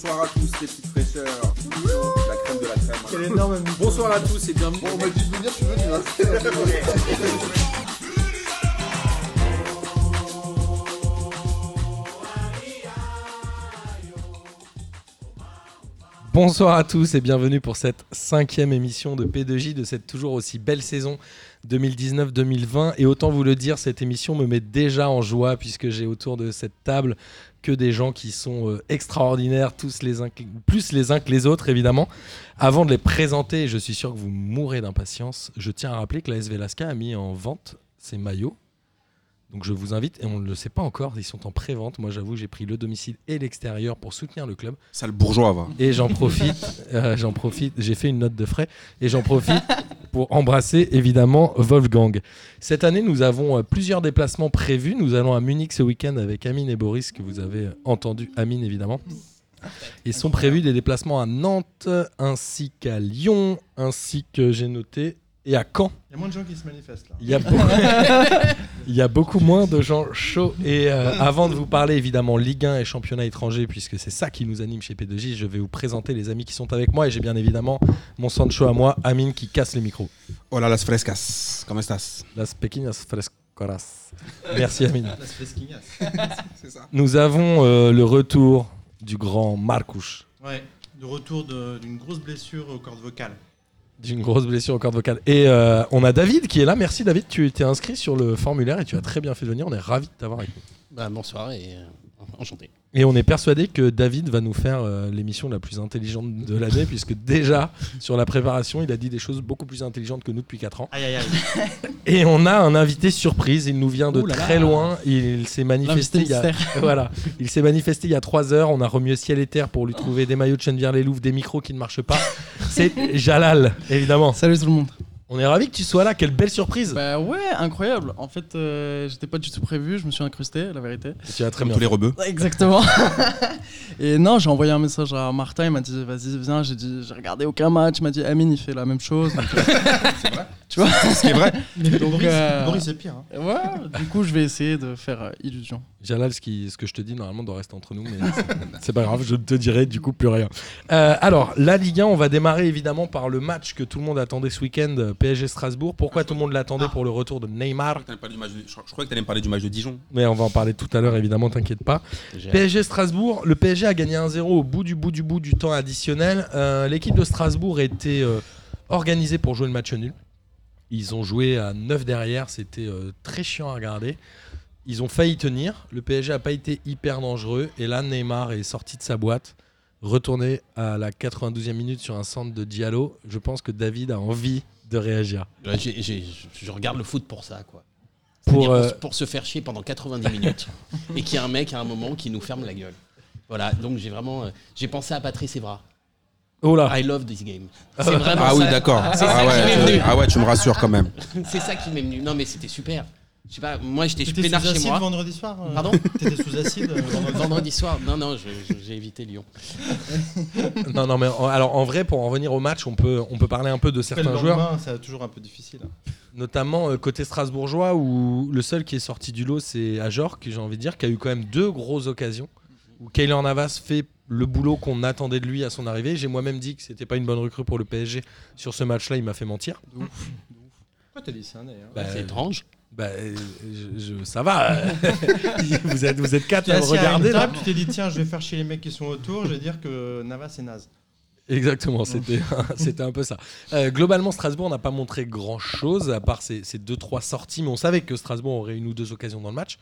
Bonsoir à tous les petites fraîcheurs. La crème de la crème. Quel énorme Bonsoir à tous et bienvenue. Bon, on m'a dit de venir, je suis venu. Hein. Bonsoir à tous et bienvenue pour cette cinquième émission de P2J de cette toujours aussi belle saison 2019-2020. Et autant vous le dire, cette émission me met déjà en joie puisque j'ai autour de cette table que des gens qui sont euh, extraordinaires, tous les uns, plus les uns que les autres évidemment. Avant de les présenter, je suis sûr que vous mourrez d'impatience, je tiens à rappeler que la SV Lasca a mis en vente ses maillots. Donc je vous invite, et on ne le sait pas encore, ils sont en pré-vente. Moi j'avoue, j'ai pris le domicile et l'extérieur pour soutenir le club. Sale bourgeois, va. Et j'en profite, euh, j'en profite, j'ai fait une note de frais et j'en profite pour embrasser évidemment Wolfgang. Cette année, nous avons euh, plusieurs déplacements prévus. Nous allons à Munich ce week-end avec Amine et Boris, que vous avez entendu, Amine évidemment. Et sont prévus des déplacements à Nantes, ainsi qu'à Lyon, ainsi que j'ai noté, et à Caen. Il y a moins de gens qui se manifestent là. Il y a beaucoup, il y a beaucoup moins de gens chauds. Et euh, avant de vous parler évidemment Ligue 1 et championnat étranger, puisque c'est ça qui nous anime chez P2J, je vais vous présenter les amis qui sont avec moi. Et j'ai bien évidemment mon Sancho à moi, Amine, qui casse les micros. Hola las frescas. ¿Cómo estás? Las pequeñas frescoras. Merci Amine. Las fresquinhas. C'est ça. Nous avons euh, le retour du grand Marcouche. Ouais, de retour d'une grosse blessure aux cordes vocales. D'une grosse blessure aux cordes vocales. Et euh, on a David qui est là. Merci David, tu étais inscrit sur le formulaire et tu as très bien fait venir. On est ravis de t'avoir avec nous. Bah, bonsoir et euh, enchanté. Et on est persuadé que David va nous faire euh, l'émission la plus intelligente de l'année, puisque déjà, sur la préparation, il a dit des choses beaucoup plus intelligentes que nous depuis 4 ans. Aïe aïe aïe. Et on a un invité surprise, il nous vient de là très là. loin, il s'est manifesté il y a... voilà, il s'est manifesté il y a 3 heures, on a remué ciel et terre pour lui trouver des maillots de Chennevières-les-Louves, des micros qui ne marchent pas. C'est Jalal, évidemment. Salut tout le monde. On est ravis que tu sois là, quelle belle surprise Bah ouais, incroyable. En fait, euh, j'étais pas du tout prévu, je me suis incrusté, la vérité. Tu as très bien tous les rebeux. Exactement. Et non, j'ai envoyé un message à Martin, il m'a dit vas-y viens, j'ai dit j'ai regardé aucun match, il m'a dit Amine il fait la même chose. Euh, tu vois Ce qui est vrai. Donc, Boris, euh, Boris c'est pire. hein. Ouais, du coup je vais essayer de faire euh, illusion. Jalal, ce, qui- ce que je te dis normalement doit rester entre nous, mais c'est- pas grave, je ne te dirai du coup plus rien. Euh, alors, la Ligue 1, on va démarrer évidemment par le match que tout le monde attendait ce week-end, PSG Strasbourg. Pourquoi tout le monde l'attendait pour le retour de Neymar Je crois que t'allais me parler du match de Dijon. Mais on va en parler tout à l'heure, évidemment, t'inquiète pas. PSG Strasbourg, le PSG a gagné 1-0 au bout du bout du bout du temps additionnel. Euh, L'équipe de Strasbourg était euh, organisée pour jouer le match nul. Ils ont joué à 9 derrière, c'était euh, très chiant à regarder. Ils ont failli tenir, le PSG n'a pas été hyper dangereux. Et là, Neymar est sorti de sa boîte, retourné à la 92e minute sur un centre de Diallo. Je pense que David a envie de réagir. Ouais, j'ai- j'ai- je regarde le foot pour ça, quoi. Pour, euh, se- pour se faire chier pendant 90 minutes et qu'il y a un mec à un moment qui nous ferme la gueule. Voilà, donc j'ai vraiment. euh, j'ai pensé à Patrice Evra. Oh là I love this game. C'est vraiment Ah oui, ça. d'accord. C'est ça Ah qui m'est ouais, venu. ah ouais, tu me rassures quand même. C'est ça qui m'est venu. Non, mais c'était super. Je sais pas, moi j'étais peinard sous chez acide moi. vendredi soir euh Pardon T'étais sous acide euh, vendredi Vendredi soir. Non, non, j'ai évité Lyon. Non, non, mais en- alors en vrai, pour en revenir au match, on peut, on peut parler un peu de Après, le certains joueurs. c'est toujours un peu difficile. hein. notamment euh, côté strasbourgeois où le seul qui est sorti du lot c'est Ajor qui j'ai envie de dire qui a eu quand même deux grosses occasions où Kaylor Navas fait le boulot qu'on attendait de lui à son arrivée j'ai moi-même dit que c'était pas une bonne recrue pour le PSG sur ce match-là il m'a fait mentir Pourquoi t'as dit ça d'ailleurs Bah, c'est étrange. Bah, euh, je, je- ça va vous êtes vous êtes quatre Tu à me regarder une là table, tu t'es dit tiens, je vais faire chier les mecs qui sont autour, je vais dire que Navas c'est naze. Exactement, c'était c'était un peu ça. Euh, globalement, Strasbourg n'a pas montré grand-chose, à part ces, ces deux, trois sorties, mais on savait que Strasbourg aurait une ou deux occasions dans le match.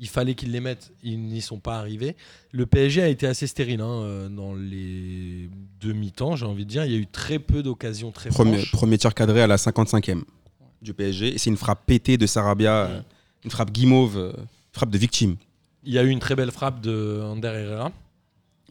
Il fallait qu'ils les mettent, ils n'y sont pas arrivés. Le PSG a été assez stérile hein, euh, dans les demi-temps, j'ai envie de dire. Il y a eu très peu d'occasions très Premier, franches. premier tir cadré à la 55e du PSG. Et c'est une frappe pétée de Sarabia, euh, une frappe guimauve, euh, frappe de victime. Il y a eu une très belle frappe de Ander Herrera.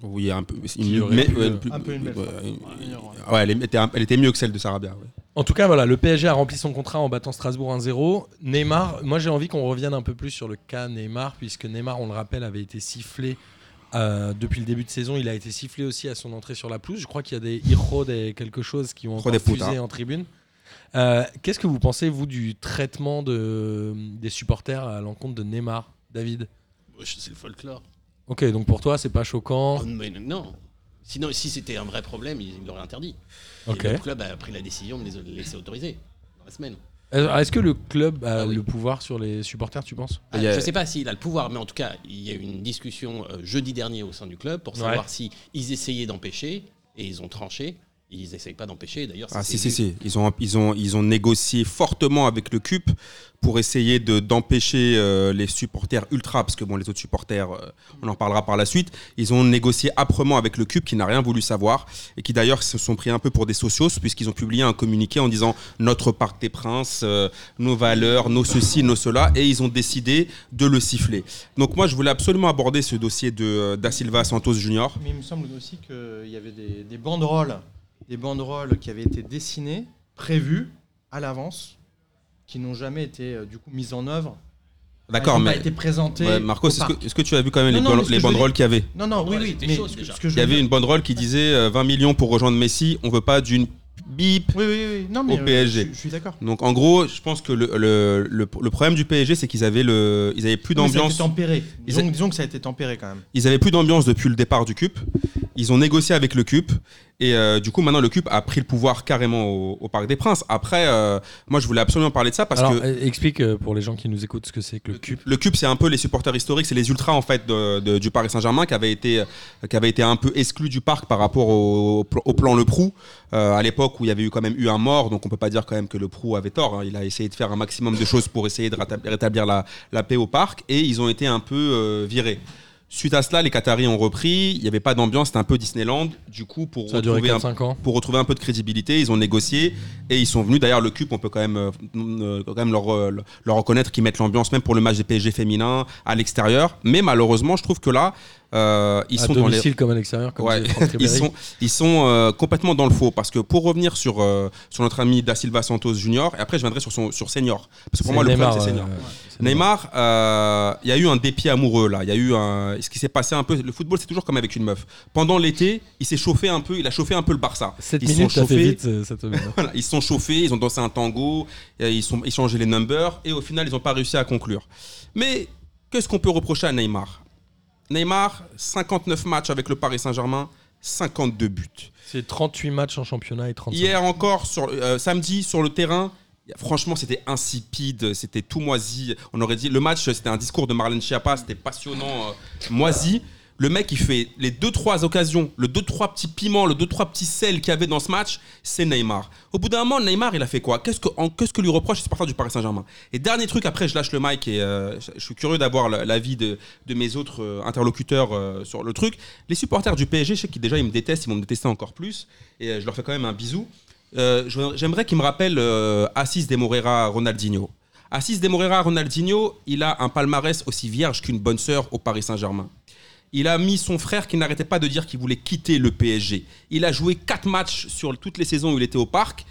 Oui, un peu. Une- aurait mais- pu, ouais, euh, une plus- un peu une belle ouais, frappe. une- ouais, elle, était, un- elle était mieux que celle de Sarabia. ouais. En tout cas, voilà, le PSG a rempli son contrat en battant Strasbourg 1-0. Neymar, moi j'ai envie qu'on revienne un peu plus sur le cas Neymar, puisque Neymar, on le rappelle, avait été sifflé euh, depuis le début de saison. Il a été sifflé aussi à son entrée sur la pelouse. Je crois qu'il y a des hijos et quelque chose qui ont encore fusé en tribune. Euh, Qu'est-ce que vous pensez, vous, du traitement de, des supporters à l'encontre de Neymar, David? C'est le folklore. Ok, donc pour toi, c'est pas choquant? Oh, mais non. Sinon, si c'était un vrai problème, ils l'auraient interdit. Ok. Et le club a pris la décision de les laisser autoriser dans la semaine. Alors, Est-ce que le club a Ah oui. le pouvoir sur les supporters, tu penses? Ah, a- Je ne sais pas s'il a le pouvoir, mais en tout cas, il y a eu une discussion euh, jeudi dernier au sein du club pour savoir Ouais. si ils essayaient d'empêcher et ils ont tranché. Ils n'essayent pas d'empêcher. D'ailleurs, Ah si, si, si. Ils ont, ils, ont, ils ont négocié fortement avec le CUP pour essayer de- d'empêcher euh, les supporters ultra, parce que bon, les autres supporters, euh, on en parlera par la suite, ils ont négocié âprement avec le CUP qui n'a rien voulu savoir et qui d'ailleurs se sont pris un peu pour des socios puisqu'ils ont publié un communiqué en disant notre Parc des Princes, euh, nos valeurs, nos ceci, nos cela, et ils ont décidé de le siffler. Donc moi, je voulais absolument aborder ce dossier de euh, Da Silva Santos Junior. Mais il me semble aussi qu'il y avait des, des banderoles, des banderoles qui avaient été dessinées, prévues à l'avance, qui n'ont jamais été euh, du coup mises en œuvre. D'accord, mais pas été présentées. Ouais, Marcos, au est-ce que, tu as vu quand même Non, les, non, banderoles qu'il y avait Non, non, oui, oui. c'était Mais chaud, ce que ce j'ai- que je Il y avait une banderole qui disait euh, 20 millions pour rejoindre Messi, on veut pas d'une bip. Oui, oui, oui. Non, mais au euh, PSG. Je, je suis d'accord. Donc en gros, je pense que le, le, le- le problème du PSG, c'est qu'ils avaient, le, ils avaient plus Non, mais ça a été d'ambiance. tempéré. Disons, a- disons que ça a été tempéré quand même. Ils avaient plus d'ambiance depuis le départ du CUP. Ils ont négocié avec le CUP. Et euh, du coup, maintenant, le CUP a pris le pouvoir carrément au, au Parc des Princes. Après, euh, moi, je voulais absolument parler de ça parce Alors, que euh, explique euh, pour les gens qui nous écoutent ce que c'est que le CUP. Le CUP, c'est un peu les supporters historiques, c'est les ultras en fait de- de- du Paris Saint-Germain qui avaient été qui avaient été un peu exclus du parc par rapport au, au plan Le Prou euh, à l'époque où il y avait eu quand même eu un mort, donc on peut pas dire quand même que Le Prou avait tort. hein. Il a essayé de faire un maximum de choses pour essayer de rétab- rétablir la, la paix au parc et ils ont été un peu virés. Suite à cela, les Qataris ont repris. Il n'y avait pas d'ambiance, c'était un peu Disneyland. Du coup, pour Ça retrouver un 4-5 ans. pour retrouver un peu de crédibilité, ils ont négocié et ils sont venus. D'ailleurs, le CUP, on peut quand même, euh, quand même leur, euh, leur reconnaître qu'ils mettent l'ambiance même pour le match des PSG féminin à l'extérieur. Mais malheureusement, je trouve que là, euh, ils à sont dans les domicile comme à l'extérieur, Ouais, ils sont, ils sont euh, complètement dans le faux. Parce que pour revenir sur, euh, sur notre ami Da Silva Santos Junior, et après je viendrai sur, son, sur Senior. Parce que pour moi, le Neymar, problème, c'est Senior. euh, Neymar, euh, il y a eu un dépit amoureux là. Il y a eu un. Ce qui s'est passé un peu. Le football, c'est toujours comme avec une meuf. Pendant l'été, il s'est chauffé un peu. Il a chauffé un peu le Barça. 7 ils se minutes, sont ça fait chauffés. vite cette semaine. Voilà, ils se sont chauffés, ils ont dansé un tango, ils sont ils changé les numbers et au final ils n'ont pas réussi à conclure. Mais qu'est-ce qu'on peut reprocher à Neymar? Neymar, 59 matchs avec le Paris Saint-Germain, 52 buts. C'est 38 matchs en championnat et 35. Hier encore, sur, euh, samedi, sur le terrain, franchement, c'était insipide, c'était tout moisi. On aurait dit, le match, c'était un discours de Marlène Schiappa, c'était passionnant, euh, moisi. Le mec, il fait les deux trois occasions, le deux trois petits piments, le deux trois petits sels qu'il y avait dans ce match, c'est Neymar. Au bout d'un moment, Neymar, il a fait quoi? Qu'est-ce que qu'est-ce que lui reproche les supporters du Paris Saint-Germain? Et dernier truc, après, je lâche le mic et euh, je suis curieux d'avoir la- l'avis de, de mes autres euh, interlocuteurs euh, sur le truc. Les supporters du PSG, je sais qu'ils déjà ils me détestent, ils vont me détester encore plus, et je leur fais quand même un bisou. J'aimerais qu'ils me rappellent Assis de Moreira Ronaldinho. Assis de Moreira Ronaldinho, il a un palmarès aussi vierge qu'une bonne sœur au Paris Saint-Germain. Il a mis son frère qui n'arrêtait pas de dire qu'il voulait quitter le PSG. Il a joué 4 matchs sur toutes les saisons où il était au parc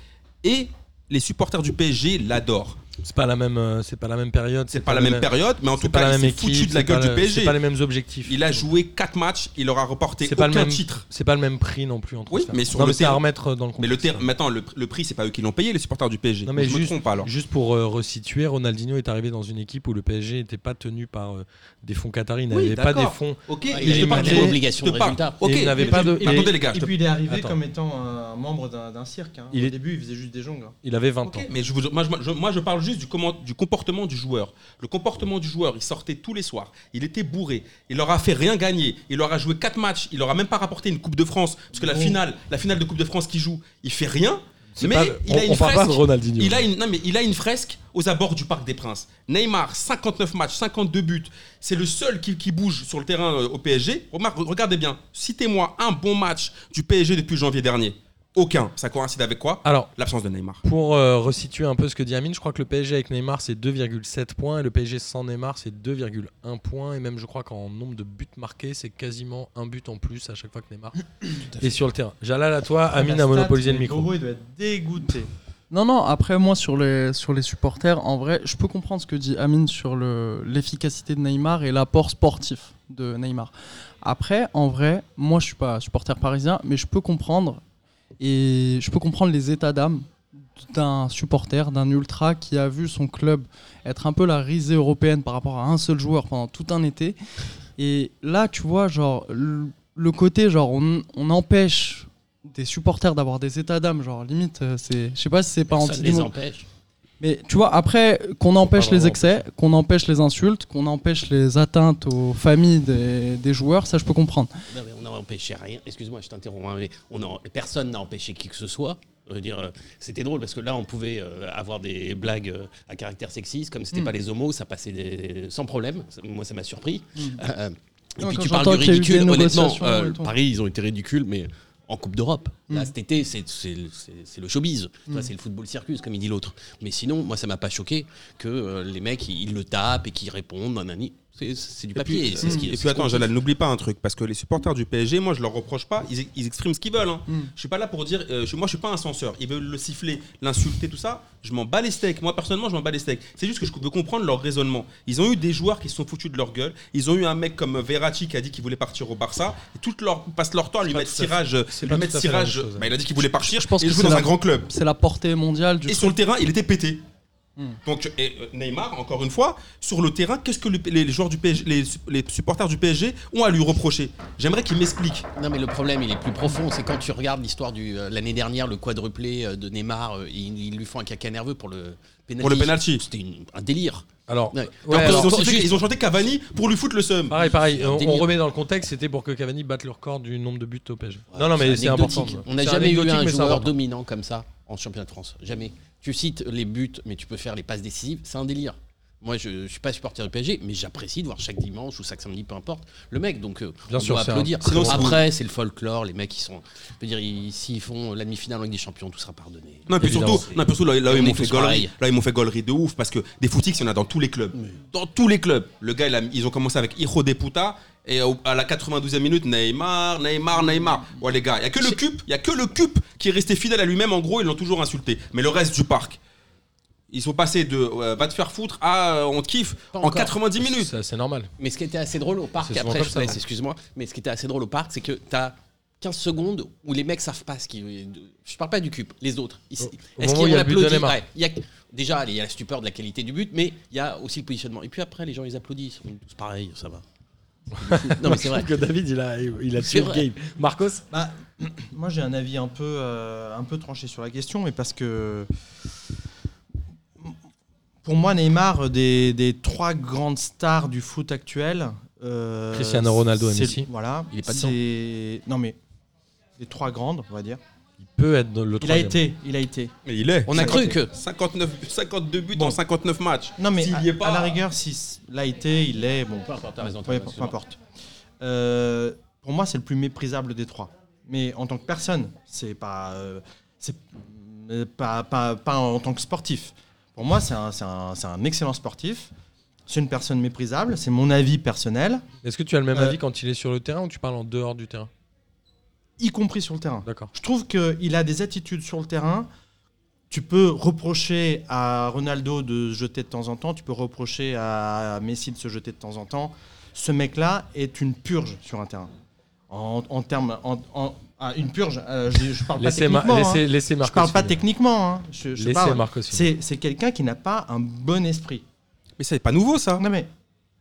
et les supporters du PSG l'adorent. C'est pas la même, euh, c'est pas la même période. C'est pas la même période, mais en tout pas cas, il s'est foutu équipe. de la gueule pas du PSG. C'est pas les mêmes objectifs. Il a joué 4 matchs, il leur a reporté aucun pas le même titre. C'est pas le même prix non plus entre Oui, ça. mais sur non, le mais c'est à terrain- remettre dans le Mais le contexte. ter- maintenant, le, le prix, c'est pas eux qui l'ont payé, les supporters du PSG. Non, mais je me juste, trompe pas alors. juste pour euh, resituer, Ronaldinho est arrivé dans une équipe où le PSG n'était pas tenu par euh, des fonds qataris, il Oui, n'avait pas des fonds. Ok, il je avait te parle malgré du- l'obligation je te de résultat. Il n'avait pas de- Attendez, les gars, Et puis il est arrivé comme étant un membre d'un cirque. hein. Il Au est- début, il faisait juste des jongles. Il avait 20 Ok, ans. mais je vous- moi, je, je- moi, je parle juste du, comment- du comportement du joueur. Le comportement du joueur, il sortait tous les soirs, il était bourré, il leur a fait rien gagner, il leur a joué 4 matchs, il leur a même pas rapporté une Coupe de France, parce que la finale, la finale de Coupe de France qu'il joue, il fait rien. Mais pas- il on, a on fresque. Il a, une, non, mais il a une fresque aux abords du Parc des Princes. Neymar, 59 matchs, 52 buts. C'est le seul qui, qui bouge sur le terrain euh, au PSG. Remarque, regardez bien. Citez-moi un bon match du PSG depuis janvier dernier. Aucun. Ça coïncide avec quoi Alors, L'absence de Neymar. pour euh, resituer un peu ce que dit Amine, je crois que le PSG avec Neymar c'est 2,7 points et le PSG sans Neymar c'est 2,1 points et même je crois qu'en nombre de buts marqués c'est quasiment un but en plus à chaque fois que Neymar est sur le terrain. Jalal à toi, Amine La a monopolisé le micro. Il doit être dégoûté. Non, non, après, moi, sur les, sur les supporters, en vrai, je peux comprendre ce que dit Amine sur le- l'efficacité de Neymar et l'apport sportif de Neymar. Après, en vrai, moi, je suis pas supporter parisien, mais je peux comprendre et je peux comprendre les états d'âme d'un supporter, d'un ultra qui a vu son club être un peu la risée européenne par rapport à un seul joueur pendant tout un été. Et là, tu vois, genre, le, côté, genre, on, on empêche des supporters d'avoir des états d'âme, genre, limite, euh, c'est. Je sais pas si c'est pas Personne les anti empêche. Mais tu vois, après, qu'on empêche les excès, qu'on empêche les insultes, qu'on empêche les atteintes aux familles des, des joueurs, ça je peux comprendre. Non, mais on n'a empêché rien. Excuse-moi, je t'interromps. hein, mais on a- personne n'a empêché qui que ce soit. Je veux dire, euh, c'était drôle parce que là, on pouvait euh, avoir des blagues euh, à caractère sexiste, comme c'était Mm. pas les homos, ça passait des- sans problème. Ça- Moi, ça m'a surpris. Mm. Euh, et puis quand tu parles j'entends du qu'il y a eu ridicule. Honnêtement, négociations euh, tout. Paris, ils ont été ridicules, mais en Coupe d'Europe. Là, Mm. cet été, c'est le showbiz. Mm. C'est le football circus, comme il dit l'autre. Mais sinon, moi, ça m'a pas choqué que euh, les mecs, ils, ils le tapent et qu'ils répondent. nanani. C'est du Et puis, papier. c'est ce qui- et puis attends. Jalal, n'oublie pas un truc, parce que les supporters du PSG, moi je leur reproche pas, ils, ils expriment ce qu'ils veulent. hein. Mm. Je suis pas là pour dire, euh, je- moi je suis pas un censeur. Ils veulent le siffler, l'insulter, tout ça. Je m'en bats les steaks. Moi personnellement, je m'en bats les steaks. C'est juste que je veux comprendre leur raisonnement. Ils ont eu des joueurs qui se sont foutus de leur gueule. Ils ont eu un mec comme Verratti qui a dit qu'il voulait partir au Barça. Et tout leur passent leur temps à lui mettre tirage, lui mettre tirage. chose, hein. Bah, il a dit qu'il voulait partir. Je pense et que il joue dans la- un grand club. C'est la portée mondiale du Et truc. sur le terrain, il était pété. Hmm. Donc et, euh, Neymar, encore une fois, sur le terrain, qu'est-ce que le- les, les joueurs du PSG, les, les supporters du PSG ont à lui reprocher? J'aimerais qu'il m'explique. Non mais le problème il est plus profond, c'est quand tu regardes l'histoire du euh, l'année dernière le quadruplé euh, de Neymar, euh, ils, ils lui font un caca nerveux pour le penalty. Pour le penalty. C'était une- un délire. Alors, Ouais. ouais, En plus, alors, ils, ont chanté, juste- ils ont chanté Cavani pour lui foutre le seum. pareil, pareil. On, remet dans le contexte, c'était pour que Cavani batte le record du nombre de buts au PSG. Ouais, non, non, mais c'est important. On n'a jamais eu un joueur important. dominant comme ça en championnat de France. Jamais. Tu cites les buts, mais tu peux faire les passes décisives. C'est un délire. Moi, je, je suis pas supporter du PSG, mais j'apprécie de voir chaque dimanche ou chaque samedi, peu importe, le mec. Donc, euh, Bien on sûr, doit un- applaudir. Sinon, Après, c'est le folklore. Les mecs, ils sont. Je veux dire, ils- s'ils font la demi-finale Ligue des Champions, tout sera pardonné. Non, et puis surtout, non, puis surtout, là, ils m'ont fait pareils. Là, ils m'ont fait gaulerie de ouf parce que des footix, il y en a dans tous les clubs. Dans tous les clubs. Le gars, il a- ils ont commencé avec Hijo de Puta et au- à la 92e minute, Neymar, Neymar, Neymar. Ouais, les gars, il y a que le CUP, il y a que le CUP qui est resté fidèle à lui-même. En gros, ils l'ont toujours insulté. Mais le reste du parc, ils sont passés de euh, va te faire foutre à euh, on te kiffe Pas en encore. 90 minutes. C'est c'est normal. Mais ce qui était assez drôle au parc, C'est souvent après comme je te ça, laisse, non excuse-moi, mais ce qui était assez drôle au parc, c'est que tu as 15 secondes où les mecs savent pas ce qui. Je parle pas du cube, les autres. Ils- Au- au Est-ce moment où il qu'ils y a le but de applaudissent Neymar. Ouais, il y a- Déjà, il y a la stupeur de la qualité du but, mais il y a aussi le positionnement. Et puis après, les gens ils applaudissent. On est tous pareil, ça va. Non mais c'est vrai. que David, il a, il a tué le vrai. Marcos? Bah, moi j'ai un avis un peu, euh, un peu tranché sur la question, mais parce que pour moi Neymar, des, des trois grandes stars du foot actuel, euh, Cristiano Ronaldo et Messi. Voilà, Il est pas c'est non mais les trois grandes, on va dire. Peut être dans le Il a troisième. été, il a été. Mais il est. On a cru que. 59, 52 buts Bon. en 59 matchs. Non mais S'il à, y est pas- à la rigueur, si c- l'a été, il est bon. Peu importe, t'as raison, t'as Ouais, raison, peu excuse-moi. importe. Euh, pour moi, c'est le plus méprisable des trois. Mais en tant que personne, c'est pas, euh, c'est euh, pas, pas, pas en tant que sportif. Pour moi, c'est un, c'est un- c'est un excellent sportif. C'est une personne méprisable. C'est mon avis personnel, Est-ce que tu as le même Euh, avis quand il est sur le terrain ou tu parles en dehors du terrain? Y compris sur le terrain. D'accord. Je trouve qu'il a des attitudes sur le terrain. Tu peux reprocher à Ronaldo de se jeter de temps en temps. Tu peux reprocher à Messi de se jeter de temps en temps. Ce mec-là est une purge sur un terrain. En, en termes. En, en- ah, une purge, euh, je, je parle pas Laissez, Ma- techniquement. hein. laissez, laissez Je Marcos. parle pas finir. techniquement. hein. Je, je Laissez parle- Marcos. finir. C'est c'est quelqu'un qui n'a pas un bon esprit. Mais c'est pas nouveau ça. Non mais.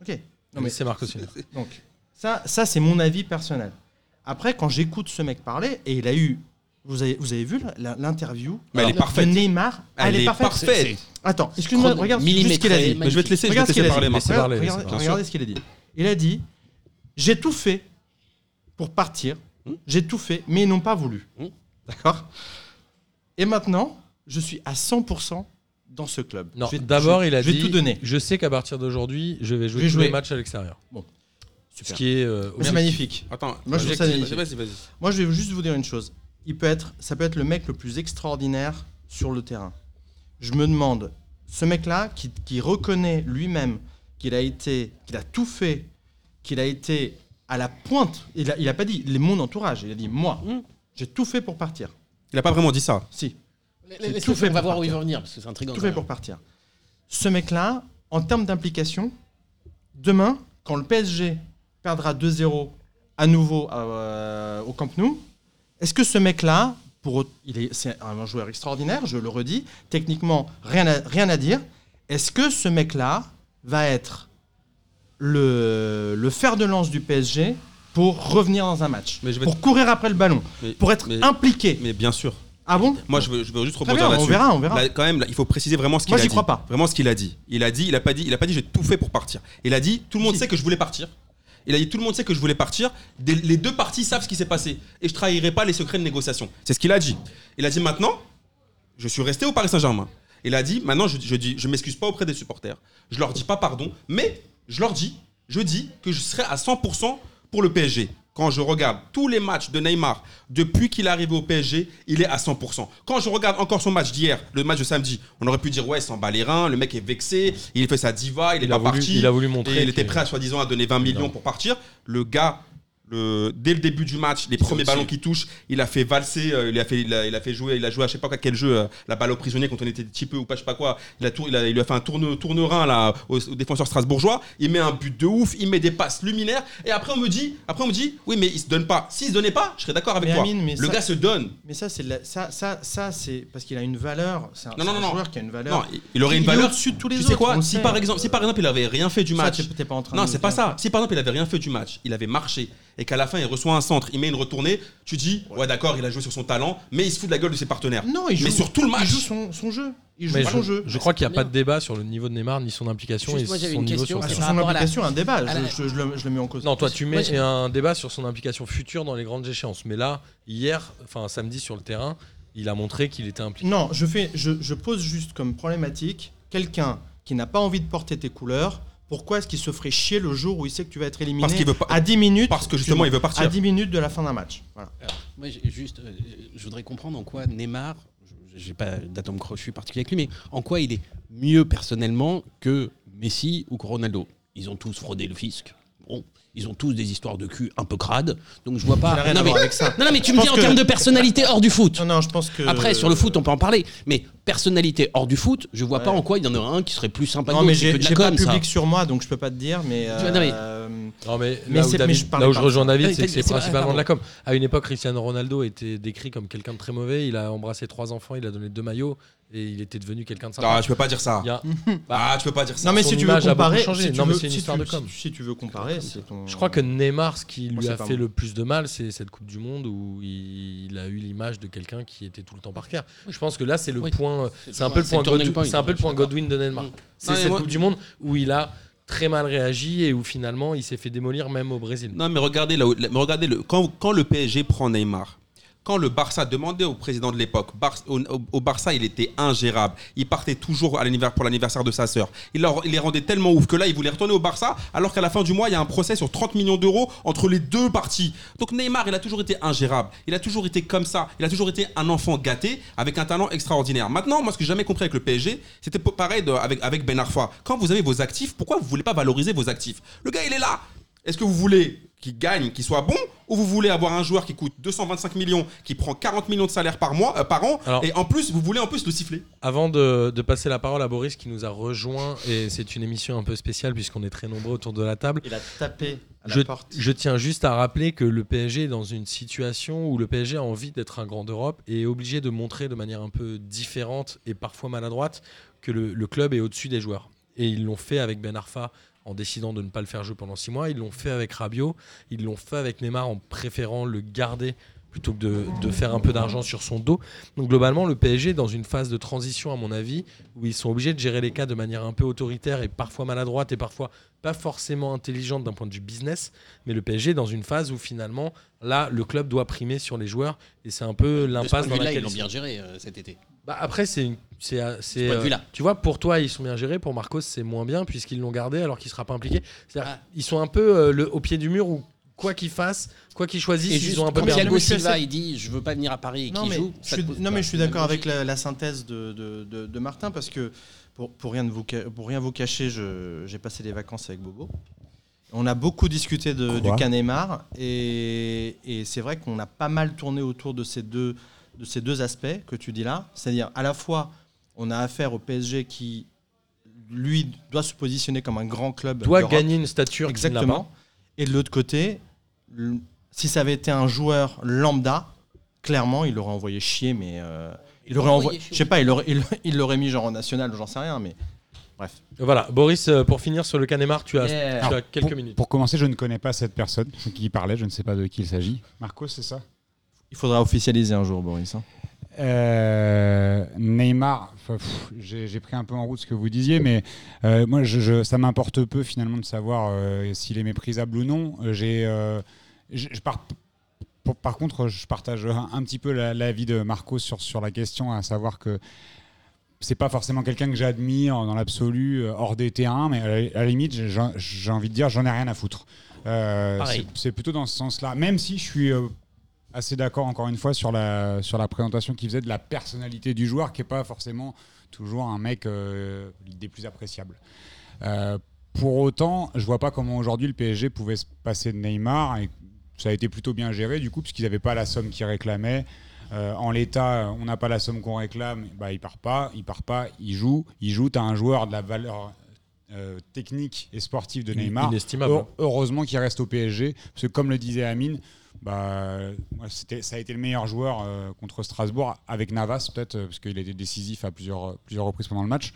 Ok. Non, mais Laissez Marcos. donc, ça, ça c'est mon avis personnel. Après, quand j'écoute ce mec parler, et il a eu. Vous avez, vous avez vu l'interview elle est de parfaite. Neymar Elle est parfaite. parfaite. C'est- Attends, excuse-moi, regarde juste ce qu'il a dit. Mais je vais te laisser, je vais Regarde te ce qu'il laisser a parler, dit. Marc. Laissez parler, Regarde- laissez regarde- parler. regardez ce qu'il a dit. Il a dit J'ai tout fait pour partir, j'ai tout fait, mais ils n'ont pas voulu. Hmm? D'accord? Et maintenant, je suis à 100% dans ce club. D'abord, il a je dit vais tout donner. Je sais qu'à partir d'aujourd'hui, je vais jouer Je vais tous les jouer. matchs à l'extérieur. Ce Super. qui est. euh, magnifique. Attends, Moi, je ça magnifique. vas-y, vas-y. Moi, je vais juste vous dire une chose. Il peut être, ça peut être le mec le plus extraordinaire sur le terrain. Je me demande, ce mec-là qui, qui reconnaît lui-même qu'il a été, qu'il a tout fait, qu'il a été à la pointe. Il a, il a pas dit les mon entourage. Il a dit moi, Mm. j'ai tout fait pour partir. Il a pas vraiment dit ça. Si, Laisse- tout fait On va voir où il va venir parce que c'est intriguant. tout fait pour partir. Ce mec-là, en termes d'implication, demain, quand le PSG perdra 2-0 à nouveau euh, au Camp Nou, est-ce que ce mec-là, pour, il est, c'est un joueur extraordinaire, je le redis, techniquement, rien à, rien à dire, est-ce que ce mec-là va être le, le fer de lance du PSG pour revenir dans un match, Mais je vais pour courir après le ballon, Mais- pour être mais- impliqué? Mais bien sûr. Ah bon? Moi, je veux, je veux juste Très rebondir bien, on là-dessus. verra, on verra. Là, quand même, là, il faut préciser vraiment ce qu'il Moi, a j'y dit. crois pas. Vraiment ce qu'il a dit. Il a dit, il a pas dit, il a pas dit, j'ai tout fait pour partir. Il a dit, tout le monde Si. sait que je voulais partir. Il a dit, tout le monde sait que je voulais partir. Les deux parties savent ce qui s'est passé et je trahirai pas les secrets de négociation. C'est ce qu'il a dit. Il a dit maintenant, je suis resté au Paris Saint-Germain. Il a dit, maintenant, je, je m'excuse pas auprès des supporters. Je leur dis pas pardon, mais je leur dis, dis que je serai à 100% pour le PSG. Quand je regarde tous les matchs de Neymar depuis qu'il est arrivé au PSG, il est à 100%. Quand je regarde encore son match d'hier, le match de samedi, on aurait pu dire ouais, il s'en bat les reins, le mec est vexé, il fait sa diva, il est pas voulu, parti. il a voulu Et montrer. il était prêt à soi-disant à donner 20 millions Non. pour partir. Le gars, le, dès le début du match, les premiers ballons qu'il touche, il a fait valser, euh, il, a fait, il, a, il a fait jouer, il a joué à je sais pas quel jeu, euh, la balle au prisonnier quand on était petit peu ou pas, je sais pas quoi. Il, a tour- il, a- il lui a fait un tourne, tourne-rein là, au, au défenseur strasbourgeois. Il met un but de ouf, il met des passes luminaires. Et après, on me dit, après on me dit oui, mais il se donne pas. S'il se donnait pas, je serais d'accord avec Mais toi. Amine, mais le ça- gars se donne. Mais ça, c'est ça, ça, ça, parce qu'il a une valeur. C'est un, Non, non, un non, joueur qui a une valeur. Il- aurait une valeur. au-dessus de tous les tu autres. sais quoi Si par exemple, si par exemple, il avait rien fait du Ça, match. t'es pas en train Non, c'est pas ça. Si par exemple, il avait rien fait du match, il avait marché et qu'à la fin, il reçoit un centre, il met une retournée, tu dis, ouais, d'accord, il a joué sur son talent, mais il se fout de la gueule de ses partenaires. Non, il joue. Mais sur tout le Il match. joue son, son jeu. Il joue Mais son je, jeu. je crois qu'il n'y a pas de débat sur le niveau de Neymar ni son implication Juste, et moi, son une niveau question, sur Ah, son la- implication, un débat. la- Je, je- je le, je le mets en cause. Non, toi tu mets un débat sur son implication future dans les grandes échéances. Mais là, hier, enfin samedi sur le terrain, il a montré qu'il était impliqué. Non, je, fais, je, je pose juste comme problématique quelqu'un qui n'a pas envie de porter tes couleurs. Pourquoi est-ce qu'il se ferait chier le jour où il sait que tu vas être éliminé Parce qu'il veut pas- à 10 minutes Parce que justement, il veut partir. À 10 minutes de la fin d'un match. Voilà. Moi, j'ai juste, euh, je voudrais comprendre en quoi Neymar, je- j'ai pas d'atome crochu particulier avec lui, mais en quoi il est mieux personnellement que Messi ou que Ronaldo? Ils ont tous fraudé le fisc. Ils ont tous des histoires de cul un peu crades, donc je vois pas. Ça rien non, à mais, voir avec ça. non, non, mais tu Je me dis en que- termes de personnalité hors du foot. Non, non, je pense que. Après, sur le foot, on peut en parler, mais personnalité hors du foot, je vois Ouais. pas en quoi il y en aurait un qui serait plus sympa Non, que mais j'ai que de la j'ai pas ça. public sur moi, donc je peux pas te dire. Mais. vois, non, mais- euh, Non, mais, Mais là, c'est- où, David- mais je parlais là où pas je de rejoins. David, c'est que c'est principalement de la com. À une époque, Cristiano Ronaldo était décrit comme quelqu'un de très mauvais. Il a embrassé trois enfants, il a donné deux maillots et il était devenu quelqu'un de sympa. Ah, tu peux pas dire ça. A- Ah, tu peux pas dire ça. Non, mais son si tu veux comparer. changé. si tu Non, mais veux- c'est une si histoire tu- de com. Si si tu veux comparer, c'est ton. Je crois que Neymar, ce qui Moi, lui a fait le plus de mal, c'est cette Coupe du Monde où il a eu l'image de quelqu'un qui était tout le temps par terre. Je pense que là, c'est le Oui. point. C'est un peu le point- c'est un peu le point. Godwin de Neymar. Mm. C'est mais cette Coupe du Monde où il a très mal réagi et où finalement il s'est fait démolir même au Brésil. Non, mais regardez, là où- mais regardez le, quand, quand le PSG prend Neymar, quand le Barça demandait au président de l'époque, au, Barça, il était ingérable. Il partait toujours à pour l'anniversaire de sa sœur. Il, les rendait tellement ouf que là, il voulait retourner au Barça, alors qu'à la fin du mois, il y a un procès sur 30 millions d'euros entre les deux parties. Donc Neymar, il a toujours été ingérable. Il a toujours été comme ça. Il a toujours été un enfant gâté avec un talent extraordinaire. Maintenant, moi, ce que j'ai jamais compris avec le PSG, c'était pareil avec, avec Ben Arfa. Quand vous avez vos actifs, pourquoi vous voulez pas valoriser vos actifs? Le gars, il est là. Est-ce que vous voulez qu'il gagne, qu'il soit bon, ou vous voulez avoir un joueur qui coûte 225 millions, qui prend 40 millions de salaire par mois, euh, par an, Alors- et en plus vous voulez en plus le siffler Avant de, de passer la parole à Boris qui nous a rejoint, et c'est une émission un peu spéciale puisqu'on est très nombreux autour de la table, Il a tapé à la je, porte. je tiens juste à rappeler que le PSG est dans une situation où le PSG a envie d'être un grand d'Europe et est obligé de montrer de manière un peu différente et parfois maladroite que le, le club est au-dessus des joueurs. Et ils l'ont fait avec Ben Arfa en décidant de ne pas le faire jouer pendant six mois. Ils l'ont fait avec Rabiot. Ils l'ont fait avec Neymar en préférant le garder plutôt que de, de faire un peu d'argent sur son dos. Donc globalement, le PSG est dans une phase de transition, à mon avis, où ils sont obligés de gérer les cas de manière un peu autoritaire et parfois maladroite et parfois pas forcément intelligente d'un point de vue business. Mais le PSG est dans une phase où finalement, là, le club doit primer sur les joueurs et c'est un peu l'impasse dans laquelle ils l'ont bien géré euh, cet été. Bah, après, c'est une- c'est euh, c'est, euh, tu vois pour toi ils sont bien gérés pour Marcos c'est moins bien puisqu'ils l'ont gardé alors qu'il sera pas impliqué C'est-à-dire, Ah. ils sont un peu euh, le, au pied du mur où quoi qu'ils fassent quoi qu'ils choisissent Et ils juste, ont un peu perdu Mais Thiago Silva, assez- il dit je veux pas venir à Paris et Non qu'il mais, joue. je ça suis, te pose non, pas mais je suis d'accord avec la, la synthèse de, de- de- de Martin parce que pour, pour, rien, de vous, pour rien vous cacher, je- j'ai passé des vacances avec Bobo. On a beaucoup discuté du et, et c'est vrai qu'on a pas mal tourné autour de ces deux, de ces deux aspects que tu dis là. C'est-à-dire à la fois on a affaire au PSG qui lui doit se positionner comme un grand club doit gagner une stature. Exactement. Et de l'autre côté, si ça avait été un joueur lambda, clairement, il l'aurait envoyé chier, mais euh, il Il aurait l'aurait envoyé. Je sais pas, il l'aurait il, il l'aurait mis genre en national, j'en sais rien, mais Bref. Voilà, Boris, euh, pour finir sur le Canemar, tu as, Yeah. tu as Alors, quelques pour, minutes. Pour commencer, je ne connais pas cette personne qui parlait, je ne sais pas de qui il s'agit. Marco, c'est ça? Il faudra officialiser un jour, Boris. hein. Euh, Neymar, j'ai pris un peu en route ce que vous disiez, mais euh, moi, je, je- ça m'importe peu finalement de savoir euh, s'il est méprisable ou non. J'ai, euh, je, par contre, je partage un, un petit peu la- l'avis de Marco sur, sur la question, à savoir que c'est pas forcément quelqu'un que j'admire dans l'absolu hors des terrains, mais à la, à la limite, j'ai envie de dire, j'en ai rien à foutre. Euh, c'est c'est plutôt dans ce sens-là, même si je suis euh, assez d'accord encore une fois sur la, sur la présentation qu'il faisait de la personnalité du joueur, qui n'est pas forcément toujours un mec euh, des plus appréciables. Euh, pour autant, je vois pas comment aujourd'hui le PSG pouvait se passer de Neymar et ça a été plutôt bien géré du coup puisqu'ils n'avaient pas la somme qu'ils réclamaient. Euh, en l'état, on n'a pas la somme qu'on réclame, bah, il part pas, il part pas, il joue, il joue. T'as un joueur de la valeur euh, technique et sportive de Neymar. Inestimable. Heu- Heureusement qu'il reste au PSG, parce que comme le disait Amine, bah, moi, ça a été le meilleur joueur euh, contre Strasbourg, avec Navas peut-être, euh, parce qu'il était décisif à plusieurs, plusieurs reprises pendant le match.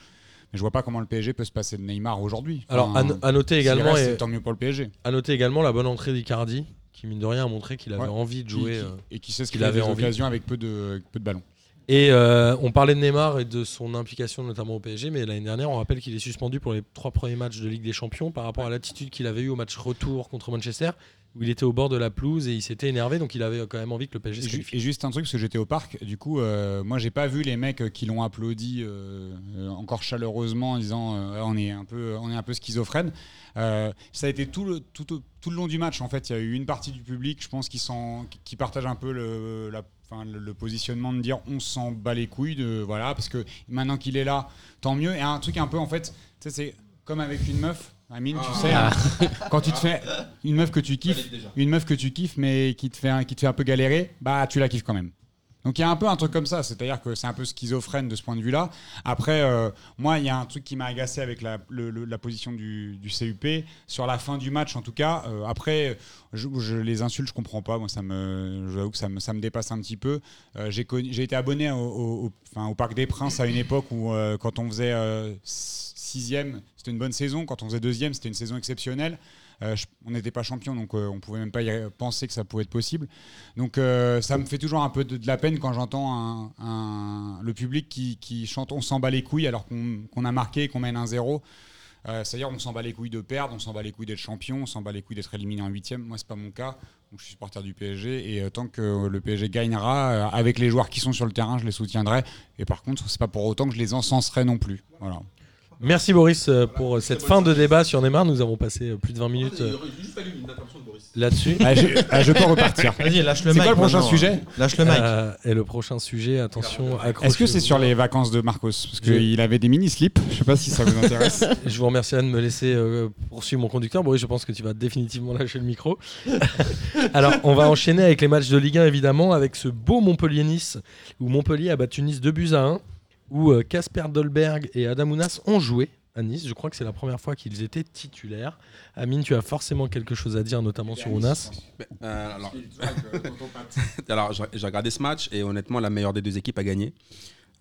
Mais je vois pas comment le PSG peut se passer de Neymar aujourd'hui. Alors, Enfin, à, no- à noter également, reste, et- tant mieux pour le PSG. à noter également la bonne entrée d'Icardi, qui mine de rien a montré qu'il avait Ouais. envie de jouer. qui- euh. et qui sait ce qu'il avait envie. occasions avec peu de, avec peu de ballons. Et euh, on parlait de Neymar et de son implication notamment au PSG, mais l'année dernière, on rappelle qu'il est suspendu pour les trois premiers matchs de Ligue des Champions par rapport à l'attitude qu'il avait eue au match retour contre Manchester, où il était au bord de la pelouse et il s'était énervé, donc il avait quand même envie que le PSG Et, se qualifie. et juste un truc, parce que j'étais au parc, du coup, euh, moi j'ai pas vu les mecs euh, qui l'ont applaudi euh, euh, encore chaleureusement en disant euh, on est un peu, on est un peu schizophrène. Ça a été tout le, tout, au- tout le long du match en fait. Il y a eu une partie du public, je pense, qui, qui- partage un peu le, la- enfin, le, le positionnement de dire on s'en bat les couilles, de, voilà, parce que maintenant qu'il est là, tant mieux. Et un truc un peu en fait, c'est comme avec une meuf. Amine, tu sais, hein, quand tu te fais une meuf que tu kiffes, une meuf que tu kiffes mais qui te fait un, qui te fait un peu galérer, bah tu la kiffes quand même. Donc il y a un peu un truc comme ça, c'est-à-dire que c'est un peu schizophrène de ce point de vue-là. Après, euh, moi, il y a un truc qui m'a agacé avec la, le- le- la position du, du CUP sur la fin du match, en tout cas. Euh, après, je, je les insultes, je comprends pas. Moi, ça me, j'avoue que ça me, ça me dépasse un petit peu. Euh, j'ai, été abonné au, au- au- enfin, au Parc des Princes à une époque où, quand on faisait sixième, c'était une bonne saison. Quand on faisait deuxième, c'était une saison exceptionnelle. Euh, on n'était pas champion, donc euh, on pouvait même pas y penser que ça pouvait être possible. Donc euh, ça me fait toujours un peu de, la peine quand j'entends le public qui, chante on s'en bat les couilles alors qu'on a marqué et qu'on mène un zéro. Euh, C'est-à-dire on s'en bat les couilles de perdre, on s'en bat les couilles d'être champion, on s'en bat les couilles d'être éliminé en huitième. Moi c'est pas mon cas, je suis supporter du PSG et tant que le PSG gagnera avec les joueurs qui sont sur le terrain, je les soutiendrai. Et par contre c'est pas pour autant que je les encenserai non plus. Voilà. Merci Boris euh, pour cette fin de débat sur Neymar. Nous avons passé euh, plus de 20 minutes euh, là-dessus. Ah, je, ah, je peux repartir. Vas-y, lâche le C'est mic. quoi le prochain maintenant. sujet Lâche le mic. Euh, et le prochain sujet, attention, Est-ce que c'est sur les vacances de Marcos Parce Je- qu'il avait des mini-slips, je sais pas si ça vous intéresse. Je vous remercie de me laisser euh, poursuivre mon conducteur. Boris, je pense que tu vas définitivement lâcher le micro. Alors, on va enchaîner avec les matchs de Ligue 1, évidemment, avec ce beau Montpellier-Nice, où Montpellier a battu Nice 2 buts à 1, où euh, Casper Dolberg et Adam Ounas ont joué à Nice. Je crois que c'est la première fois qu'ils étaient titulaires. Amine, tu as forcément quelque chose à dire, notamment sur Ounas? Euh, alors, j'ai regardé ce match et honnêtement, la meilleure des deux équipes a gagné.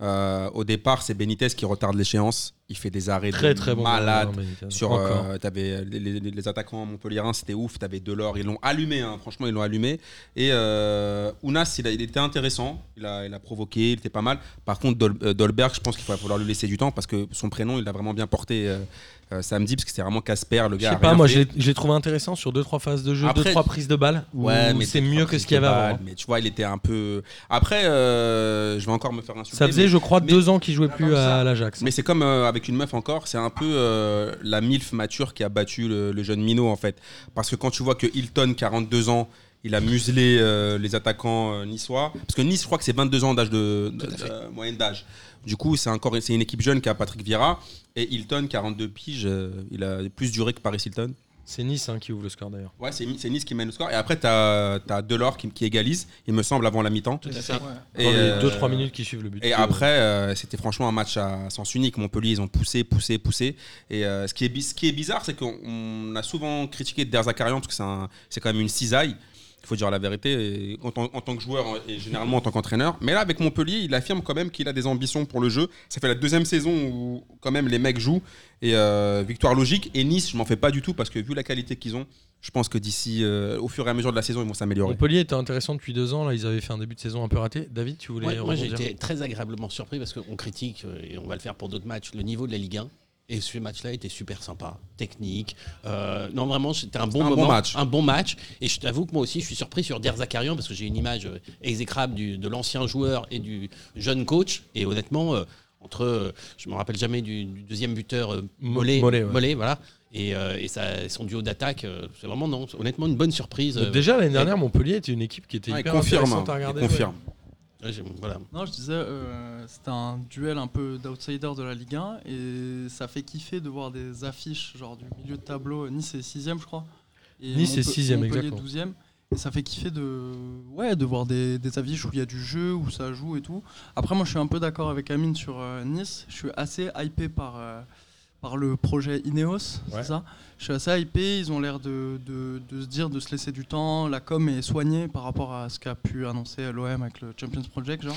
Euh, au départ, c'est Benitez qui retarde l'échéance. Il fait des arrêts Très de très bon. malade. Benitez. Sur, euh, t'avais les, les- les attaquants montpelliérains, c'était ouf. T'avais Delors, ils l'ont allumé. hein. Franchement, ils l'ont allumé. Et euh, Ounas, il, a- il était intéressant. Il a, il a provoqué, il était pas mal. Par contre, Dol- euh, Dolberg, je pense qu'il va falloir lui laisser du temps parce que son prénom, il l'a vraiment bien porté euh, euh, samedi parce que c'était vraiment Casper, le Je gars. sais a pas, moi je je l'ai trouvé intéressant sur 2-3 phases de jeu, Après- 2-3 prises de balles. Ouais, mais c'est deux, mieux trois que ce qu'il y avait avant. Mais tu vois, il était un peu. Après, euh, je vais encore me faire insulter. Ça faisait, mais- je crois, mais- deux ans qu'il jouait plus comme à l'Ajax. Mais c'est comme euh, avec une meuf encore, c'est un peu euh, la MILF mature qui a battu le, le jeune minot en fait. Parce que quand tu vois que Hilton, 42 ans, il a muselé euh, les attaquants euh, niçois. Parce que Nice, je crois que c'est 22 ans d'âge de, de- de- moyenne d'âge. Du coup, c'est encore c'est une équipe jeune qui a Patrick Vieira. Et Hilton, 42 piges, il a plus duré que Paris Hilton. C'est Nice hein, qui ouvre le score d'ailleurs. Ouais, c'est c'est Nice qui mène le score. Et après, tu as, Delors qui, qui égalise, il me semble, avant la mi-temps. Dans Et, les euh, 2-3 minutes qui suivent le but. et après, euh, c'était franchement un match à sens unique. Montpellier, ils ont poussé, poussé, poussé. Et euh, ce, qui est, ce qui est bizarre, c'est qu'on on a souvent critiqué Der Zakarian parce que c'est un- c'est quand même une cisaille. Il faut dire la vérité, et en, tant- en tant que joueur et généralement en tant qu'entraîneur. Mais là, avec Montpellier, il affirme quand même qu'il a des ambitions pour le jeu. Ça fait la deuxième saison où quand même les mecs jouent. Et euh, victoire logique. Et Nice, je m'en fais pas du tout parce que vu la qualité qu'ils ont, je pense que d'ici, euh, au fur et à mesure de la saison, ils vont s'améliorer. Montpellier était intéressant depuis deux ans. Là, ils avaient fait un début de saison un peu raté. David, tu voulais Ouais, moi, j'ai été très agréablement surpris parce qu'on critique, euh, et on va le faire pour d'autres matchs, le niveau de la Ligue 1. Et ce match-là était super sympa, technique. Euh, non, vraiment, c'était un bon un bon moment, match. un bon match. Et je t'avoue que moi aussi, je suis surpris sur Der Zakarian parce que j'ai une image euh, exécrable du- de l'ancien joueur et du jeune coach. Et honnêtement, euh, entre, je me rappelle jamais du, du deuxième buteur euh, Mollet, Mollet, ouais. voilà. Et, euh, et ça, son duo d'attaque, euh, c'est vraiment non, honnêtement une bonne surprise. euh, Déjà l'année dernière, Montpellier était une équipe qui était Ouais, hyper confirme, intéressante à hein, regarder. confirme. ouais, voilà. Non, je disais, euh, c'était un duel un peu d'outsider de la Ligue 1 et ça fait kiffer de voir des affiches genre du milieu de tableau. Nice est 6 je crois. Et Nice est Monpe- sixième, Montpellier exactement. 12e. Et ça fait kiffer de, ouais, de voir des, des affiches où il y a du jeu, où ça joue et tout. Après, moi, je suis un peu d'accord avec Amine sur euh, Nice. Je suis assez hypé par, euh, par le projet Ineos, Ouais. c'est ça? Je suis assez hypé. Ils ont l'air de, de- de se dire, de se laisser du temps. La com est soignée par rapport à ce qu'a pu annoncer l'OM avec le Champions Project, genre.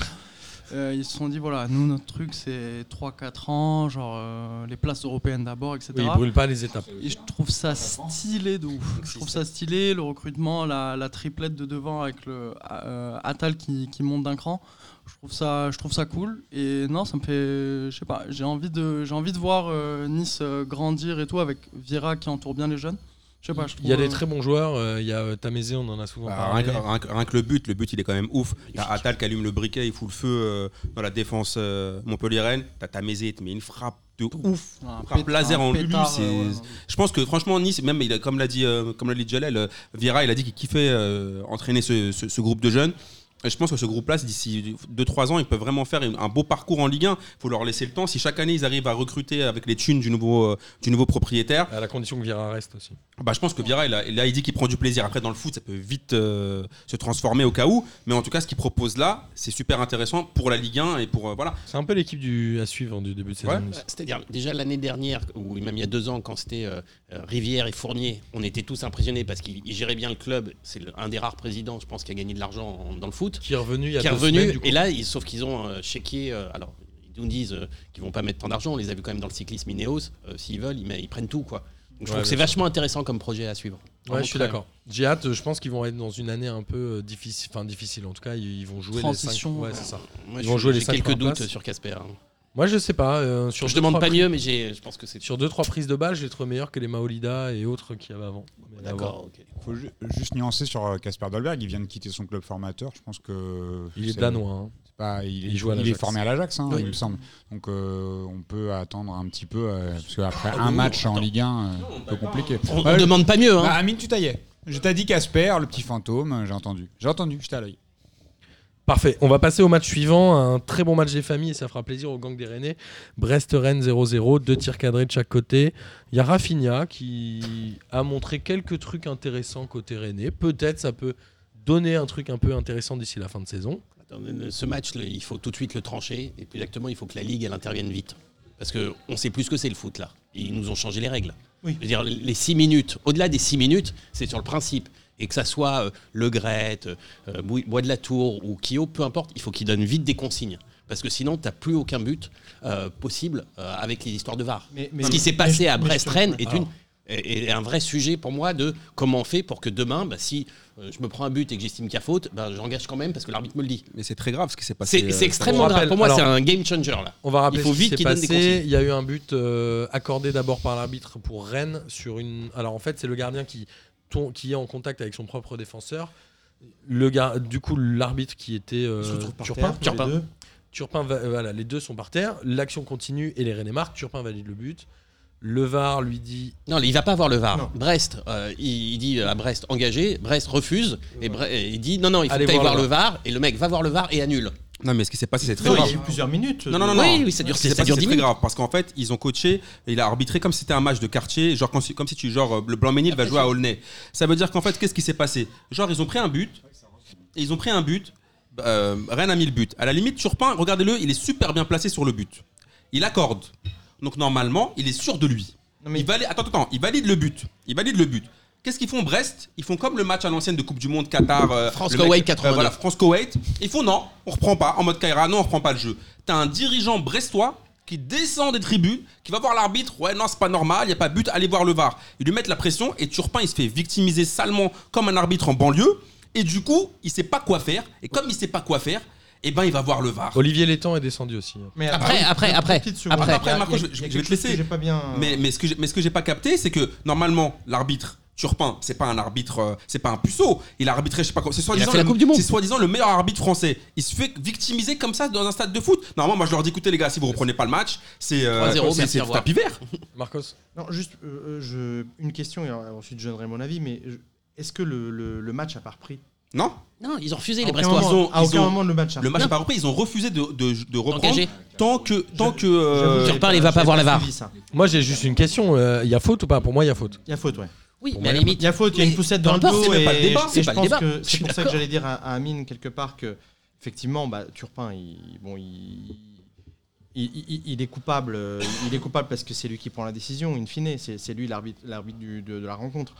Euh, ils se sont dit, voilà, nous, notre truc, c'est 3-4 ans, genre euh, les places européennes d'abord, etc. Oui, ils brûlent pas les étapes. Et je trouve ça stylé de ouf. Je trouve ça stylé, le recrutement, la, la triplette de devant avec le euh, Atal qui, qui monte d'un cran. Je trouve ça, je trouve ça cool. Et non, ça me fait, je sais pas, j'ai envie de, j'ai envie de voir Nice grandir et tout avec Vira qui entoure bien les jeunes. Je sais pas, je trouve. Il y a des très bons joueurs. euh, Il y a euh, Tamézé, on en a souvent Bah, rien, parlé. que, rien que- rien que le but, le but il est quand même ouf. T'as Attal qui allume le briquet, il fout le feu euh, dans la défense Montpellier-Rennes. T'as Tamézé, il te met une frappe de ouf. un frappe laser en Lulu, pétard, c'est- ouais. Je pense que franchement Nice, même il a- comme l'a dit, euh, comme l'a dit Jalel, euh, Vieira, il a dit qu'il kiffait euh, entraîner ce, ce- ce groupe de jeunes. Et je pense que ce groupe-là, d'ici 2-3 ans, ils peuvent vraiment faire un beau parcours en Ligue 1. Il faut leur laisser le temps. Si chaque année ils arrivent à recruter avec les thunes du nouveau, euh, du nouveau propriétaire, À la condition que Vira reste aussi. bah, je pense que Vieira, il a- là, il dit qu'il prend du plaisir. Après, dans le foot, ça peut vite euh, se transformer au cas où. Mais en tout cas, ce qu'il propose là, c'est super intéressant pour la Ligue 1 et pour euh, voilà. C'est un peu l'équipe à suivre du début de saison. Ouais. C'est-à-dire, déjà l'année dernière, ou même il y a deux ans, quand c'était Rivière et Fournier, on était tous impressionnés parce qu'il il gérait bien le club. C'est un des rares présidents, je pense, qui a gagné de l'argent en- dans le foot. Qui est revenu il y a Qui est deux revenu, semaines, du coup. et là, ils- sauf qu'ils ont euh, chéquié. euh, alors, ils nous disent euh, qu'ils vont pas mettre tant d'argent, on les a vus quand même dans le cyclisme Ineos. euh, S'ils veulent, ils, met- ils prennent tout, quoi. Donc, je Ouais, trouve que c'est bien vachement intéressant comme projet à suivre. Ouais, Vraiment je suis très- d'accord. J'ai hâte. Je pense qu'ils vont être dans une année un peu euh, difficile. Enfin, difficile. En tout cas, ils ils vont jouer Transition. les cinq. Ouais, c'est ça. Moi, Ils je- vont jouer les j'ai cinq quelques premières doutes places. sur Casper. hein. Moi, je sais pas. euh, sur Je deux, demande trois pas mieux, mais j'ai- je pense que c'est. Sur deux trois prises de balles, je les trouve meilleurs que les Maolida et autres qu'il y avait avant. D'accord, ok. faut ju- juste nuancer sur euh, Casper Dolberg. Il vient de quitter son club formateur. Je pense que Il est c'est- danois. hein. c'est pas- il, joue à il est formé à l'Ajax, hein, Oui. il me semble. Donc euh, on peut attendre un petit peu euh, parce qu'après Ah un match en. Ligue 1, euh, un peu compliqué. On, on Ouais, demande pas mieux, hein. bah, Amine, tu taillais. Je t'ai dit Casper, le petit fantôme. J'ai entendu. J'ai entendu. J'étais à l'œil. Parfait. On va passer au match suivant. Un très bon match des familles et ça fera plaisir au gang des Rennais. Brest-Rennes 0-0. Deux tirs cadrés de chaque côté. Il y a Rafinha qui a montré quelques trucs intéressants côté Rennais. Peut-être ça peut donner un truc un peu intéressant d'ici la fin de saison. Ce match, il faut tout de suite le trancher. Et plus exactement, il faut que la Ligue, elle intervienne vite. Parce qu'on sait plus ce que c'est le foot, là. Ils nous ont changé les règles. Oui. Je veux dire, les 6 minutes, au-delà des 6 minutes, c'est sur le principe. Et que ça soit euh, Le Gret, euh, Bois Bois de la Tour ou Kyo, peu importe, il faut qu'ils donnent vite des consignes. Parce que sinon, tu n'as plus aucun but euh, possible euh, avec les histoires de VAR. Mais- mais- Ce qui s'est passé mais- à Brest-Rennes est, Alors. une, est- est un vrai sujet pour moi de comment on fait pour que demain, bah, si euh, je me prends un but et que j'estime qu'il y a faute, bah, j'engage quand même parce que l'arbitre me le dit. Mais c'est très grave ce qui s'est passé. C'est euh, c'est extrêmement grave. Pour moi, c'est un game changer là. On va rappeler Il faut ce qui vite s'est qu'il donne des passé. consignes. Il y a eu un but euh, accordé d'abord par l'arbitre pour Rennes sur une. Alors en fait, c'est le gardien qui, ton- qui est en contact avec son propre défenseur. Le gar- Du coup, l'arbitre qui était euh, par Turpin. terre, tous les Turpin. deux. Turpin va- euh, voilà, les deux sont par terre. L'action continue et les Rennais marquent. Turpin valide le but. Le VAR lui dit Non, il va pas voir le VAR. Non. Brest, euh, il, il dit à Brest engagé. Brest refuse et, Bre- et il dit non non, il faut t'ailles voir voir le le VAR et le mec va voir le VAR et annule. Non, mais ce qui s'est passé, c'est très Non, il grave. y a eu plusieurs minutes. Non, non, non. Oui, oui, ça dure, Ce qui ça passé, dure c'est 10 très grave parce qu'en fait, ils ont coaché il a arbitré comme si c'était un match de quartier, genre comme si, comme si tu genre euh, le Blanc-Ménil va jouer à Aulnay. Ça veut dire qu'en fait, qu'est-ce qui s'est passé? Genre, ils ont pris un but, et ils ont pris un but. Euh, Rennes a mis le but. À la limite, Turpin, regardez-le, il est super bien placé sur le but. Il accorde. Donc normalement, il est sûr de lui. Non, mais- Il valide, attends, attends, il valide le but. Il valide le but. Qu'est-ce qu'ils font Brest? Ils font comme le match à l'ancienne de Coupe du Monde Qatar. euh, France le mec- Koweït euh, 89. voilà, France Koweït. Ils font non, on reprend pas. En mode Kaira, non, on reprend pas le jeu. T'as un dirigeant brestois qui descend des tribunes, qui va voir l'arbitre. Ouais, non, c'est pas normal, il y a pas but, allez voir le VAR. Ils lui mettent la pression et Turpin, il se fait victimiser salement comme un arbitre en banlieue. Et du coup, il sait pas quoi faire. Et comme il sait pas quoi faire, eh ben, il va voir le VAR. Olivier Létang est descendu aussi. Mais Après, après, après. petite seconde. Après, après, Marco, je- vais te laisser. pas bien. Mais, mais ce que j'ai pas capté, c'est que normalement, l'arbitre Turpin, c'est pas un arbitre, euh, c'est pas un puceau. Il a arbitré, je sais pas quoi. C'est soi-disant fait la le- Coupe du Monde. C'est soi-disant le meilleur arbitre français. Il se fait victimiser comme ça dans un stade de foot. Normalement, moi je leur dis écoutez les gars, si vous reprenez pas le match, c'est euh, 3-0, c'est- merci, c'est au revoir. tapis vert. Marcos Non, juste euh, euh, je... une question et ensuite je donnerai mon avis. Mais je- est-ce que le, le- le match a pas repris? Non, Non, ils ont refusé les Brestois. moment- Ils ont- à ils aucun ont- moment le match a le match n'a pas repris. Ils ont refusé de, de, de reprendre tant que tant que. J'avoue, euh, Turpin, il va pas voir la VAR. Moi j'ai juste une question. Il y a faute ou pas? Pour moi il y a faute. Il y a faute, ouais. Oui, mais à la limite. Il y a faute, il y a une poussette dans le dos. et pas le débat, et c'est je pas le pense débat. que c'est pour ça que j'allais dire à, à Amine quelque part que effectivement, bah, Turpin, il, bon, il, il, il- il est coupable. Il est coupable parce que c'est lui qui prend la décision. In fine, c'est lui l'arbitre, de, de la rencontre.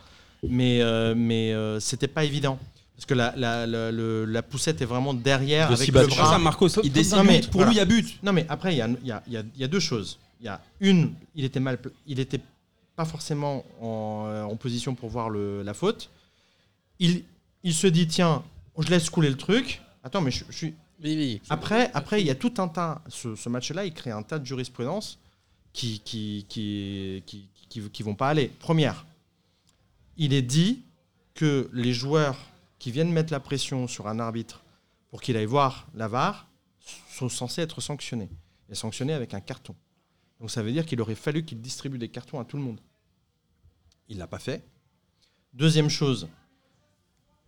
Mais euh, mais euh, c'était pas évident parce que la, la, la, le- la poussette est vraiment derrière De avec le bras. ça, Marcos, il décide mais but. Pour voilà. lui, il y a but. Non, mais après, il y a, il y a- il y a- il y a deux choses. Il y a une, il était mal, il était pas forcément en, euh, en position pour voir le- la faute. Il, il se dit, tiens, je laisse couler le truc. Attends, mais je, je suis. Oui, oui. Après, après, il y a tout un tas. Ce, ce match-là, il crée un tas de jurisprudence qui qui, qui, qui, qui, qui vont pas aller. Première, il est dit que les joueurs qui viennent mettre la pression sur un arbitre pour qu'il aille voir la VAR sont censés être sanctionnés. Et sanctionnés avec un carton. Donc ça veut dire qu'il aurait fallu qu'il distribue des cartons à tout le monde. Il l'a pas fait. Deuxième chose,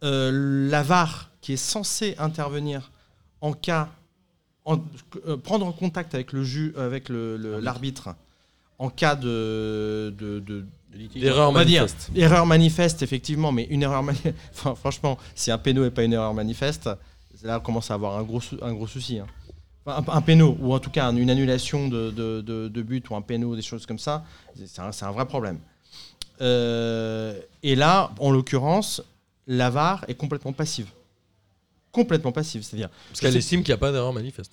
euh, la VAR qui est censée intervenir en cas, en- euh, prendre en contact avec le ju, avec le- le- l'arbitre en cas de, de, de- L'erreur on va dire manifeste. erreur manifeste effectivement, mais une erreur mani- enfin, franchement, si un péno n'est pas une erreur manifeste, là on commence à avoir un gros, sou- un gros souci. hein. Un, un péno ou en tout cas une annulation de, de, de- de but ou un péno, des choses comme ça, c'est un, c'est un vrai problème. Euh, et là, en l'occurrence, la VAR est complètement passive. Complètement passive, c'est-à-dire. Parce qu'elle estime qu'il n'y a pas d'erreur manifeste.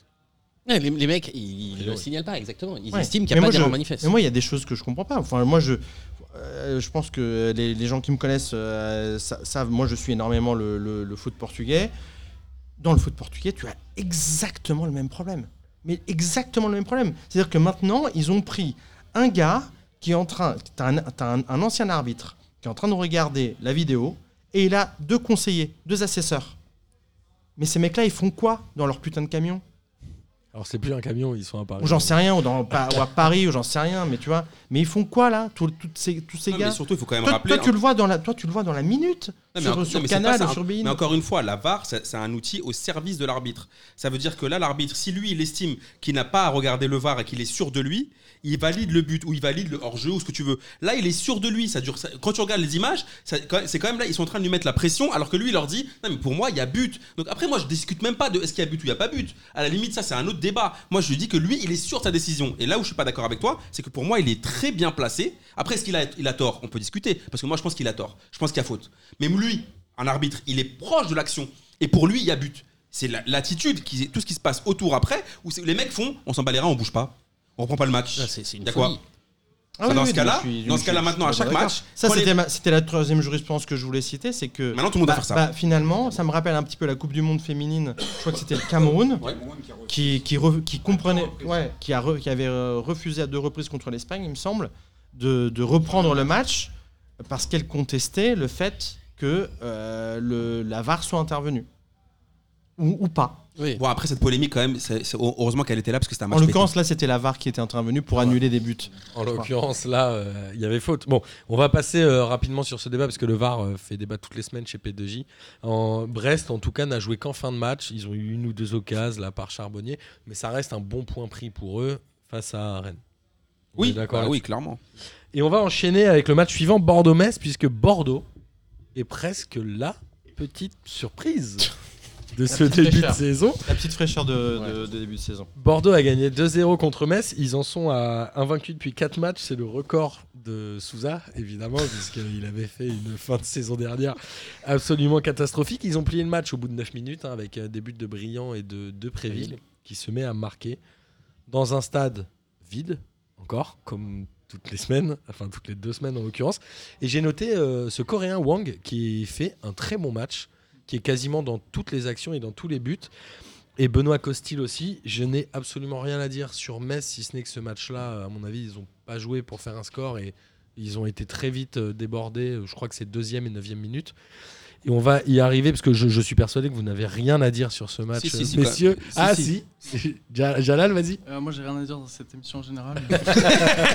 Ouais, les, les mecs, ils ne le signalent pas exactement. Ils Ouais. estiment qu'il n'y a pas d'erreur manifeste. Mais moi, il y a des choses que je comprends pas. Enfin, moi, je, euh, je pense que les, les gens qui me connaissent euh, sa- savent. Moi, je suis énormément le, le- le foot portugais. Dans le foot portugais, tu as exactement le même problème. Mais exactement le même problème. C'est-à-dire que maintenant, ils ont pris un gars qui est en train. T'as un, un ancien arbitre qui est en train de regarder la vidéo et il a deux conseillers, deux assesseurs. Mais ces mecs-là, ils font quoi dans leur putain de camion? Alors c'est plus un camion, ils sont à Paris. ou j'en sais rien, ou, dans, Pa- ou à Paris, ou j'en sais rien, mais tu vois. Mais ils font quoi là, ces, tous ces Non, gars mais surtout, il faut quand même toi, rappeler. toi, tu le vois dans la, toi, tu le vois dans la minute Non, mais sur, en- sur non, mais c'est Canal pas ou ça. sur Bein. Mais encore une fois, la VAR, c'est c'est un outil au service de l'arbitre. Ça veut dire que là, l'arbitre, si lui, il estime qu'il n'a pas à regarder le VAR et qu'il est sûr de lui, il valide le but ou il valide le hors-jeu ou ce que tu veux. Là, il est sûr de lui. Ça dure. quand tu regardes les images, c'est quand même là, ils sont en train de lui mettre la pression, alors que lui, il leur dit non, mais pour moi, il y a but. Donc après, moi, je discute même pas de est-ce qu'il y a but ou il y a pas but. À la limite, ça, c'est un autre débat. Moi, je lui dis que lui, il est sûr de sa décision. Et là où je suis pas d'accord avec toi, c'est que pour moi, il est très bien placé. Après, est-ce qu'il a, il a tort? On peut discuter. Parce que moi, je pense qu'il a tort. Je pense qu'il y a faute. Mais lui, un arbitre, il est proche de l'action. Et pour lui, il y a but. C'est la- l'attitude, tout ce qui se passe autour après, où les mecs font on s'en bat on bouge pas. On reprend pas le match. Ah, c'est c'est une Y a quoi folie. Ah dans ce donc cas-là- je suis- dans ce je cas-là, suis- maintenant, à je suis chaque d'accord. match, Ça, quand les- c'était ma- c'était la troisième jurisprudence que je voulais citer, c'est que. Maintenant, tout le monde bah, va faire ça. bah, finalement, ça me rappelle un petit peu la Coupe du Monde féminine. Je crois que c'était le Cameroun. qui, qui, re- qui comprenait, ouais, qui, a re- qui avait euh, refusé à deux reprises contre l'Espagne, il me semble, de, de reprendre le match parce qu'elle contestait le fait que euh, le, la VAR soit intervenue. Ou, ou pas. Oui. Bon, après cette polémique, quand même, c'est- c'est- heureusement qu'elle était là parce que c'était un match. En l'occurrence, là, c'était la VAR qui était intervenue pour annuler des buts. En l'occurrence, là, euh, il y avait faute. Bon, on va passer euh, rapidement sur ce débat parce que le VAR euh, fait débat toutes les semaines chez P2J. En Brest, en tout cas, n'a joué qu'en fin de match. Ils ont eu une ou deux occasions là par Charbonnier, mais ça reste un bon point pris pour eux face à Rennes. On est Oui, d'accord. bah là-dessus oui, clairement. Et on va enchaîner avec le match suivant, Bordeaux-Metz, puisque Bordeaux est presque la petite surprise. de ce petite début de fraîcheur. saison. La petite fraîcheur de, de- de début de saison. Bordeaux a gagné 2-0 contre Metz. Ils en sont à invaincus depuis 4 matchs. C'est le record de Souza, évidemment, puisqu'il avait fait une fin de saison dernière absolument catastrophique. Ils ont plié le match au bout de 9 minutes hein, avec euh, des buts de Brillant et de, de Préville qui se met à marquer dans un stade vide, encore, comme toutes les semaines, enfin toutes les deux semaines en l'occurrence. Et j'ai noté euh, ce Coréen Wang qui fait un très bon match, qui est quasiment dans toutes les actions et dans tous les buts. Et Benoît Costil aussi, je n'ai absolument rien à dire sur Metz, si ce n'est que ce match-là, à mon avis, ils n'ont pas joué pour faire un score et ils ont été très vite euh, débordés. Je crois que c'est deuxième et neuvième minute. Et on va y arriver parce que je, je suis persuadé que vous n'avez rien à dire sur ce match, Si, si, si, euh, messieurs. ah si. si, Ja- Jalal, vas-y. Euh, moi, j'ai rien à dire dans cette émission en général.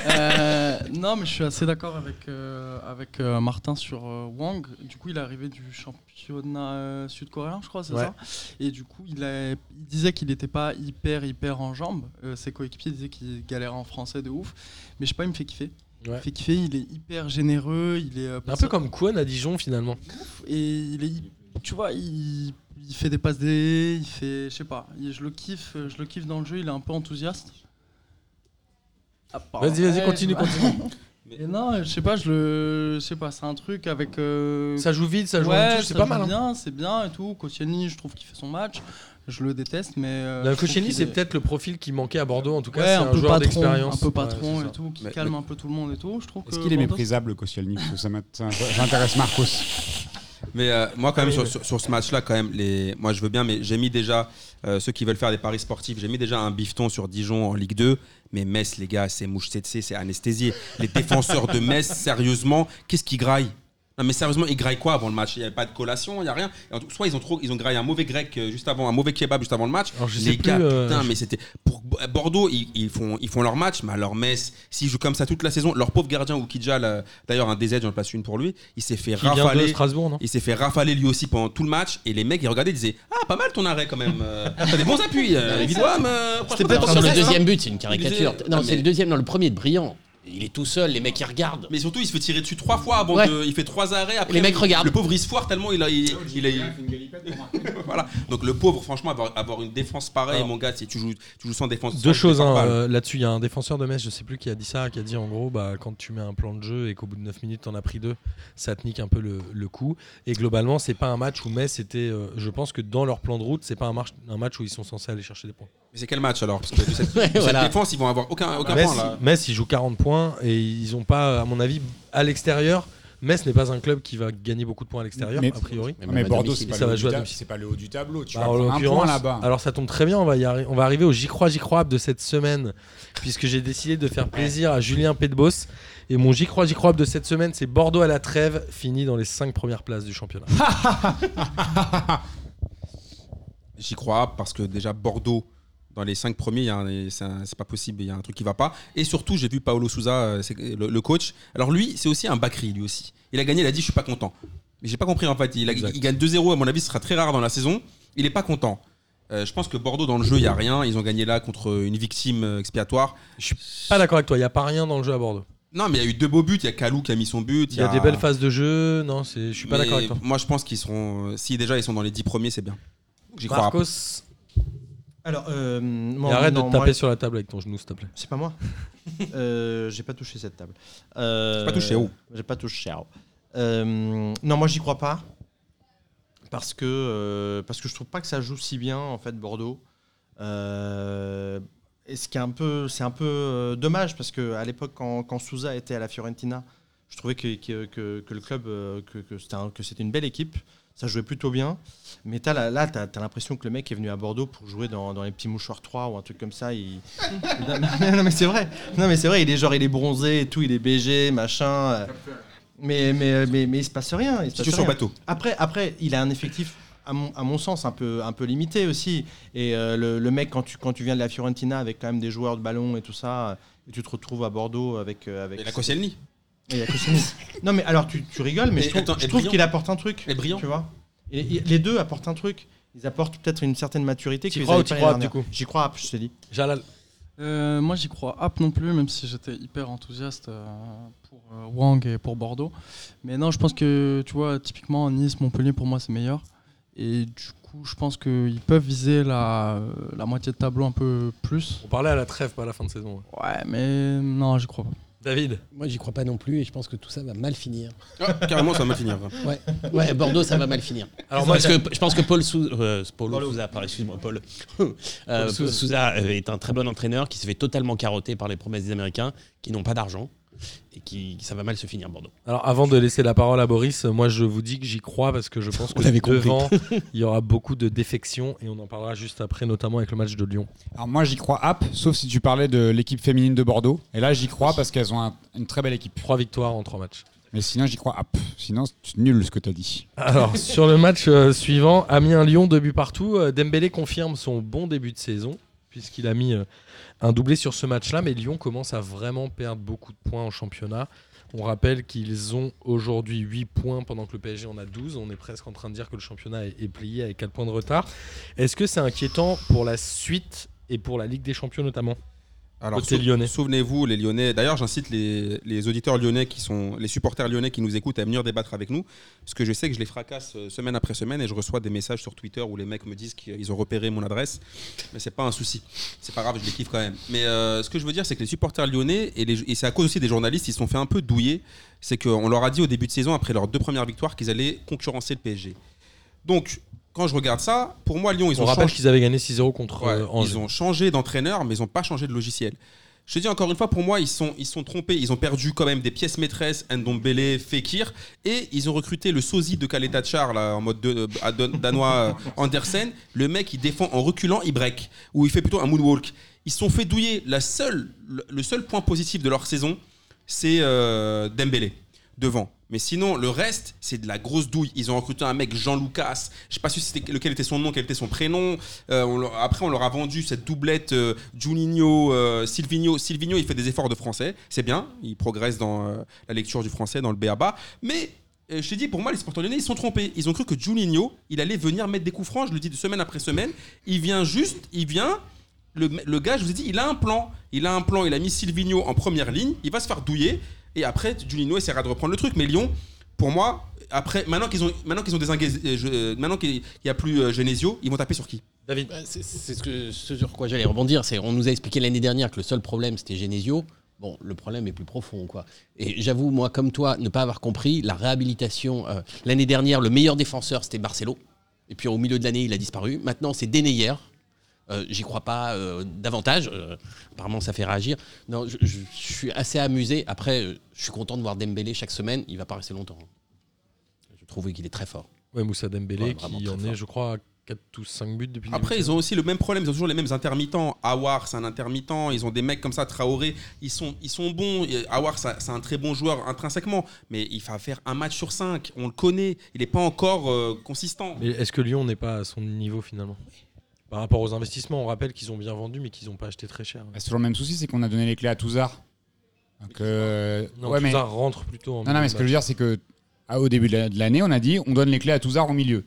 Euh, non, mais je suis assez d'accord avec, euh, avec euh, Martin sur euh, Wang. Du coup, il est arrivé du championnat euh, sud-coréen, je crois, c'est Ouais. ça? Et du coup, il, a- il disait qu'il n'était pas hyper, hyper en jambes. Euh, ses coéquipiers disaient qu'il galérait en français de ouf. Mais je sais pas, il me fait kiffer. Il Ouais. fait kiffer, il est hyper généreux. Il est, euh, Un peu comme Kwon à Dijon finalement. et il est tu vois il, il fait des passes D il fait je sais pas il- je le kiffe je le kiffe dans le jeu il est un peu enthousiaste Ah. Vas-y, vas-y, continue, continue. Et non je sais pas je le je sais pas c'est un truc avec euh, Ça joue vite, ça joue ouais, c'est pas joue mal. hein. bien c'est bien et tout Koscielny je trouve qu'il fait son match je le déteste mais euh, qu'il c'est est- peut-être le profil qui manquait à Bordeaux. En tout cas, ouais, c'est un, un, peu joueur patron d'expérience. un peu patron et tout qui Mais- calme mais- un peu tout le monde et tout je trouve Est-ce que qu'il est méprisable, Koscielny J'intéresse Marcos. Mais euh, moi, quand même, sur, sur- sur ce match-là, quand même, les... moi, je veux bien, mais j'ai mis déjà, euh, ceux qui veulent faire des paris sportifs, j'ai mis déjà un bifton sur Dijon en Ligue 2. Mais Metz, les gars, c'est mouche c'est anesthésié. Les défenseurs de Metz, sérieusement, qu'est-ce qu'ils graillent non mais sérieusement, ils graillent quoi avant le match? Il n'y avait pas de collation, il n'y a rien. Et en tout- Soit ils ont trop, ils ont graillé un mauvais grec euh, juste avant, un mauvais kebab juste avant le match. Alors, je sais les plus, gars, euh, putain, je- mais c'était pour Bo- Bordeaux, ils, ils font, ils font leur match, mais alors Metz, s'ils jouent comme ça toute la saison, leur pauvre gardien Oukidja, là, d'ailleurs un DZ, j'en place une pour lui, il s'est fait Qui vient de rafaler. Strasbourg, non? Il s'est fait rafaler lui aussi pendant tout le match et les mecs ils regardaient ils disaient ah pas mal ton arrêt quand même euh, t'as des bons appuis euh, euh, franchement, t'as pas un Sur le fait, hein. deuxième but, c'est une caricature. disait- Non, Ah, c'est mais- le deuxième, non, le premier de Brillant. Il est tout seul, les mecs ils regardent. mais surtout il se fait tirer dessus trois fois avant Ouais. de il fait trois arrêts après Les mecs le- regardent. le pauvre il se foire tellement il a il, il a voilà donc le pauvre franchement avoir, avoir une défense pareille Alors, mon gars si tu joues tu joues sans défense Deux choses défense hein, pas, euh, là-dessus. Il y a un défenseur de Metz, je sais plus qui a dit ça, qui a dit en gros, bah, quand tu mets un plan de jeu et qu'au bout de 9 minutes t'en as pris deux, ça te nique un peu le, le coup. Et globalement, c'est pas un match où Metz était. euh, je pense que dans leur plan de route, c'est pas un match, un match où ils sont censés aller chercher des points. mais c'est quel match alors? Parce que de cette, Ouais, de cette voilà. défense ils vont avoir aucun aucun Metz, point là Metz, ils jouent 40 points et ils ont pas, à mon avis, à l'extérieur. Metz n'est pas un club qui va gagner beaucoup de points à l'extérieur, Mais- a priori. Mais Bordeaux, c'est pas, Ça le va haut du jouer à c'est pas le haut du tableau. Tu Bah, vas en un l'occurrence, point là-bas. alors ça tombe très bien, on va, y arri- on va arriver au J'y crois, J'y crois de cette semaine, puisque j'ai décidé de faire plaisir à Julien Pedbos. Et mon J'y crois, J'y crois de cette semaine, c'est Bordeaux à la trêve, fini dans les 5 premières places du championnat. J'y crois parce que déjà Bordeaux, dans les cinq premiers, c'est pas possible, il y a un truc qui va pas. Et surtout, j'ai vu Paolo Souza, euh, le, le coach. Alors lui, c'est aussi un Bakri, lui aussi. Il a gagné, il a dit je suis pas content. Mais j'ai pas compris en fait. Il, a- Exact. il gagne 2-0, à mon avis, ce sera très rare dans la saison. Il est pas content. Euh, je pense que Bordeaux, dans le jeu, il y a rien. Ils ont gagné là contre une victime euh, expiatoire. Je suis pas d'accord avec toi, il n'y a pas rien dans le jeu à Bordeaux. Non, mais il y a eu deux beaux buts. Il y a Kalou qui a mis son but. Il y a des belles phases de jeu, non, je suis pas d'accord avec toi. Moi, je pense qu'ils seront. si déjà ils sont dans les 10 premiers, c'est bien. J'y crois. Marcos, Alors, euh, moi, arrête non, de te taper moi- sur la table avec ton genou, s'il te plaît. C'est pas moi? euh, j'ai pas touché cette table. Euh, Pas touché, oh. J'ai pas touché. Euh, non, moi j'y crois pas. Parce que, euh, parce que je trouve pas que ça joue si bien en fait Bordeaux. Et ce qui est un peu, c'est un peu dommage parce que à l'époque quand, quand Souza était à la Fiorentina, je trouvais que, que, que- que le club, que, que c'était un- que c'était une belle équipe. Ça jouait plutôt bien. Mais t'as là, là tu as, l'impression que le mec est venu à Bordeaux pour jouer dans, dans les petits mouchoirs 3 ou un truc comme ça. Il... non, mais- c'est vrai. Non mais c'est vrai, il est genre il est bronzé et tout, il est BG, machin. euh, Mais, mais, mais, mais il se passe rien. Il se passe rien. bateau. Après, après, il a un effectif, à mon, à mon sens, un peu, un peu limité aussi. Et euh, le, le mec, quand tu, quand tu viens de la Fiorentina avec quand même des joueurs de ballon et tout ça, euh, et tu te retrouves à Bordeaux avec. euh, avec Et la Koscielny. Et il y a Koscielny. non, mais alors tu, tu rigoles, mais Et je trouve, attends, je et trouve Brillant qu'il apporte un truc. Et Brillant Tu vois et, et les deux apportent un truc. Ils apportent peut-être une certaine maturité. T'y qu'ils crois avaient ou t'y pas crois, du coup. J'y crois, je te dis. Jalal. Euh, moi, j'y crois app non plus, même si j'étais hyper enthousiaste euh, pour euh, Wang et pour Bordeaux. Mais non, je pense que, tu vois, typiquement, Nice, Montpellier, pour moi, c'est meilleur. Et du coup, je pense qu'ils peuvent viser la, euh, la moitié de tableau un peu plus. On parlait à la trêve, pas à la fin de saison. Ouais, mais non, j'y crois pas. David Moi, j'y crois pas non plus et je pense que tout ça va mal finir. Ah, carrément, ça va mal finir. Ouais, ouais Bordeaux, ça va mal finir. Alors moi, Parce que je pense que Paul, Sou- euh, Paul Souza, pardon, excuse-moi, Paul, Euh, Paul Souza. Souza euh, est un très bon entraîneur qui se fait totalement carotter par les promesses des Américains, qui n'ont pas d'argent et qui ça va mal se finir Bordeaux. Alors avant de laisser la parole à Boris, moi je vous dis que j'y crois parce que je pense que l'avait compris. devant il y aura beaucoup de défections et on en parlera juste après, notamment avec le match de Lyon. Alors moi j'y crois app, sauf si tu parlais de l'équipe féminine de Bordeaux. Et là j'y crois parce qu'elles ont un- une très belle équipe. Trois victoires en trois matchs. Mais sinon j'y crois app. Sinon c'est nul ce que tu as dit. Alors sur le match euh, suivant, Amiens-Lyon, deux buts partout. Euh, Dembélé confirme son bon début de saison puisqu'il a mis euh, un doublé sur ce match-là, mais Lyon commence à vraiment perdre beaucoup de points en championnat. On rappelle qu'ils ont aujourd'hui 8 points pendant que le PSG en a 12. On est presque en train de dire que le championnat est, plié avec 4 points de retard. Est-ce que c'est inquiétant pour la suite et pour la Ligue des Champions notamment? Alors, Côté sou- lyonnais. Souvenez-vous, les Lyonnais. D'ailleurs, j'incite les, les auditeurs lyonnais qui sont, les supporters lyonnais qui nous écoutent à venir débattre avec nous, parce que je sais que je les fracasse euh, semaine après semaine et je reçois des messages sur Twitter où les mecs me disent qu'ils ont repéré mon adresse, mais c'est pas un souci. C'est pas grave, je les kiffe quand même. Mais euh, ce que je veux dire, c'est que les supporters lyonnais et, et c'est à cause aussi des journalistes, ils se sont fait un peu douiller. C'est qu'on leur a dit au début de saison, après leurs deux premières victoires, qu'ils allaient concurrencer le PSG. Donc, quand je regarde ça, pour moi, Lyon, ils On ont rappelle changé- qu'ils avaient gagné 6-0 contre Ouais, euh, Angers. ils ont changé d'entraîneur, mais ils n'ont pas changé de logiciel. Je te dis encore une fois, pour moi, ils sont, ils sont trompés. Ils ont perdu quand même des pièces maîtresses, Ndombele, Fekir, et ils ont recruté le sosie de Kaletachar, là, en mode de- euh, danois euh, Andersen. Le mec, il défend en reculant, il break, ou il fait plutôt un moonwalk. Ils se sont fait douiller. La seule, le, le seul point positif de leur saison, c'est euh, Dembélé, devant. Mais sinon, le reste, c'est de la grosse douille. Ils ont recruté un mec, Jean Lucas. Je sais pas si c'était lequel était son nom, quel était son prénom. Euh, après, on leur a vendu cette doublette euh, Juninho, euh, Silvino. Silvino, il fait des efforts de français. C'est bien. Il progresse dans euh, la lecture du français, dans le BABA. Mais euh, je t'ai dit, pour moi, les supporters lyonnais, ils sont trompés. Ils ont cru que Juninho, il allait venir mettre des coups francs. Je le dis de semaine après semaine. Il vient juste, il vient. Le, le gars, je vous ai dit, il a un plan. Il a un plan. Il a mis Silvino en première ligne. Il va se faire douiller. Et après, Juninho essaiera de reprendre le truc. Mais Lyon, pour moi, après, maintenant qu'ils ont, maintenant qu'ils ont désingué, euh, euh, maintenant qu'il n'y a plus euh, Genesio, ils vont taper sur qui? David Bah, c'est c'est ce, que- ce sur quoi j'allais rebondir. C'est on nous a expliqué l'année dernière que le seul problème c'était Genesio. Bon, le problème est plus profond, quoi. Et j'avoue, moi, comme toi, ne pas avoir compris la réhabilitation. euh, l'année dernière, le meilleur défenseur c'était Marcelo. Et puis au milieu de l'année, il a disparu. Maintenant, c'est Deneyer. Euh, J'y crois pas euh, davantage. Euh, apparemment, ça fait réagir. Non, je, je- je suis assez amusé. Après, je suis content de voir Dembélé chaque semaine. Il va pas rester longtemps. Je trouve qu'il est très fort. Ouais, Moussa Dembélé Ouais, qui en fort. est, je crois, à 4 ou 5 buts depuis le Après, ils ont aussi le même problème. Ils ont toujours les mêmes intermittents. Awar, c'est un intermittent. Ils ont des mecs comme ça, Traoré. Ils sont, ils sont bons. Awar, c'est un très bon joueur intrinsèquement. Mais il va faire un match sur cinq. On le connaît. Il n'est pas encore euh, consistant. Mais est-ce que Lyon n'est pas à son niveau finalement? Par rapport aux investissements, on rappelle qu'ils ont bien vendu mais qu'ils n'ont pas acheté très cher. Bah, c'est toujours le même souci, c'est qu'on a donné les clés à Touzard. Donc, euh, Non, ouais, tout mais, ça rentre plutôt en non, non, mais ce que je veux dire, c'est que ah, au début de l'année, on a dit on donne les clés à Touzard au milieu.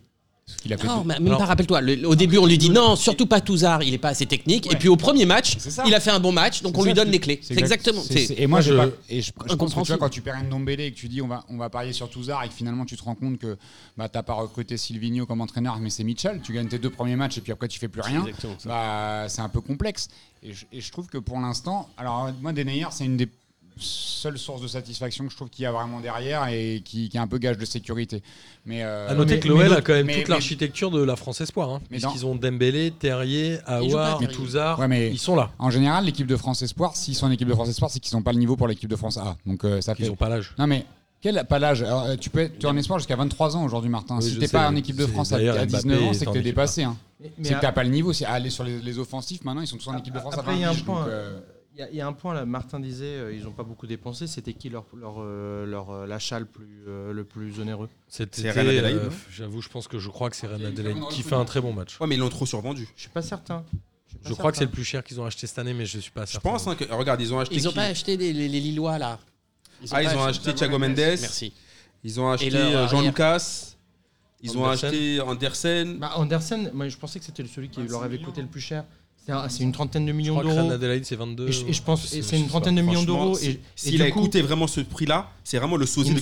A. Non, mais même Alors- pas, rappelle-toi. le- Au début, on lui dit non, surtout pas Touzard, il est pas assez technique. Et puis au premier match, C'est ça. il a fait un bon match, donc C'est on lui ça, donne c'est- les clés. C'est exact- exactement. c'est- c'est- c'est- Et moi, je- et je, je pense que tu vois, Incompréhensible. quand tu perds une Dombélé et que tu dis on va, on va parier sur Touzard et que finalement tu te rends compte que bah, t'as pas recruté Silvino comme entraîneur, mais c'est Mitchell. Tu gagnes tes deux premiers matchs et puis après tu fais plus rien. exactement ça. Bah, c'est un peu complexe. Et je, et je trouve que pour l'instant, alors moi, Denayer, c'est une des seules sources de satisfaction que je trouve qu'il y a vraiment derrière et qui, qui est un peu gage de sécurité. Mais euh, À noter mais- que l'OL a quand même mais- toute l'architecture de la France Espoir. Hein, puisqu'ils ont Dembélé, Terrier, Ils Aouar. Touzard. Ouais, Ils sont là. En général, l'équipe de France Espoir, s'ils sont en équipe de France Espoir, c'est qu'ils n'ont pas le niveau pour l'équipe de France A. Donc euh, ça Ils fait. n'ont pas l'âge. Non mais quel pas l'âge? Alors, euh, Tu peux être en espoir jusqu'à 23 ans aujourd'hui, Martin. Oui, si t'es sais, pas en équipe de France à, à 19 Mbappé ans, c'est est que t'es dépassé. Hein. C'est que t'as pas le niveau. C'est aller sur les, les offensifs. Maintenant, ils sont tous en équipe de France Après, à il y a un 20 piges, point, donc, euh, Il y, a- il y a un point là, Martin disait, euh, ils n'ont pas beaucoup dépensé. C'était qui leur, leur, euh, leur euh, l'achat le plus, euh, le plus onéreux? C'était, C'est Real Adelaide, euh, non? J'avoue, je pense que je crois que c'est Real Il y a une Adelaide qui fait un très bon match. Ouais, mais ils l'ont trop survendu. Je suis pas certain. suis pas Je crois que c'est certain. le plus cher qu'ils ont acheté cette année, mais je suis pas Je certain. pense hein, que. Regarde, ils ont acheté. Ils ont qui pas acheté les, les- les Lillois là. Ah, ils ont acheté Thiago Mendes. Merci. Ils ont acheté leur euh, Jean arrière. Lucas. Ils ont Andersen. acheté Andersen. Bah, Andersen, moi je pensais que c'était celui qui leur avait coûté le plus cher. C'est un- c'est une trentaine de millions d'euros. Adelaide, c'est 22. Et, je- et je pense c'est une trentaine de millions d'euros. Et, S'il a écouté vraiment ce prix-là, c'est vraiment le sosie de.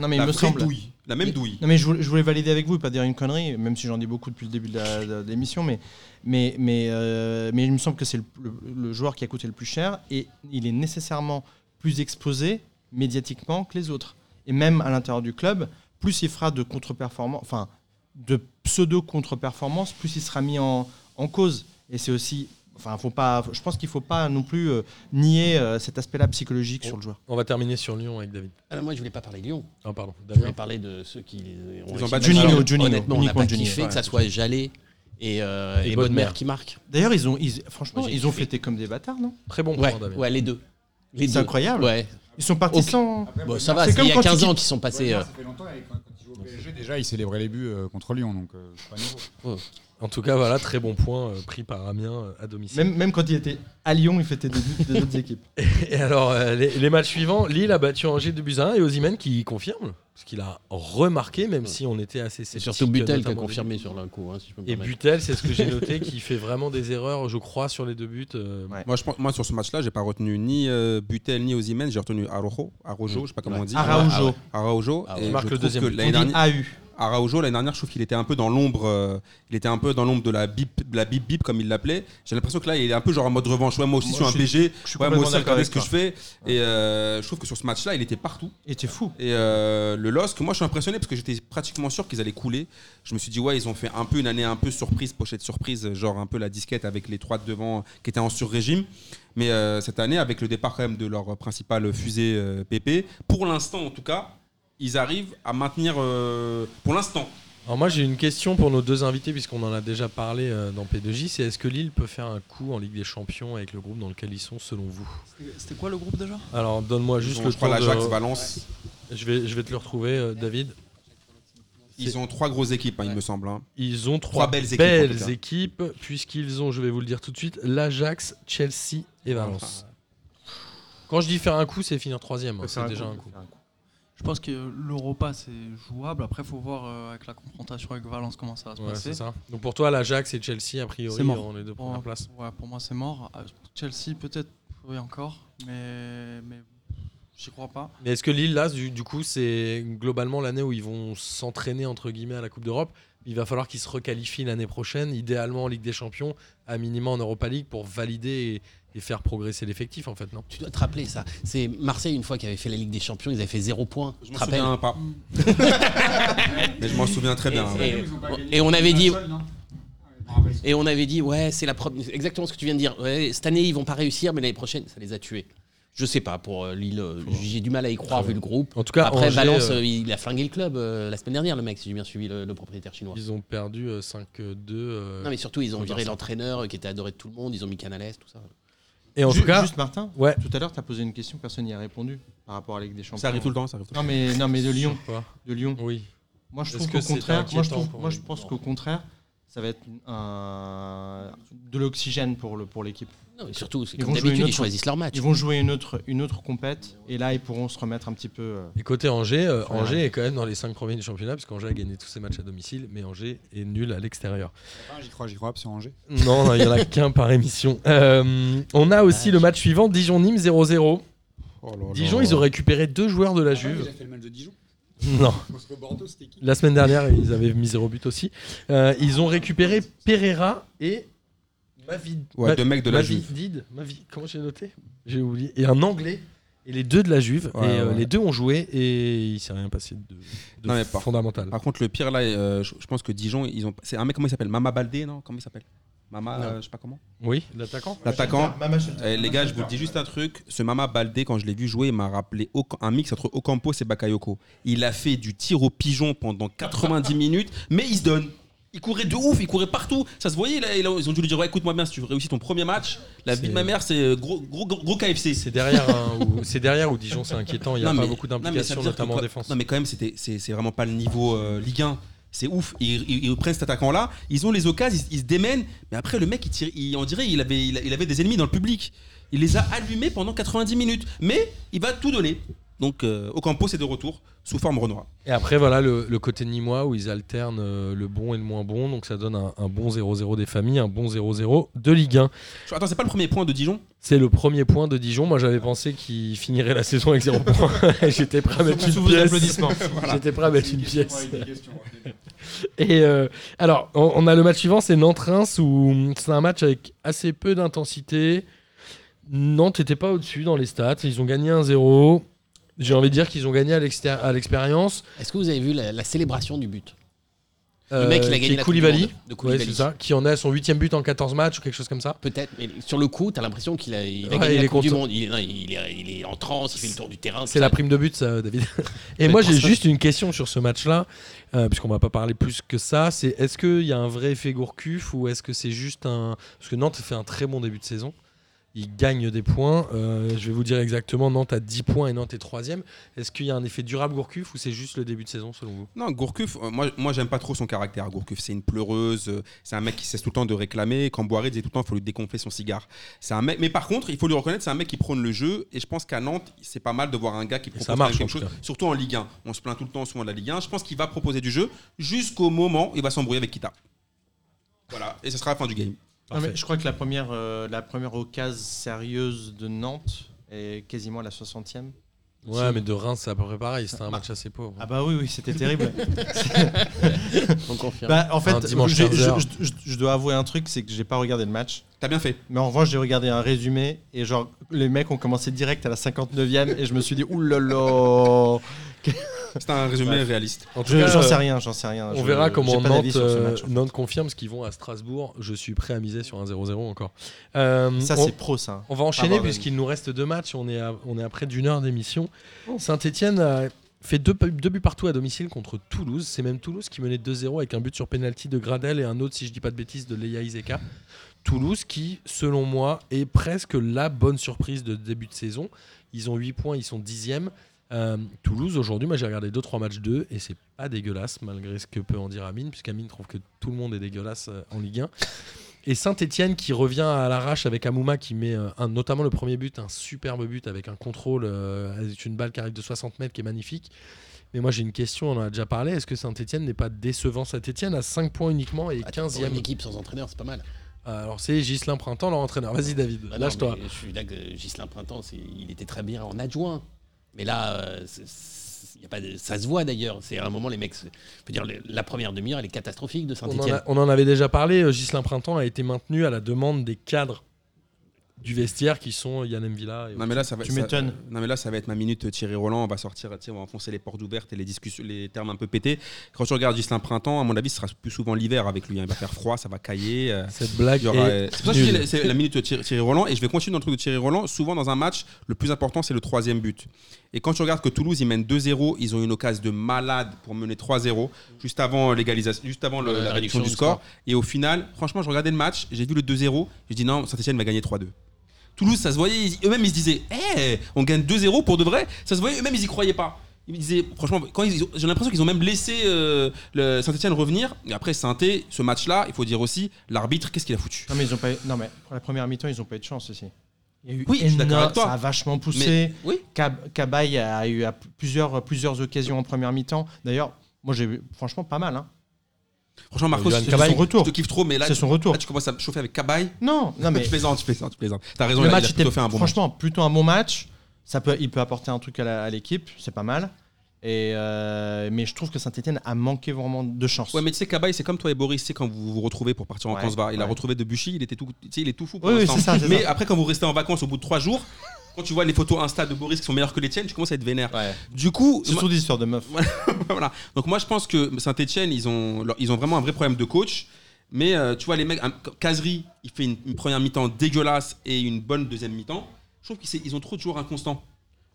Non, mais il me semble. douille. La même douille. Non mais je voulais, je voulais valider avec vous et pas dire une connerie, même si j'en dis beaucoup depuis le début de l'émission, mais, mais, mais, euh, mais il me semble que c'est le, le- le joueur qui a coûté le plus cher et il est nécessairement plus exposé médiatiquement que les autres. Et même à l'intérieur du club, plus il fera de contre-performances, enfin de pseudo-contre-performances, plus il sera mis en, en cause. Et c'est aussi, enfin, faut pas, je pense qu'il faut pas non plus euh, nier euh, cet aspect-là psychologique sur le joueur. On va terminer sur Lyon avec David. Ah, moi, je voulais pas parler de Lyon. Ah, pardon. Je voulais parler de ceux qui ont ont Juninho, Juninho, Honnêtement, on n'a uniquement pas kiffé que ça soit Jallet et, euh, Et et Bodmer. Bodmer qui marquent. D'ailleurs, ils ont, ils- franchement, Moi, ils ont fêté comme des bâtards, non? Très bon Ouais, point, Damien. ouais, les deux. Les C'est deux. incroyable. Ouais. Ils sont partis sans. Bon, ça va, C'est il y a quand tu 15 quittes- ans qu'ils sont passés. euh, Ça fait longtemps, quand, quand il joue au PSG, déjà, il célébrait les buts contre Lyon, donc c'est pas nouveau. En tout cas, voilà, très bon point euh, pris par Amiens euh, à domicile. Même, même quand il était à Lyon, il fêtait des buts des autres équipes. Et alors, euh, les, les matchs suivants, Lille a battu Angers de Buzyn et Osimhen qui confirme, parce qu'il a remarqué, même si on était assez C'est sceptique. surtout Butel qui a confirmé sur le coup, hein, si je peux me Et. Butel, c'est ce que j'ai noté, qui fait vraiment des erreurs, je crois, sur les deux buts. euh, Ouais. Moi, je pense, moi, sur ce match-là, j'ai pas retenu ni euh, Butel ni Osimhen, j'ai retenu Araujo, Araujo, je sais pas comment on dit. Araujo. Araujo. Ah et je Marque le deuxième que l'année On dit dernière, AU. Araujo l'année dernière, je trouve qu'il était un peu dans l'ombre. euh, il était un peu dans l'ombre de la bip, de la bip bip comme il l'appelait. J'ai l'impression que là, il est un peu genre en mode revanche. Ouais, moi aussi, Moi, je suis un PG. Je suis Ouais, moi aussi, regardez ce que je fais. Et euh, je trouve que sur ce match-là, il était partout. Et t'es fou. Et euh, le LOSC, moi je suis impressionné parce que j'étais pratiquement sûr qu'ils allaient couler. Je me suis dit, ouais, ils ont fait un peu une année un peu surprise, pochette surprise, genre un peu la disquette avec les trois de devant qui étaient en sur-régime. Mais cette année, avec le départ quand même de leur principal fusée PP, pour l'instant en tout cas, ils arrivent à maintenir, euh, pour l'instant, Alors moi j'ai une question pour nos deux invités puisqu'on en a déjà parlé euh, dans P2J, c'est est-ce que Lille peut faire un coup en Ligue des Champions avec le groupe dans lequel ils sont selon vous? C'était quoi le groupe déjà? Alors donne-moi juste ont, le je crois, l'Ajax, de... Valence. Je vais, je vais te le retrouver euh, David. Ils ont trois grosses équipes, hein, il me semble. hein. Ils ont trois, belles équipes, belles équipes, puisqu'ils ont, je vais vous le dire tout de suite, l'Ajax, Chelsea et Valence. Quand je dis faire un coup, c'est finir troisième. hein, c'est déjà un coup. Je pense que l'Europa c'est jouable. Après, faut voir euh, avec la confrontation avec Valence comment ça va se Ouais, passer. ça. Donc pour toi, l'Ajax et Chelsea, a priori, C'est mort. ont les deux Pour, premières places. ouais, pour moi, c'est mort. Euh, Chelsea, peut-être, oui, encore. Mais, mais j'y crois pas. Mais est-ce que Lille, là, du, du coup, c'est globalement l'année où ils vont s'entraîner, entre guillemets, à la Coupe d'Europe? Il va falloir qu'ils se requalifient l'année prochaine, idéalement en Ligue des Champions, à minima en Europa League, pour valider et, faire progresser l'effectif, en fait, non? Tu dois te rappeler ça. C'est Marseille, une fois qu'ils avaient fait la Ligue des Champions, ils avaient fait zéro point. Je m'en souviens pas. Mais je m'en souviens très bien. Et- on avait dit- Et on avait dit, ouais, c'est la pro- exactement ce que tu viens de dire. Ouais, cette année, ils vont pas réussir, mais l'année prochaine, ça les a tués. Je sais pas, pour euh, Lille, euh, j'ai du mal à y croire vu le groupe. En tout cas, Après, Angers, Valence, euh, il a flingué le club euh, la semaine dernière, le mec, si j'ai bien suivi le, le propriétaire chinois. ils ont perdu euh, 5-2. euh, Non, mais surtout, ils ont viré l'entraîneur qui était adoré de tout le monde, ils ont mis Canales, tout ça. Et en Ju- tout cas, juste Martin, ouais. tout à l'heure, tu as posé une question, personne n'y a répondu par rapport à la Ligue des Champions. Ça arrive tout le temps, ça arrive tout le temps. Non, mais, non, mais de Lyon. Quoi De Lyon. Oui. Moi, je Est-ce trouve que qu'au c'est contraire, moi, je, inquiétant trouve, pour moi, je les- pense qu'au contraire, ça va être un, de l'oxygène pour l'équipe. Non, mais surtout, c'est Ils comme vont jouer d'habitude, une ils autre- choisissent leur match. Ils vont jouer une autre une autre compète et là, ils pourront se remettre un petit peu. euh, Et côté Angers, euh, Ouais. Angers est quand même dans les 5 premiers du championnat, parce qu'Angers a gagné tous ses matchs à domicile, mais Angers est nul à l'extérieur. J'y crois, j'y crois, sur Angers. Non, il n'y en a qu'un par émission. Euh, on a aussi le match suivant, Dijon-Nîmes 0-0. Oh là là. Dijon, ils ont récupéré deux joueurs de la Juve. fait le match de Dijon. Non, la semaine dernière, ils avaient mis 0 but aussi. Euh, ils ont récupéré Pereira et Mavid. Ouais, deux mecs de la Juve. Mavidid. Mavi- Comment j'ai noté? J'ai oublié. Et un Anglais. Et les deux de la Juve. Ouais, et euh, ouais. les deux ont joué et il s'est rien passé de, de Non, mais par- fondamental. Par contre, le pire là, euh, je, je pense que Dijon, ils ont. C'est un mec comment il s'appelle? Mama Baldé, non? Comment il s'appelle? Mama, euh, je sais pas comment. Oui, l'attaquant L'attaquant. Eh, les gars, je vous dis juste un truc. Ce Mama Baldé, quand je l'ai vu jouer, il m'a rappelé un mix entre Ocampo et Bakayoko. Il a fait du tir au pigeon pendant 90 minutes, mais il se donne. Il courait de ouf, il courait partout. Ça se voyait, a- ils ont dû lui dire Ouais, écoute-moi bien, si tu réussis ton premier match, la vie de ma mère, c'est gros, gros, gros, gros KFC. C'est derrière, hein, où, c'est derrière où Dijon c'est inquiétant. Il n'y a pas beaucoup d'implications, notamment que en défense. Non, mais quand même, c'était- c'est c'est vraiment pas le niveau euh, Ligue 1. C'est ouf. Ils, ils- ils prennent cet attaquant-là, ils ont les occasions, ils, ils se démènent. Mais après, le mec, il tire, il- on dirait il avait, il, il avait des ennemis dans le public. Il les a allumés pendant 90 minutes. Mais il va tout donner. Donc euh, Ocampo c'est de retour sous forme Renoir. Et après, voilà le, le côté nîmois où ils alternent euh, le bon et le moins bon. Donc ça donne un, un bon 0-0 des familles, un bon 0-0 de Ligue 1. Attends, c'est pas le premier point de Dijon? C'est le premier point de Dijon. Moi, j'avais pensé qu'il finirait la saison avec 0 points. J'étais prêt à mettre une pièce. applaudissements. J'étais prêt à mettre une pièce. Et euh, alors, on, on a le match suivant, c'est Nantes-Reims, où c'est un match avec assez peu d'intensité. Nantes n'était pas au-dessus dans les stats. Ils ont gagné 1-0. J'ai envie de dire qu'ils ont gagné à l'expérience. Est-ce que vous avez vu la, la célébration du but? Euh, Le mec, il a gagné la Koulibaly. De Koulibaly. ça. Qui en est à son huitième but en 14 matchs ou quelque chose comme ça. Peut-être, mais sur le coup, t'as l'impression qu'il a, il a Ouais, gagné il la est Coupe du. Monde. Il, est, il est en transe, il fait le tour du terrain. C'est la prime de but, ça, David. Et moi, j'ai juste une question sur ce match-là, euh, puisqu'on va pas parler plus que ça. C'est est-ce qu'il y a un vrai effet Gourcuff ou est-ce que c'est juste un. Parce que Nantes fait un très bon début de saison. Ils gagnent des points. Euh, je vais vous dire exactement Nantes a 10 points et Nantes est 3 Est-ce qu'il y a un effet durable Gourcuff ou c'est juste le début de saison selon vous? Non, Gourcuff, euh, moi, moi j'aime pas trop son caractère. Gourcuff, c'est une pleureuse, euh, c'est un mec qui cesse tout le temps de réclamer. Quand Boiré disait tout le temps, il faut lui dégonfler son cigare. C'est un mec, mais par contre, il faut lui reconnaître, c'est un mec qui prône le jeu. Et je pense qu'à Nantes, c'est pas mal de voir un gars qui propose ça marche, quelque chose, surtout en Ligue 1. On se plaint tout le temps souvent de la Ligue 1. Je pense qu'il va proposer du jeu jusqu'au moment où il va s'embrouiller avec Kita. Voilà, et ce sera la fin du game. Non, mais je crois que la première, euh, la première occasion sérieuse de Nantes est quasiment à la 60e. Ouais, mais de Reims, c'est à peu près pareil. C'était un match assez pauvre. Ah bah oui, oui, c'était terrible. On confirme. bah, en fait, Un dimanche j'ai- 15 je, je- je- je dois avouer un truc, c'est que j'ai pas regardé le match. T'as bien fait. Mais en revanche, j'ai regardé un résumé et genre les mecs ont commencé direct à la 59e et je me suis dit oulala. C'est un résumé réaliste. En tout Je- cas, J'en euh, sais rien, j'en sais rien. On Je- verra comment Nantes, euh, match. Nantes confirme ce qu'ils vont à Strasbourg. Je suis prêt à miser sur un 0-0 encore. Euh, Ça on- c'est pro ça. On va enchaîner puisqu'il nous reste deux matchs. On est à, on est à près d'une heure d'émission. Saint-Etienne a fait deux, deux buts partout à domicile contre Toulouse. C'est même Toulouse qui menait 2-0 avec un but sur penalty de Gradel et un autre, si je dis pas de bêtises, de Leia Izeka. Toulouse qui, selon moi, est presque la bonne surprise de début de saison. Ils ont 8 points, ils sont 10e. Euh, Toulouse, aujourd'hui, moi j'ai regardé 2-3 matchs d'eux et c'est pas dégueulasse malgré ce que peut en dire Amine, puisqu'Amine trouve que tout le monde est dégueulasse euh, en Ligue 1. Et Saint-Etienne qui revient à l'arrache avec Amouma qui met euh, un- notamment le premier but, un superbe but avec un contrôle, avec une balle qui arrive de 60 mètres qui est magnifique. Mais moi j'ai une question, on en a déjà parlé. Est-ce que Saint-Etienne n'est pas décevant? Saint-Etienne à 5 points uniquement et Ah, pour 15e Une équipe sans entraîneur, c'est pas mal. Alors c'est Gislain Printemps, leur entraîneur. Vas-y David, Bah lâche-toi. Je suis là que Gislain Printemps, il était très bien en adjoint. Mais là, euh, c'est- c'est- y a pas de- ça se voit d'ailleurs. C'est à un moment, les mecs. veux dire, la première demi-heure, elle est catastrophique de On en, Saint-Etienne. a- on en avait déjà parlé. euh, Gislain Printemps a été maintenu à la demande des cadres du vestiaire qui sont Yann Mvilla. Et Non mais là ça va. Tu m'étonnes. Non mais là ça va être ma minute euh, Thierry Roland. On va sortir, on va enfoncer les portes ouvertes et les discussions, les termes un peu pétés. Quand tu regardes Gislain Printemps, à mon avis, ce sera plus souvent l'hiver avec lui. hein. Il va faire froid, ça va cailler. Cette blague il y aura- est C'est pour ça que je dis, nulle. c'est la minute Thierry Roland et je vais continuer dans le truc de Thierry Roland. Souvent dans un match, le plus important c'est le troisième but. Et quand tu regardes que Toulouse ils mènent 2-0, ils ont une occasion de malade pour mener 3-0 juste avant l'égalisation, juste avant le- la réduction du score. Et au final, franchement, je regardais le match, j'ai vu le 2-0, j'ai dit non, Saint-Etienne va gagner 3-2. Toulouse, ça se voyait, eux-mêmes ils se disaient, Eh, on gagne 2-0 pour de vrai. Ça se voyait, eux-mêmes ils y croyaient pas. Ils me disaient, franchement, quand ils- j'ai l'impression qu'ils ont même laissé euh, le Saint-Etienne revenir. Et après, saint ce match-là, il faut dire aussi, l'arbitre, qu'est-ce qu'il a foutu? Non mais ils ont pas. Non mais pour la première mi-temps, ils ont pas eu de chance aussi. Il y a eu Oui, je suis d'accord énorme- avec toi. Ça a vachement poussé. Mais- oui. Cab- Cabaye a eu à plusieurs, plusieurs occasions en première mi-temps. D'ailleurs, moi j'ai vu franchement pas mal. Hein. Franchement, te- Cabaye. son retour. je te kiffe trop, mais là, C'est tu- son retour. là, tu commences à me chauffer avec Cabaye. Non, non mais je plaisante, je plaisante, je plaisante. T'as raison, le match il a était fait un bon match. franchement plutôt un bon match. Ça peut, il peut apporter un truc à l'équipe, c'est pas mal. Et euh, mais je trouve que Saint-Etienne a manqué vraiment de chance. Ouais, mais tu sais, Cabaye, c'est comme toi et Boris, c'est quand vous vous retrouvez pour partir en vacances. va. Il a retrouvé Debuchy, il était tout, tu sais, il est tout fou pour Oui, ça, Mais ça. après, quand vous restez en vacances au bout de trois jours, quand tu vois les photos Insta de Boris qui sont meilleures que les tiennes, tu commences à être vénère. Ouais. Du coup, Surtout des histoires de meufs. voilà. Donc moi je pense que Saint-Etienne, ils ont, ils ont vraiment un vrai problème de coach. Mais euh, tu vois, les mecs, Kazri, il fait une, une première mi-temps dégueulasse et une bonne deuxième mi-temps. Je trouve qu'ils ils ont trop de joueurs inconstants.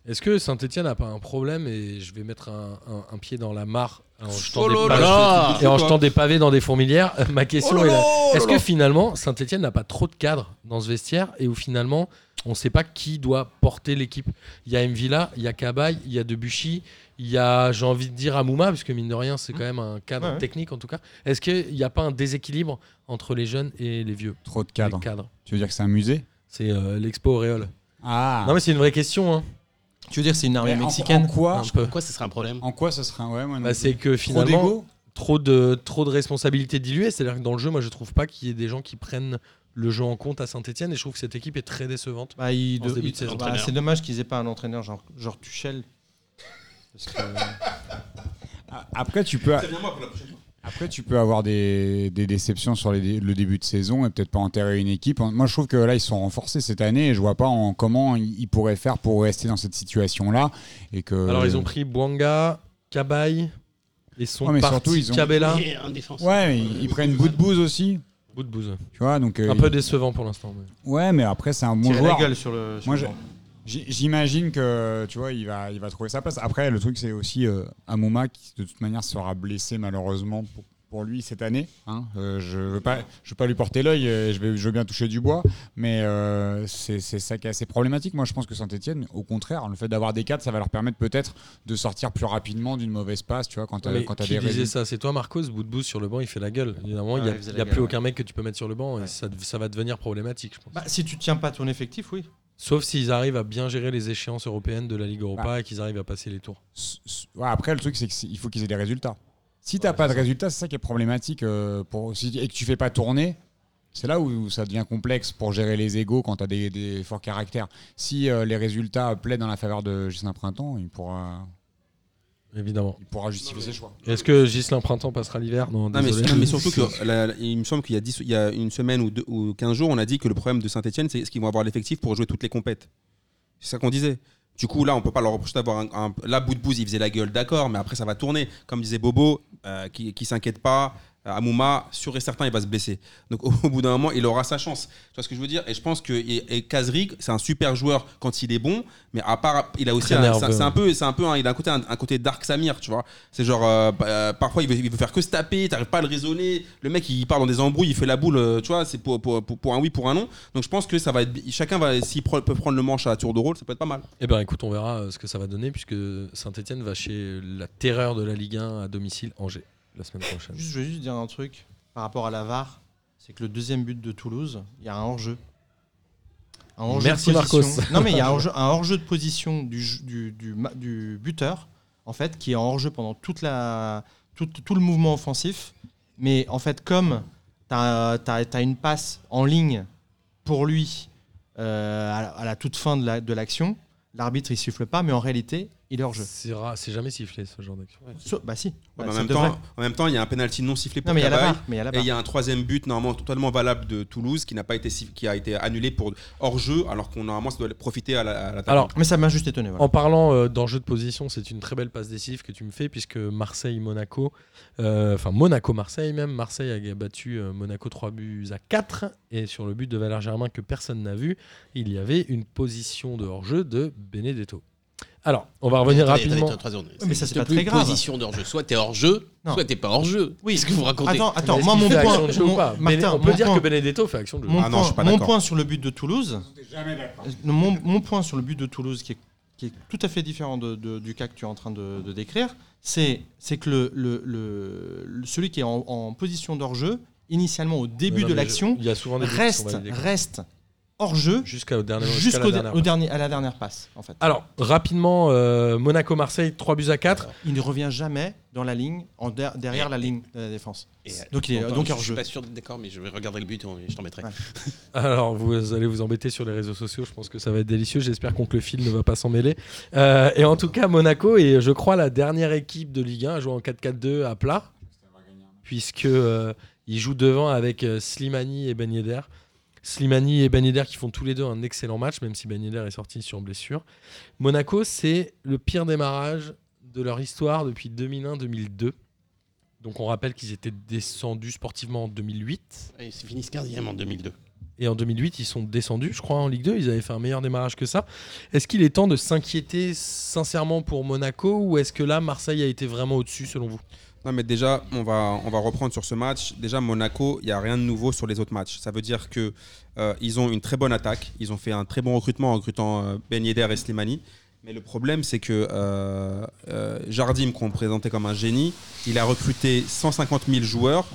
Est-ce que Saint-Etienne n'a pas un problème et je vais mettre un, un- un pied dans la mare en jetant, Oh des, là pavés- là, et en jetant des pavés dans des fourmilières Ma question Oh est là. Est-ce oh là que finalement Saint-Etienne n'a pas trop de cadres dans ce vestiaire et où finalement on ne sait pas qui doit porter l'équipe? Il y a Mvila, il y a Cabaye, il y a Debuchy, il y a, j'ai envie de dire, Amouma, parce que mine de rien, c'est quand même un cadre Ouais, technique en tout cas. Est-ce qu'il n'y a pas un déséquilibre entre les jeunes et les vieux? Trop de cadres. Tu veux dire que c'est un musée? C'est euh, l'expo Auréole. Ah Non mais c'est une vraie question. hein. Tu veux dire, c'est une armée Mais en- mexicaine En quoi Un peu. Pourquoi ce serait un problème En quoi ce serait un. Ouais, moi non Bah, plus. c'est que Trop finalement, trop de, trop de responsabilités diluées. C'est-à-dire que dans le jeu, moi, je trouve pas qu'il y ait des gens qui prennent le jeu en compte à Saint-Etienne et je trouve que cette équipe est très décevante. Bah, il- En ce début il- de saison. bah, c'est dommage qu'ils aient pas un entraîneur genre, genre Tuchel. Parce que- Ah, Après, tu peux. Préviens-moi pour la prochaine fois. Après, tu peux avoir des, des déceptions sur les le début de saison et peut-être pas enterrer une équipe. Moi, je trouve que là, ils sont renforcés cette année et je vois pas en comment ils pourraient faire pour rester dans cette situation-là. Et que... Alors, ils ont pris Bouanga, Cabaye et sont Ouais, surtout, ils ont- Cabella. Ouais, mais ils, ils prennent bout de bouse aussi. bout de bouse. Tu vois, donc. euh, Un peu décevant pour l'instant. mais- Ouais, mais après, c'est un bon joueur. la gueule sur le. sur Moi, le J'imagine que tu vois, il va, il va trouver sa place. Après, le truc, c'est aussi euh, Amouma qui, de toute manière, sera blessé malheureusement pour, pour lui cette année. hein. Euh, je veux pas, je veux pas lui porter l'œil. euh, Je vais, je veux bien toucher du bois, mais euh, c'est ça qui est assez problématique. Moi, je pense que Saint-Etienne, au contraire, le fait d'avoir des cadres, ça va leur permettre peut-être de sortir plus rapidement d'une mauvaise passe. Tu vois, quand tu Mais quand t'as qui des disait ça C'est toi, Marcos Bout de bouse sur le banc, il fait la gueule. Évidemment, il n'y a, il y plus aucun mec que tu peux mettre sur le banc et ça, ça va devenir problématique, je pense. Bah, si tu tiens pas ton effectif, oui. Sauf s'ils arrivent à bien gérer les échéances européennes de la Ligue Europa Bah. et qu'ils arrivent à passer les tours. Ouais, après, le truc, c'est qu'il faut qu'ils aient des résultats. Si t'as pas de résultats, c'est ça qui est problématique. euh, pour, si- et que tu fais pas tourner, c'est là où ça devient complexe pour gérer les égaux quand tu as des, des forts caractères. Si euh, les résultats plaident dans la faveur de Gislain Printemps, il pourra, Évidemment. il pourra justifier ses choix. Est-ce que Gislain Printemps passera l'hiver Non, Non mais, désolé. non, mais surtout que la- la- il me semble qu'il y, a 10 il y a une semaine ou, deux, ou 15 jours, on a dit que le problème de Saint-Etienne, c'est ce qu'ils vont avoir l'effectif pour jouer toutes les compètes. C'est ça qu'on disait. Du coup, là, on peut pas leur reprocher d'avoir un, un- Là, bout de bouse, il faisait la gueule, d'accord, mais après, ça va tourner. Comme disait Bobo, euh, qui, qui s'inquiète pas, Amouma, sûr et certain, il va se blesser. Donc, au, au bout d'un moment, il aura sa chance. Tu vois ce que je veux dire? Et je pense que et, et Kazri, c'est un super joueur quand il est bon, mais à part, il a aussi c'est un peu, c'est un peu, il a un côté, un, un côté Dark Samir, tu vois. C'est genre, euh, bah, euh, parfois, il veut, il veut faire que se taper, t'arrives pas à le raisonner. Le mec, il part dans des embrouilles, il fait la boule, euh, tu vois. C'est pour, pour, pour, pour un oui, pour un non. Donc, je pense que ça va être, chacun va, s'il peut prendre le manche à la tour de rôle, ça peut être pas mal. Eh ben écoute, on verra euh, ce que ça va donner puisque Saint-Etienne va chez la terreur de la Ligue 1 à domicile Angers la semaine prochaine. Juste, je vais juste dire un truc par rapport à la VAR. C'est que le deuxième but de Toulouse, il y a un hors-jeu. Un Merci. Marcos. Non, mais il y a un hors-jeu, de position du, du, du, buteur, en fait, qui est en hors-jeu pendant toute la, tout, tout le mouvement offensif. Mais en fait, comme tu as, une passe en ligne pour lui euh, à, la, à la toute fin de la- de l'action, l'arbitre il siffle pas, mais en réalité, il est hors-jeu. C'est ra- c'est jamais sifflé ce genre d'action. So- bah si. Ouais, Bah, mais en, ça même devrait. temps, en même temps, il y a un penalty non sifflé pour Non, mais il y a la Cabaye. VAR. Mais il y a la Et il y a un troisième but normalement totalement valable de Toulouse qui n'a pas été qui a été annulé pour hors jeu alors qu'on normalement ça doit profiter à la, à la table. Alors, Mais ça m'a juste étonné. voilà. En parlant euh, d'enjeu de position, c'est une très belle passe décisive que tu me fais puisque Marseille-Monaco, euh, enfin Monaco-Marseille même, Marseille a battu euh, Monaco 3 buts à 4 et sur le but de Valère Germain que personne n'a vu, il y avait une position de hors-jeu de Benedetto. Alors, on va revenir Attendez, rapidement. attendez, attendez, attendez. mais ça, c'est pas plus très grave. position de hors-jeu. Soit t'es hors-jeu, Non. soit t'es pas hors-jeu. Oui. Qu'est-ce que vous racontez Attends, attends, Mais moi mon point, action de jeu ou mon- pas Martin, Bene- on peut mon dire point- que Benedetto fait action de jeu. mon, Ah non, point, je suis pas mon d'accord. point sur le but de Toulouse, mon, mon point sur le but de Toulouse qui est, qui est tout à fait différent de- de- du cas que tu es en train de, de décrire, c'est c'est que le, le- le- le- celui qui est en, en position d'hors-jeu, initialement au début Non, de mais l'action, il y a souvent des buts qui sont reste, validés, quoi. Reste hors-jeu jusqu'au dernier jusqu'à jusqu'au la dernière au passe. dernier, à la dernière passe. En fait. Alors, rapidement, euh, Monaco-Marseille, 3 buts à 4. Il ne revient jamais dans la ligne, en der- derrière la ligne de la défense. Et, Donc il est donc je hors suis jeu. pas sûr d'être d'accord, mais je vais regarder le but et je t'en mettrai. Ouais. Alors, vous allez vous embêter sur les réseaux sociaux. Je pense que ça va être délicieux. J'espère qu'on que le fil ne va pas s'en mêler. Euh, et en tout cas, Monaco est, je crois, la dernière équipe de Ligue 1 à jouer en 4-4-2 à plat, puisque euh, ils jouent devant avec euh, Slimani et Ben Yedder. Slimani et Ben Yedder qui font tous les deux un excellent match, même si Ben Yedder est sorti sur blessure. Monaco, c'est le pire démarrage de leur histoire depuis 2001-2002. Donc on rappelle qu'ils étaient descendus sportivement en 2008. Et Ils finissent 15e en 2002. Et en 2008, ils sont descendus, je crois, en Ligue 2. Ils avaient fait un meilleur démarrage que ça. Est-ce qu'il est temps de s'inquiéter sincèrement pour Monaco ou est-ce que là, Marseille a été vraiment au-dessus selon vous? Non, mais déjà, on va, reprendre sur ce match. Déjà, Monaco, il n'y a rien de nouveau sur les autres matchs. Ça veut dire que euh, ils ont une très bonne attaque. Ils ont fait un très bon recrutement en recrutant euh, Ben Yedder et Slimani. Mais le problème, c'est que euh, euh, Jardim, qu'on présentait comme un génie, il a recruté 150 000 joueurs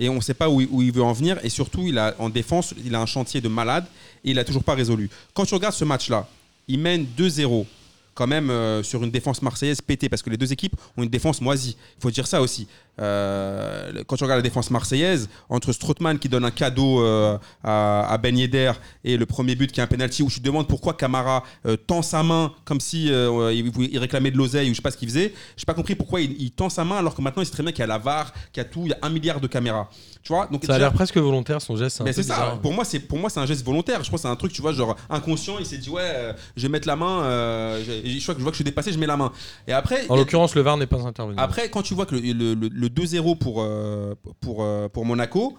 et on ne sait pas où, il- où il veut en venir. Et surtout, il a, en défense, il a un chantier de malade et il n'a toujours pas résolu. Quand tu regardes ce match-là, il mène 2-0 quand même euh, sur une défense marseillaise pétée parce que les deux équipes ont une défense moisie. Il faut dire ça aussi. Euh, quand tu regardes la défense marseillaise, entre Strootman qui donne un cadeau euh, à, à Ben Yedder et le premier but qui est un penalty où je te demande pourquoi Camara euh, tend sa main comme si il, il réclamait de l'oseille ou je sais pas ce qu'il faisait. J'ai pas compris pourquoi il, il tend sa main alors que maintenant il sait très bien qu'il y a la VAR, qu'il y a tout, il y a un milliard de caméras. Tu vois Donc Ça a l'air presque volontaire son geste. mais c'est ça. Pour moi, c'est pour moi c'est un geste volontaire. Je crois c'est un truc, tu vois, genre inconscient. Il s'est dit ouais, je vais mettre la main. je, je vois que je vois que je suis dépassé, je mets la main. Et après, En l'occurrence, le VAR n'est pas intervenu. après quand tu vois que le, le- le- le 2-0 pour euh, pour euh, pour Monaco.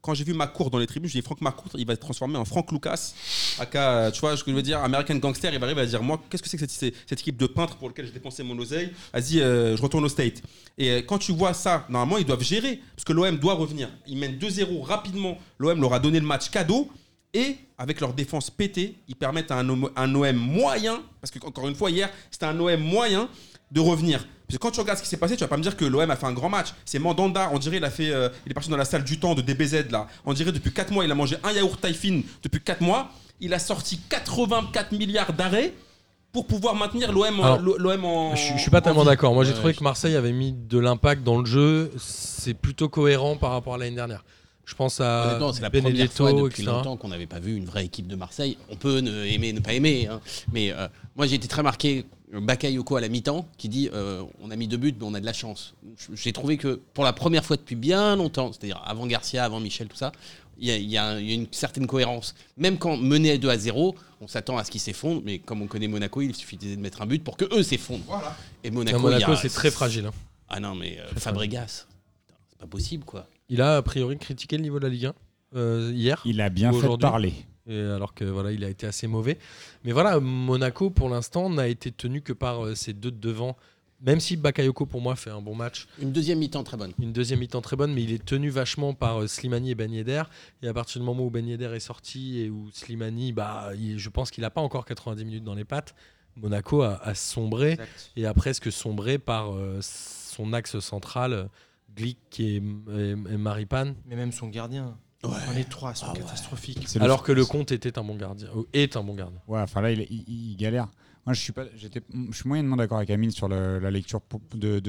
Quand j'ai vu McCourt dans les tribunes, je dis Franck McCourt, il va être transformé en Franck Lucas. Aka, tu vois ce que je veux dire American Gangster, il va arriver à dire Moi, qu'est-ce que c'est que cette, cette équipe de peintres pour laquelle j'ai dépensé mon oseille? Vas-y, euh, je retourne au State. Et quand tu vois ça, normalement, ils doivent gérer. Parce que l'OM doit revenir. Ils mènent 2-0 rapidement. L'OM leur a donné le match cadeau. Et avec leur défense pétée, ils permettent à un, OM moyen, parce que encore une fois, hier, c'était un OM moyen, de revenir. Parce que quand tu regardes ce qui s'est passé, tu vas pas me dire que l'OM a fait un grand match. C'est Mandanda, on dirait il a fait, euh, il est parti dans la salle du temps de DBZ là. On dirait depuis 4 mois, il a mangé un yaourt Taifin depuis 4 mois. Il a sorti 84 milliards d'arrêts pour pouvoir maintenir l'OM en- Alors, l'OM en. Je, je suis pas en tellement d'accord. Moi, j'ai trouvé que Marseille avait mis de l'impact dans le jeu. C'est plutôt cohérent par rapport à l'année dernière. Je pense à c'est la première fois depuis etc. longtemps qu'on n'avait pas vu une vraie équipe de Marseille. On peut ne aimer, ne pas aimer, hein. mais euh, moi j'ai été très marqué. Bakayoko à la mi-temps qui dit euh, on a mis deux buts mais on a de la chance. J'ai trouvé que pour la première fois depuis bien longtemps, c'est-à-dire avant Garcia, avant Michel, tout ça, il y, a- y y une certaine cohérence. Même quand mené 2 à 0, on s'attend à ce qu'ils s'effondrent, mais comme on connaît Monaco, il suffisait de mettre un but pour que eux s'effondrent. Voilà. Et À Monaco, c'est très fragile. hein. Ah non, mais euh, Fabregas, c'est pas possible quoi. Il a a priori critiqué le niveau de la Ligue 1 euh, hier. Il a bien fait parler. Et alors que voilà, il a été assez mauvais. Mais voilà, Monaco pour l'instant n'a été tenu que par euh, ces deux de devant. Même si Bakayoko pour moi fait un bon match, Une deuxième mi-temps très bonne. une deuxième mi-temps très bonne, mais il est tenu vachement par euh, Slimani et Ben Yedder. Et à partir du moment où Ben Yedder est sorti et où Slimani, bah, il- je pense qu'il n'a pas encore 90 minutes dans les pattes. Monaco a, a sombré et a presque sombré par euh, son axe central, euh, Glick et, et, et Maripane. Mais même son gardien. Ouais. Les trois sont Ah ouais. catastrophiques. Le- Alors que le compte était un bon gardien, ou est un bon gardien. Ouais, enfin là, il, il- il galère. Moi, je suis pas, j'étais, je suis moyennement d'accord avec Amine sur le- la lecture de,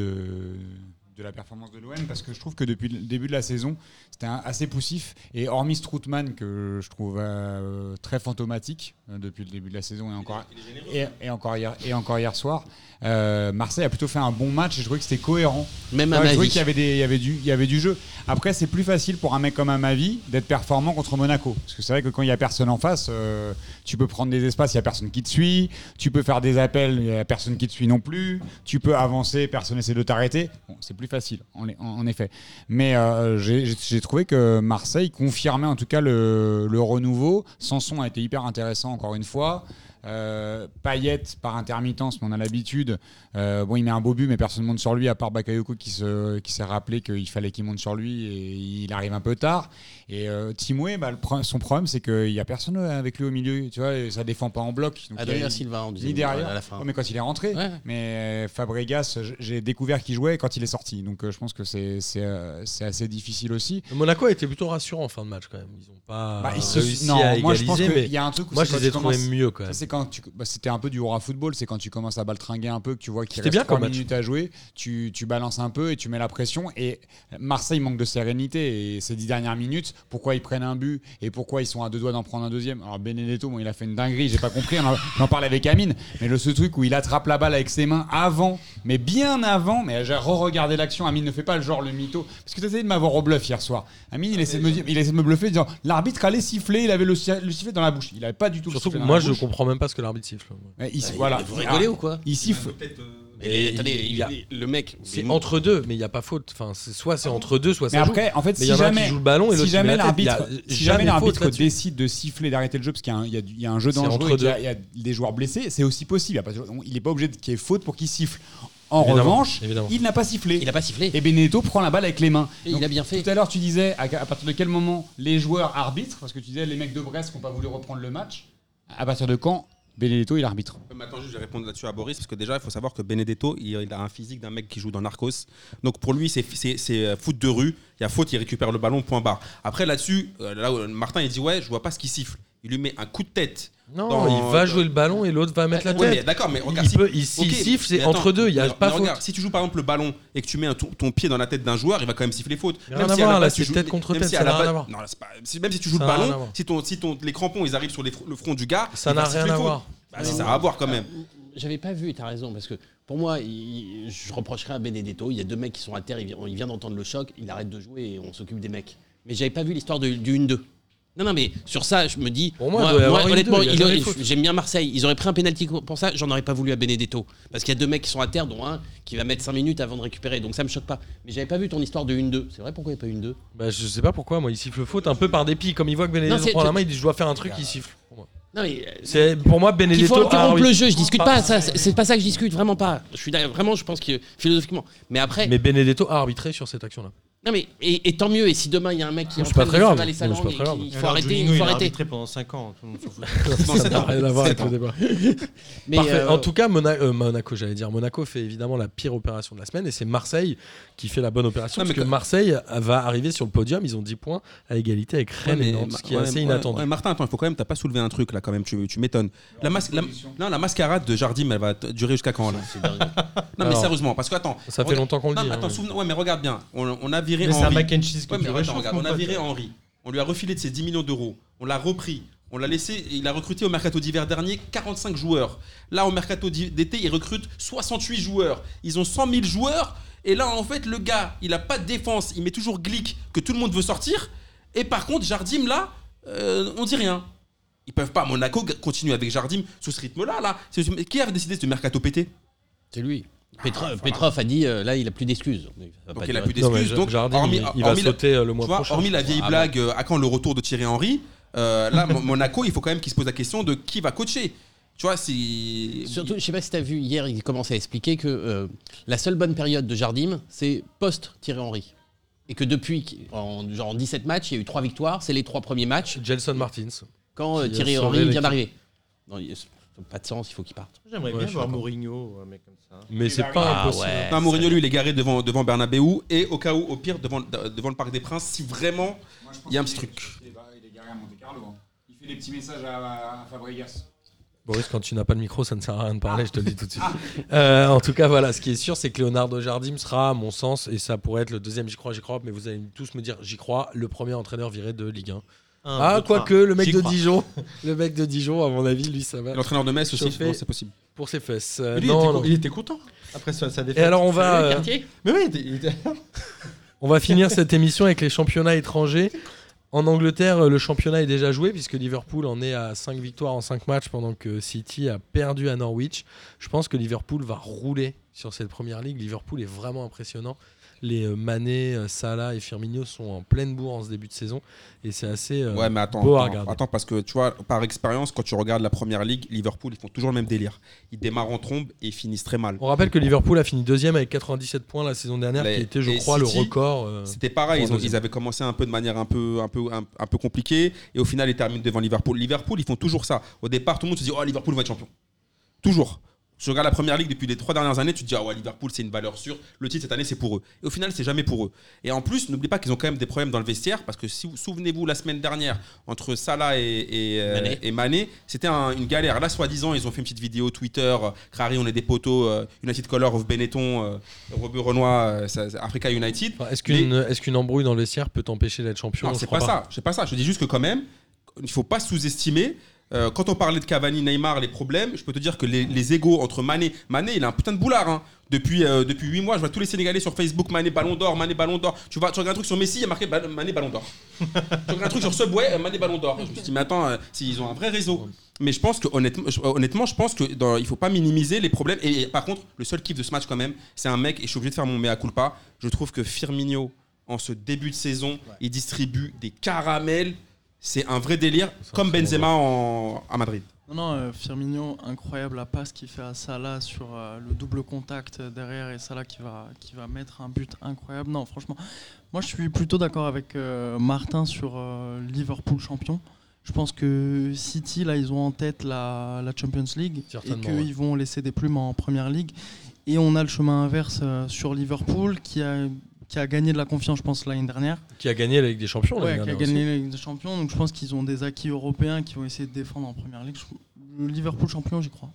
de la performance de l'OM parce que je trouve que depuis le début de la saison, c'était un- assez poussif. Et hormis Strootman, que je trouve euh, très fantomatique euh, depuis le début de la saison et encore, et, et encore, hier, et encore hier soir, euh, Marseille a plutôt fait un bon match et je trouvais que c'était cohérent. Même à Ouais, je trouvais qu'il y avait, des, il y, avait du, il y avait du jeu. Après, c'est plus facile pour un mec comme Amavi d'être performant contre Monaco. Parce que c'est vrai que quand il n'y a personne en face, euh, tu peux prendre des espaces, il n'y a personne qui te suit. Tu peux faire des appels, il n'y a personne qui te suit non plus. Tu peux avancer, personne essaie de t'arrêter. Bon, c'est plus facile, en, effet. Mais euh, j'ai trouvé que Marseille confirmait en tout cas le, le renouveau. Sanson a été hyper intéressant, encore une fois. Euh, Payet par intermittence, mais on a l'habitude. Euh, bon, il met un beau but, mais personne ne monte sur lui à part Bakayoko qui se, qui s'est rappelé qu'il fallait qu'il monte sur lui et il arrive un peu tard. Et euh, Timoué, bah, son problème, c'est qu'il n'y a personne avec lui au milieu. Tu vois, et ça défend pas en bloc. Donc, Adrien Silva en ni deuxième derrière. à la fin. Ouais, mais quand il est rentré. Ouais. Mais euh, Fabregas, j'ai découvert qu'il jouait quand il est sorti. Donc euh, je pense que c'est c'est, euh, c'est assez difficile aussi. Monaco a été plutôt rassurant en fin de match quand même. Ils n'ont pas Bah, ils se- réussi non, à moi je pense égaliser, qu'il y a un truc où moi je les ai trouvés mieux quand Ça, même. c'est quand tu, bah, c'était un peu du Aura football, c'est quand tu commences à baltringuer un peu, que tu vois qu'il reste bien 3 comme match. minutes à jouer, tu, tu balances un peu et tu mets la pression. Et Marseille manque de sérénité. Et ces 10 dernières minutes, pourquoi ils prennent un but et pourquoi ils sont à deux doigts d'en prendre un deuxième? Alors Benedetto, bon, il a fait une dinguerie, j'ai pas compris, on en, on en parlait avec Amine, mais le, ce truc où il attrape la balle avec ses mains avant, mais bien avant, mais j'ai re-regardé l'action, Amine ne fait pas le genre le mytho, parce que tu essayé de m'avoir au bluff hier soir. Amine, il essaie de me, dire- il essaie de me bluffer en disant l'arbitre allait siffler, il avait le, le sifflet dans la bouche. Il avait pas du tout le Surtout que sifflet dans moi la je bouche. comprends même pas ce que l'arbitre siffle. Ouais, il- Bah, voilà. Vous rigolez Ah, ou quoi Il siffle. Mais Et attendez, il y a- il- le mec. C'est mais- entre deux, mais il n'y a pas faute. Enfin, c'est- soit c'est entre deux, soit Mais ça joue. après, en fait, Mais si il y en a un jamais, qui joue le ballon et si jamais met la tête, il y a l'arbitre, si jamais jamais faute l'arbitre là-dessus. décide de siffler, d'arrêter le jeu parce qu'il y a un, il y a du- il y a un jeu C'est dangereux entre et qu'il y a- deux. il y, a des joueurs blessés, c'est aussi possible. Il y a pas- Il n'est pas obligé de- qu'il y ait faute pour qu'il siffle. En Évidemment, revanche, évidemment. il n'a pas sifflé. Il a pas sifflé. Et Benedetto prend la balle avec les mains. Et il a bien fait. Tout à l'heure, tu disais à, à partir de quel moment les joueurs arbitrent, parce que tu disais les mecs de Brest qui n'ont pas voulu reprendre le match. À partir de quand Benedetto il arbitre Maintenant, juste, je vais répondre là-dessus à Boris, parce que déjà, il faut savoir que Benedetto, il, a un physique d'un mec qui joue dans Narcos. Donc pour lui, c'est- c'est c'est, euh, foot de rue. Il y a faute, il récupère le ballon, point barre. Après, là-dessus, euh, là Martin, il dit Ouais, je vois pas ce qu'il siffle. Il lui met un coup de tête Non, Dans- il va dans- jouer le ballon et l'autre va mettre la Ouais, tête. d'accord, mais Il- regarde. il peut- il- siffle, c'est entre deux, il y a mais- pas mais faute. regarde, si tu joues par exemple le ballon et que tu mets un- ton, ton pied dans la tête d'un joueur, il va quand même siffler faute. Rien Même à si à voir, là, c'est tête contre tête, si ça n'a rien à voir. Non, là, c'est pas- si- même si tu joues Ça le ballon, si, ton, si ton, les crampons ils arrivent sur les fr- le front du gars, Ça n'a rien à voir. Bah, si, ça a à voir quand même. J'avais pas vu, t'as raison, parce que pour moi, il- je reprocherais à Benedetto. Il y a deux mecs qui sont à terre, il vient, d'entendre le choc, il arrête de jouer et on s'occupe des mecs. Mais j'avais pas vu l'histoire de- du 1-2. Non, non, mais sur ça, je me dis. Pour moi, il une honnêtement, deux, il il aurait- faute. j'aime bien Marseille. Ils auraient pris un pénalty pour ça, j'en aurais pas voulu à Benedetto. Parce qu'il y a deux mecs qui sont à terre, dont un qui va mettre 5 minutes avant de récupérer. Donc ça me choque pas. Mais j'avais pas vu ton histoire de 1-2. C'est vrai, pourquoi il n'y a pas 1-2 Bah, je sais pas pourquoi, moi, il siffle faute un peu par dépit. Comme il voit que Benedetto Non, prend la main, il dit Je dois faire un truc, il siffle. pour moi. Non, mais. euh, C'est Pour moi, Benedetto. faut interrompre arbitre- le jeu, je discute Ah. pas, ça, c'est pas ça que je discute, vraiment pas. Je suis d'accord- vraiment, je pense que philosophiquement. Mais après, Mais Benedetto a arbitré sur cette action-là. Non mais et, et tant mieux. Et si demain il y a un mec qui est en pas train très de grave. faire les sa Non, c'est langue pas et très grave. qu'il faut Alors, arrêter, Juninho, il il faut a arrêter. arbitré pendant 5 ans. tout le monde s'en fout. Non, Ça c'est n'a rien à voir avec le débat. Mais Parfait. euh, En tout cas, Mona- euh, Monaco, j'allais dire, Monaco fait évidemment la pire opération de la semaine et c'est Marseille qui fait la bonne opération Non, mais parce que que- Marseille va arriver sur le podium. Ils ont 10 points à égalité avec Rennes Ouais, et mais Nantes, ce qui est assez ouais, inattendu. ouais, Martin, attends, il faut quand même, t'as pas soulevé un truc là quand même, tu, tu m'étonnes. La, mas- la- non, la mascarade de Jardim, elle va t- durer jusqu'à quand là? C'est dingue. Non, mais Alors, sérieusement, parce que attends. Ça fait longtemps qu'on le Non, dit. mais attends, hein. souvenez- ouais, mais regarde bien, on, on a viré Mais c'est un Henry. mac and cheese que Ouais, mais tu attends, réchauffes, regarde, mon on a pote. viré Henry. On lui a refilé de ses 10 millions d'euros. On l'a repris. On l'a laissé. Il a recruté au mercato d'hiver dernier 45 joueurs. Là, au mercato d'été, il recrute 68 joueurs. Ils ont 100 000 joueurs. Et là, en fait, le gars, il a pas de défense. Il met toujours Glick que tout le monde veut sortir. Et par contre, Jardim, là, euh, on dit rien. Ils peuvent pas, Monaco, continuer avec Jardim sous ce rythme-là. Là. C'est- Qui a décidé de ce mercato pété? C'est lui. Petrov, Petrov a dit euh, là il a plus d'excuses. Donc il a plus d'excuses. Donc, Jardim, hormis- il, il va hormis sauter le mois vois, prochain. hormis la vieille Ah, blague, euh, à quand le retour de Thierry Henry euh, Là, Mo- Monaco, il faut quand même qu'il se pose la question de qui va coacher. Tu vois, c'est. Surtout, je sais pas si tu as vu hier, il commençait à expliquer que euh, la seule bonne période de Jardim, c'est post-Thierry Henry. Et que depuis, en, genre en 17 matchs, il y a eu 3 victoires, c'est les 3 premiers matchs Gelson Martins. quand euh, Thierry Henry vient d'arriver. Pas de sens, il faut qu'il parte. J'aimerais Ouais, bien voir. Mourinho, un mec comme ça. Mais c'est pas impossible. Ah ouais. Non, Mourinho, lui, il est garé devant, devant Bernabeu et au cas où, au pire, devant, devant le Parc des Princes, si vraiment. Moi, Il y a un petit est- truc. Il est, il est garé à Monte Carlo. hein. Il fait des petits messages à, à Fabregas. Boris, quand tu n'as pas de micro, ça ne sert à rien de parler, je te le dis tout de suite. Euh, en tout cas, voilà, ce qui est sûr, c'est que Leonardo Jardim sera, à mon sens, et ça pourrait être le deuxième, j'y crois, j'y crois, mais vous allez tous me dire, j'y crois, le premier entraîneur viré de Ligue 1. Un, ah, quoique, le mec de crois. Dijon, le mec de Dijon, à mon avis, lui, ça va L'entraîneur de Metz aussi, bon, c'est possible. pour ses fesses. Euh, lui, non, il, était, non. con- il était content après sa, sa défaite. Et alors, on va, euh, Mais oui, il était- on va finir cette émission avec les championnats étrangers. En Angleterre, le championnat est déjà joué puisque Liverpool en est à 5 victoires en 5 matchs pendant que City a perdu à Norwich. Je pense que Liverpool va rouler sur cette première ligue. Liverpool est vraiment impressionnant. Les euh, Mané, euh, Salah et Firmino sont en pleine bourre en ce début de saison et c'est assez euh, Ouais, mais attends, beau à attends, regarder. attends, parce que tu vois, par expérience, quand tu regardes la première ligue, Liverpool, ils font toujours le même délire. Ils démarrent en trombe et ils finissent très mal. On rappelle que Liverpool a fini deuxième avec 97 points la saison dernière, Les- qui était, je crois, City, le record. euh, C'était pareil, ils, ont- avaient commencé un peu de manière un peu, un, peu, un, un peu compliquée et au final ils terminent devant Liverpool. Liverpool, ils font toujours ça. Au départ, tout le monde se dit Oh, Liverpool va être champion. Toujours. Je regarde la première ligue depuis les trois dernières années, tu te dis Ah ouais, Liverpool c'est une valeur sûre, le titre cette année c'est pour eux. Et au final, c'est jamais pour eux. Et en plus, n'oublie pas qu'ils ont quand même des problèmes dans le vestiaire parce que si vous souvenez-vous, la semaine dernière, entre Salah et, et, euh, Mané. et Mané, c'était un- une galère. Là, soi-disant, ils ont fait une petite vidéo Twitter euh, Crary, on est des poteaux, euh, United Color of Benetton, euh, Robert Renoir, euh, Africa United. Est-ce qu'une est embrouille dans le vestiaire peut t'empêcher d'être champion Non, c'est pas, ça. C'est pas ça. Je dis juste que quand même, il faut pas sous-estimer. Euh, quand on parlait de Cavani, Neymar, les problèmes, je peux te dire que les, les égaux entre Mané, Mané, il a un putain de boulard. hein. Depuis, euh, depuis 8 mois, je vois tous les Sénégalais sur Facebook, Mané Ballon d'Or, Mané Ballon d'Or. Tu, vois, tu regardes un truc sur Messi, il y a marqué Mané Ballon d'Or. tu regardes un truc sur Subway, euh, Mané Ballon d'Or. Je me suis dit, mais attends, euh, s'ils ont un vrai réseau. Mais je pense que honnêtement, je, honnêtement, je pense que dans- il faut pas minimiser les problèmes. Et, et par contre, le seul kiff de ce match quand même, c'est un mec et je suis obligé de faire mon mea culpa. Je trouve que Firmino, en ce début de saison, il distribue des caramels. C'est un vrai délire, comme Benzema en- à Madrid. Non, non, euh, Firmino, incroyable la passe qu'il fait à Salah sur euh, le double contact derrière et Salah qui va, qui va mettre un but incroyable. Non, franchement, moi je suis plutôt d'accord avec euh, Martin sur euh, Liverpool champion. Je pense que City, là, ils ont en tête la, la Champions League et qu'ils ouais. vont laisser des plumes en Première Ligue. Et on a le chemin inverse euh, sur Liverpool qui, a, qui a gagné de la confiance, je pense, l'année dernière. Qui a gagné la Ligue des Champions Ouais, l'année qui a gagné aussi. la Ligue des Champions. Donc je pense qu'ils ont des acquis européens qui vont essayer de défendre en première ligue. Je- Le Liverpool champion, j'y crois.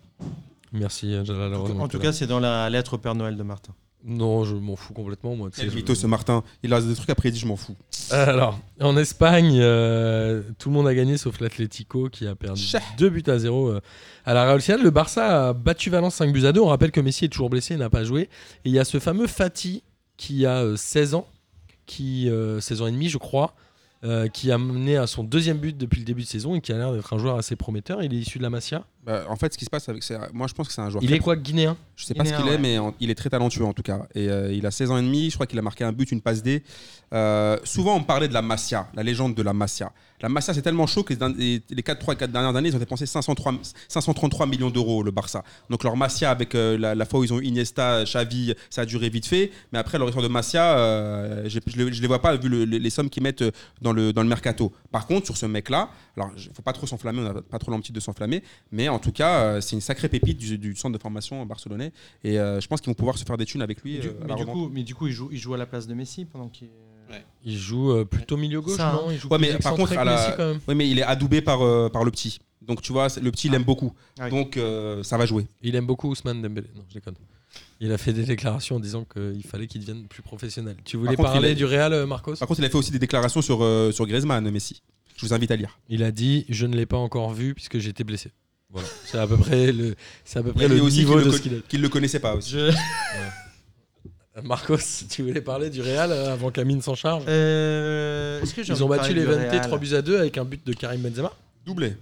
Merci, Jalal. En tout- cas, c'est dans la lettre au Père Noël de Martin. Non, je m'en fous complètement, moi. Quel je- mytho ce Martin. Il a des trucs après, il dit je m'en fous. Alors, en Espagne, euh, tout le monde a gagné sauf l'Atlético qui a perdu 2 buts à 0 euh, à la Real Sociedad. Le Barça a battu Valence 5 buts à 2. On rappelle que Messi est toujours blessé et n'a pas joué. Et il y a ce fameux Fati qui a euh, 16 ans, qui, euh, 16 ans et demi, je crois, euh, qui a mené à son deuxième but depuis le début de saison et qui a l'air d'être un joueur assez prometteur. Il est issu de la Masia. Bah, en fait, ce qui se passe avec. Moi, je pense que c'est un joueur. Il est quoi, guinéen Je sais pas ce qu'il est, mais en- il est très talentueux en tout cas. Et euh, il a 16 ans et demi. Je crois qu'il a marqué un but, une passe D. Euh, souvent, on parlait de la Masia, la légende de la Masia. La Masia, c'est tellement chaud que les, les 4, 3 4 dernières années, ils ont dépensé 503, 533 millions d'euros, le Barça. Donc, leur Masia, avec euh, la, la fois où ils ont Iniesta, Xavi, ça a duré vite fait. Mais après, leur histoire de Masia, euh, je ne les vois pas vu le- le- les sommes qu'ils mettent dans le, dans le mercato. Par contre, sur ce mec-là, alors, il faut pas trop s'enflammer, on n'a pas trop l'habitude de s'enflammer. Mais en tout cas, euh, c'est une sacrée pépite du, du centre de formation barcelonais. Et euh, je pense qu'ils vont pouvoir se faire des thunes avec lui. Du, euh, coup, mais du coup, il joue, il joue à la place de Messi pendant qu'il. Il joue euh, plutôt milieu gauche, Ça, hein. non? Il joue Ouais, plus mais par contre, à la- Messi, quand même. Oui, mais il est adoubé par, euh, par le petit. Donc tu vois, le petit, il Ah. aime beaucoup. Ouais. Donc euh, ça va jouer. Il aime beaucoup Ousmane Dembélé. Non, je déconne. Il a fait des déclarations en disant qu'il fallait qu'il devienne plus professionnel. Tu voulais contre, parler a- du Real, Marcos? Par contre, il a fait aussi des déclarations sur, euh, sur Griezmann, Messi. Je vous invite à lire. Il a dit Je ne l'ai pas encore vu puisque j'étais blessé. Voilà. C'est à peu près le, c'est à peu Il près a dit le aussi niveau qu'il de le ce qu'il ne le connaissait pas aussi. Je- Marcos, tu voulais parler du Real euh, avant qu'Amine s'en charge Euh, que Ils ont battu les du Venté Real 3 buts à 2 avec un but de Karim Benzema. Doublé.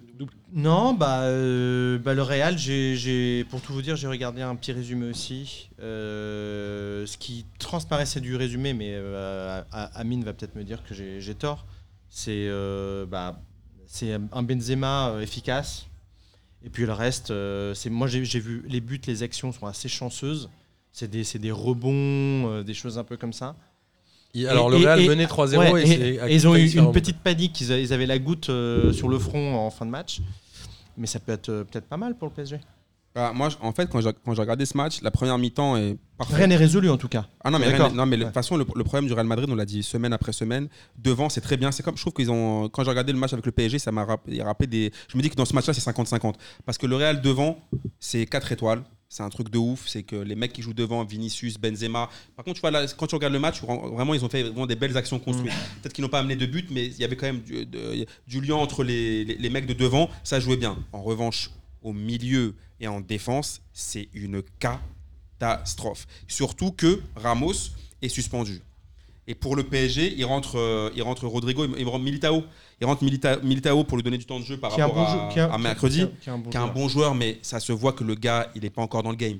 Non, bah, euh, bah, le Real, j'ai, pour tout vous dire, j'ai regardé un petit résumé aussi. Euh, ce qui transparaissait du résumé, mais euh, A- Amine va peut-être me dire que j'ai, tort. C'est, euh, bah, c'est un Benzema euh, efficace. Et puis le reste, euh, c'est moi j'ai vu les buts, les actions sont assez chanceuses. C'est des, c'est des rebonds, euh, des choses un peu comme ça. Alors Et- le Real menait 3-0 Ouais, et, et- c'est- et ils ont eu une petite panique. Ils, a- ils avaient la goutte euh, sur le front en fin de match. Mais ça peut être euh, peut-être pas mal pour le PSG. Bah, moi, en fait, quand j'ai quand j'ai regardé ce match, la première mi-temps est parfaite. Rien n'est résolu en tout cas. Ah non mais, rien- non, mais de toute façon le, le problème du Real Madrid on l'a dit semaine après semaine devant c'est très bien c'est comme je trouve qu'ils ont quand j'ai regardé le match avec le PSG ça m'a rappelé, rappelé des je me dis que dans ce match là c'est 50-50 parce que le Real devant c'est 4 étoiles c'est un truc de ouf c'est que les mecs qui jouent devant Vinicius Benzema par contre tu vois là quand tu regardes le match vraiment ils ont fait vraiment des belles actions construites Mm. peut-être qu'ils n'ont pas amené de but mais il y avait quand même du, de- du lien entre les, les- les mecs de devant ça jouait bien en revanche au milieu et en défense c'est une catastrophe Surtout que Ramos est suspendu. Et pour le PSG, il rentre, euh, il rentre Rodrigo, il, il rentre Militao. Il rentre Milita- Militao pour lui donner du temps de jeu par Qui rapport bon à, jeu- qui est un- à mercredi. qui est un bon un bon joueur, mais ça se voit que le gars, il n'est pas encore dans le game.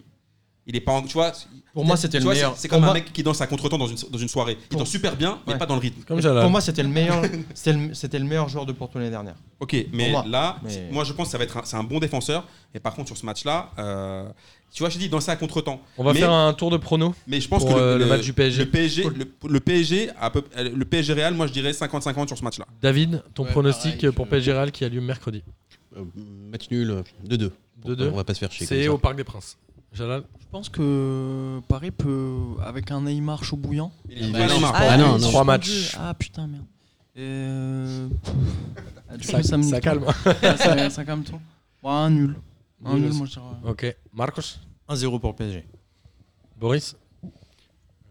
Il est pas, en- tu vois. Pour moi, c'était le vois, meilleur. C'est c'est Pour comme un moi- mec qui danse à contre-temps dans une, dans une soirée. Il Pour- danse super bien, mais Ouais. pas dans le rythme. Comme. Pour moi, c'était le meilleur. c'était le, le meilleur joueur de Porto l'année dernière. Ok, mais moi. là, Mais- moi je pense que ça va être un, c'est un bon défenseur. Et par contre, sur ce match-là, euh, tu vois, je dis danser à contre-temps. On va Mais- faire un tour de prono. Mais je pense Pour, que le, euh, le match du PSG. Le PSG, le, le PSG, à peu- euh, le PSG Real, moi je dirais 50-50 sur ce match-là. David, ton Ouais, pronostic pareil, pour PSG Real qui a lieu mercredi? Euh, match nul, euh, 2-2. 2-2. On va pas se faire chier. C'est comme au. Parc des Princes. Jalal Je pense que Paris peut, avec un Neymar chaud bouillant. Il est non, Neymar. Ah, non, non. Trois matchs. Ah putain, merde. Euh... ah, Ça, coup, ça me ça nique calme. Ah, ça, ça calme tout. Ouais, un nul. Un Nul nul, moi je dirais. Ok. Marcos 1-0 pour le PSG. Boris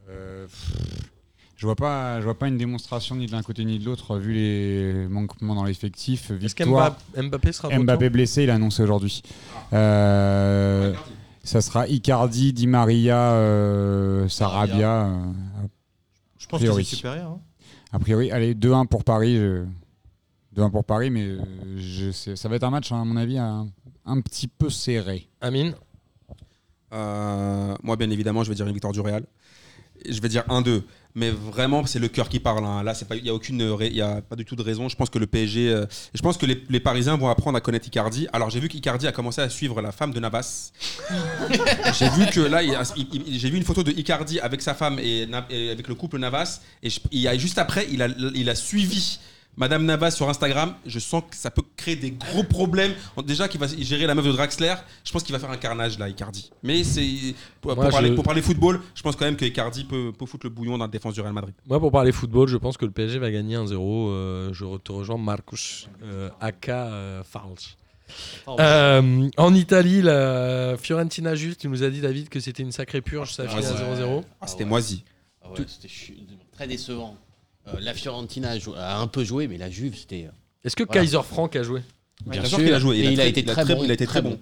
Euh, pff, je vois pas, je vois pas une démonstration ni de l'un côté ni de l'autre vu les manquements dans l'effectif. Est-ce qu'Mbappé Mbappé sera Mbappé blessé, il a annoncé aujourd'hui. Euh, ça sera Icardi, Di Maria, euh, Sarabia. euh, Je pense priori. que c'est supérieur. hein. a priori, allez, 2-1 pour Paris. je- 2-1 pour Paris, mais euh, je sais- ça va être un match, hein, à mon avis, un, un petit peu serré. Amine? Euh, moi, bien évidemment, je vais dire une victoire du Real. Et Je vais dire 1-2. Mais vraiment, c'est le cœur qui parle. hein. Là, c'est pas- il n'y a, aucune il y a pas du tout de raison. Je pense que le PSG. euh, je pense que les, les Parisiens vont apprendre à connaître Icardi. Alors, j'ai vu qu'Icardi a commencé à suivre la femme de Navas. j'ai vu que là, j'ai vu une photo de Icardi avec sa femme et, et avec le couple Navas. Et, je- il y a, juste après, il a, il a suivi Madame Navas sur Instagram, je sens que ça peut créer des gros problèmes. Déjà qu'il va gérer la meuf de Draxler, je pense qu'il va faire un carnage là, Icardi. Mais c'est pour, pour Moi, parler, je- pour parler football, je pense quand même que Icardi peut, peut foutre le bouillon dans la défense du Real Madrid. Moi, pour parler football, je pense que le PSG va gagner 1-0. Euh, je te rejoins Marcus, euh, aka euh, Falch. Euh, en Italie, la Fiorentina juste, tu nous as dit David que c'était une sacrée purge, ça a fini à Ouais. 0-0. Ah, c'était ouais. moisi. Ah ouais, c'était chu- très décevant. Euh, la Fiorentina a, jou- a un peu joué, mais la Juve, c'était. euh, Est-ce que Voilà. Kaiser Frank a joué? Bien sûr qu'il a joué. Et Il a été très bon. il a été très bon.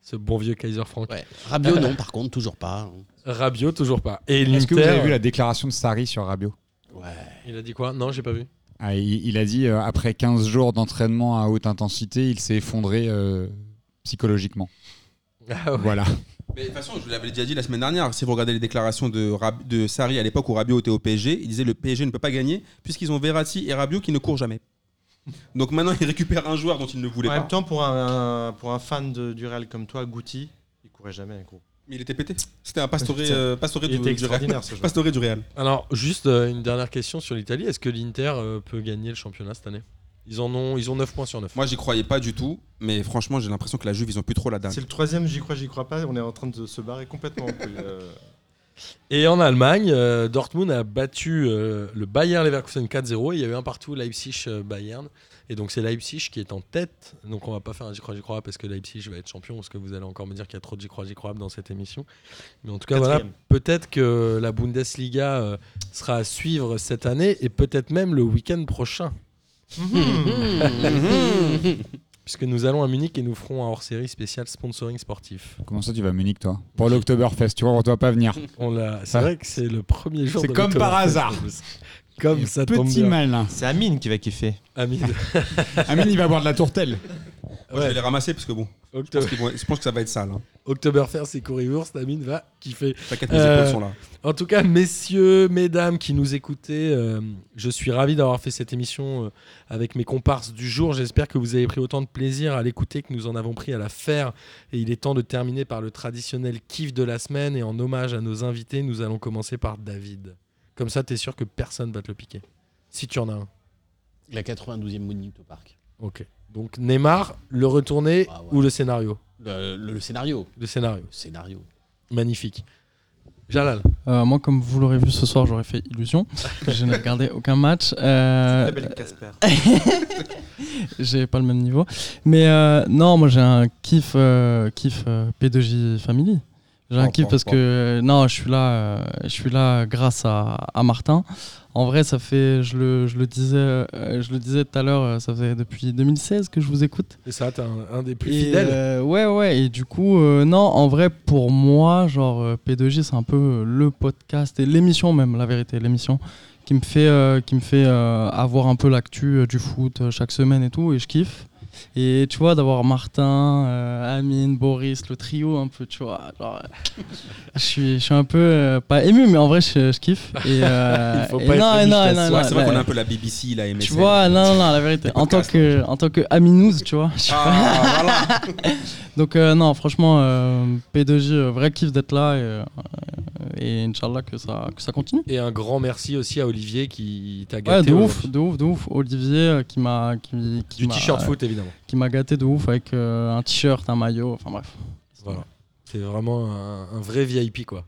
Ce bon vieux Kaiser Frank. Ouais. Rabiot, non, par contre, toujours pas. Rabiot, toujours pas. Et Est-ce que vous avez vu la déclaration de Sarri sur Rabiot? Ouais. il a dit quoi? Non, j'ai pas vu. Ah, il, il a dit euh, après 15 jours d'entraînement à haute intensité, il s'est effondré euh, psychologiquement. Ah ouais. Voilà. Mais de toute façon, je vous l'avais déjà dit la semaine dernière, si vous regardez les déclarations de, Rab- de Sarri à l'époque où Rabiot était au PSG, il disait le PSG ne peut pas gagner puisqu'ils ont Verratti et Rabiot qui ne courent jamais. Donc maintenant, il récupère un joueur dont il ne voulait En pas. même temps, pour un, pour un fan de, du Real comme toi, Guti, il courait jamais, gros. Mais il était pété. C'était un Putain. euh, Pastore Il du, était du Real. extraordinaire du Real. Alors, juste euh, une dernière question sur l'Italie. Est-ce que l'Inter euh, peut gagner le championnat cette année? Ils, en ont, ils ont 9 points sur 9. Moi, j'y croyais pas du tout, mais franchement, j'ai l'impression que la Juve, ils ont plus trop la dalle. C'est le troisième, j'y crois, j'y crois pas. On est en train de se barrer complètement. Euh, Et en Allemagne, euh, Dortmund a battu euh, le Bayern Leverkusen 4-0. Il y a eu un partout Leipzig-Bayern. Et donc c'est Leipzig qui est en tête. Donc on va pas faire un j'y crois, j'y crois parce que Leipzig va être champion. Parce que vous allez encore me dire qu'il y a trop de j'y crois, j'y crois dans cette émission. Mais en tout cas, voilà, peut-être que la Bundesliga euh, sera à suivre cette année et peut-être même le week-end prochain. Puisque nous allons à Munich et nous ferons un hors-série spécial sponsoring sportif. Comment ça, tu vas à Munich, toi Pour l'Oktoberfest, tu vois, on doit pas venir. On l'a. C'est Ah. vrai que c'est le premier jour. C'est de comme par hasard. Comme ça tombe Petit bien. malin. C'est Amine qui va kiffer. Amine. Amine, il va boire de la tourtelle. Je vais les ramasser parce que bon, je pense, qu'ils vont- je pense que ça va être sale. Hein. Oktoberfest et Currywurst, Amine va kiffer. T'inquiète, mes Euh, épaules sont là. En tout cas, messieurs, mesdames qui nous écoutez, euh, je suis ravi d'avoir fait cette émission euh, avec mes comparses du jour. J'espère que vous avez pris autant de plaisir à l'écouter que nous en avons pris à la faire. Et il est temps de terminer par le traditionnel kiff de la semaine. Et en hommage à nos invités, nous allons commencer par David. Comme ça, tu es sûr que personne va te le piquer. Si tu en as un. La 92e minute au parc. Ok. Donc Neymar, le retourné Ah ouais. ou le scénario? Le, le- le scénario. Le scénario. Le scénario. Magnifique. Jalal. Euh, moi, comme vous l'aurez vu ce soir, j'aurais fait illusion. Je n'ai regardé aucun match. Euh, Casper. j'ai pas le même niveau. Mais euh, non, moi j'ai un kiff, euh, kiff euh, P2J Family. J'ai un kiff parce que non, je suis là, je suis là grâce à, à Martin. En vrai, ça fait, je le, je le disais, euh, je le disais tout à l'heure, euh, ça fait depuis 2016 que je vous écoute. C'est ça, t'es un, un des plus Et, fidèles. euh, ouais, ouais. Et du coup, euh, non, en vrai, pour moi, genre euh, P2J, c'est un peu le podcast et l'émission même, la vérité, l'émission qui me fait, euh, qui me fait avoir un peu l'actu du foot chaque semaine et tout, et je kiffe. Et tu vois, d'avoir Martin, euh, Amine, Boris, le trio un peu, tu vois. genre, euh, je, suis, je suis un peu, euh, pas ému, mais en vrai, je, je kiffe. Et, euh, Il faut et pas être non, ému, non, non, non, Ouais, c'est vrai qu'on a un peu la BBC, la MSN. tu vois, non, non, non, la vérité. En tant que, en tant que Aminouz, tu vois. Ah, voilà. Donc euh, non, franchement, euh, P2J, euh, vrai kiff d'être là et, euh, et Inch'Allah que ça, que ça continue. Et un grand merci aussi à Olivier qui t'a Ouais, gâté. de aujourd'hui. ouf, de ouf, de ouf. Olivier euh, qui m'a qui, qui Du t-shirt foot, évidemment. Qui m'a gâté de ouf avec euh, un t-shirt, un maillot, enfin bref. Voilà. C'est vraiment un, un vrai VIP, quoi.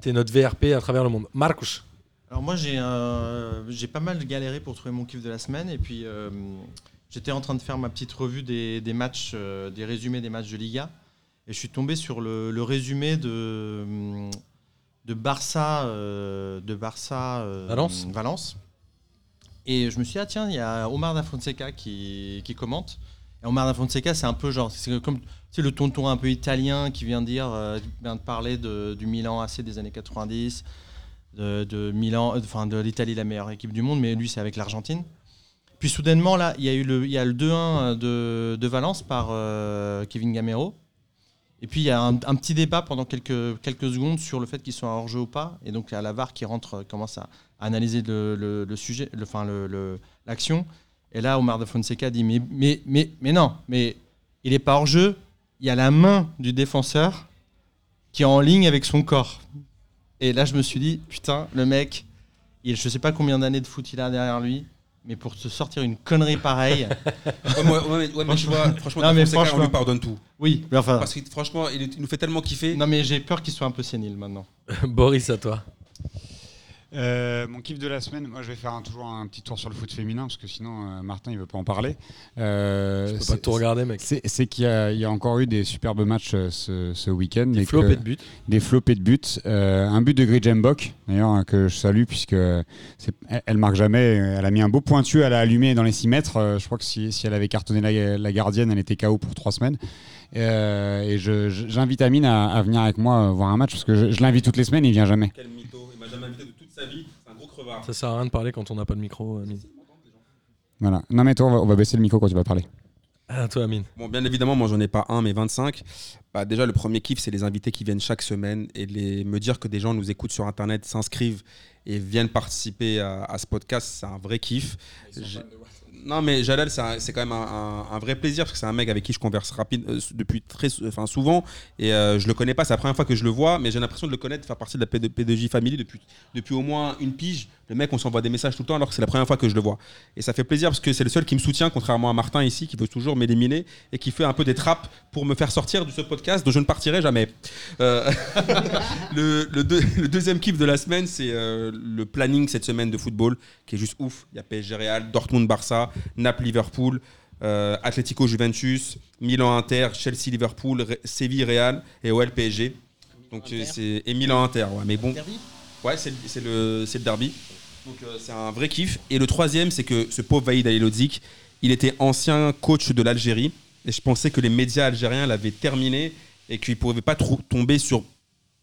T'es notre VRP à travers le monde. Marcus. Alors moi j'ai euh, j'ai pas mal galéré pour trouver mon kiff de la semaine et puis euh, j'étais en train de faire ma petite revue des, des matchs, euh, des résumés des matchs de Liga et je suis tombé sur le, le résumé de de Barça euh, de Barça euh, Valence. Valence et je me suis dit ah tiens il y a Omar da Fonseca qui, qui commente et Omar da Fonseca c'est un peu genre c'est comme c'est le tonton un peu italien qui vient dire euh, vient de parler de, du Milan AC des années 90 de, de Milan, euh, enfin de l'Italie, la meilleure équipe du monde, mais lui c'est avec l'Argentine. Puis soudainement là, il y a eu le, le 2-1 de, de Valence par euh, Kevin Gamero. Et puis il y a un, petit débat pendant quelques, quelques secondes sur le fait qu'ils sont hors jeu ou pas. Et donc il y a la VAR qui rentre, euh, commence à analyser le, le- le sujet, le- enfin le- le- l'action. Et là, Omar de Fonseca dit mais, mais, mais, mais non, mais il est pas hors jeu. Il y a la main du défenseur qui est en ligne avec son corps. Et là, je me suis dit, putain, le mec, il, je sais pas combien d'années de foot il a derrière lui. Mais pour te sortir une connerie pareille. Ouais, moi- ouais, mais- ouais, mais tu vois, franchement, Non, mais Fonseca, on franchement- lui pardonne tout. oui, mais enfin. Parce que franchement, il, est- il nous fait tellement kiffer. Non, mais j'ai peur qu'il soit un peu sénile maintenant. Boris, à toi. Euh, mon kiff de la semaine, moi je vais faire un- toujours un petit tour sur le foot féminin parce que sinon euh, Martin il veut pas en parler. Euh, Je peux pas tout regarder, mec. C'est qu'il y, a- il y a encore eu des superbes matchs euh, ce, ce week-end. et que- Flopé de but. des flopés de buts. Euh, un but de Gridjembok, d'ailleurs, hein, que je salue, puisque elle, elle marque jamais. Elle a mis un beau pointu, elle a allumé dans les 6 mètres. Euh, je crois que si, si elle avait cartonné la, la gardienne, elle était KO pour 3 semaines. Euh, et j'invite Amine à, à venir avec moi voir un match, parce que je, je l'invite toutes les semaines, il vient jamais. Quel mytho, il m'a jamais invité de toute sa vie, c'est un gros crevard. Ça sert à rien de parler quand on n'a pas de micro, Amine. Voilà. Non, mais toi, on va, on va baisser le micro quand tu vas parler. À toi, Amine. Bon, bien évidemment, moi j'en ai pas un, mais 25. Bah, déjà, le premier kiff, c'est les invités qui viennent chaque semaine et les, me dire que des gens nous écoutent sur Internet, s'inscrivent et viennent participer à, à ce podcast, c'est un vrai kiff. J'ai- Non, mais Jalal, c'est quand même un, vrai plaisir parce que c'est un mec avec qui je converse rapide, euh, depuis très, enfin, souvent et euh, je le connais pas. C'est la première fois que je le vois, mais j'ai l'impression de le connaître, faire partie de la P2- P2J Family depuis, depuis au moins une pige. Le mec, on s'envoie des messages tout le temps alors que c'est la première fois que je le vois. Et ça fait plaisir parce que c'est le seul qui me soutient, contrairement à Martin ici, qui veut toujours m'éliminer et qui fait un peu des trappes pour me faire sortir de ce podcast dont je ne partirai jamais. Euh, le, le deux- le deuxième kiff de la semaine, c'est euh, le planning cette semaine de football qui est juste ouf. Il y a PSG Real, Dortmund Barça, Naples Liverpool, euh, Atlético Juventus, Milan Inter, Chelsea Liverpool, Séville Real et OL PSG. Donc c'est et Milan Inter, ouais. Mais bon, ouais, c'est le- le derby. Donc euh, c'est un vrai kiff. Et le troisième, c'est que ce pauvre Vaïd Alilodzic, il était ancien coach de l'Algérie. Et je pensais que les médias algériens l'avaient terminé et qu'il ne pouvait pas tomber sur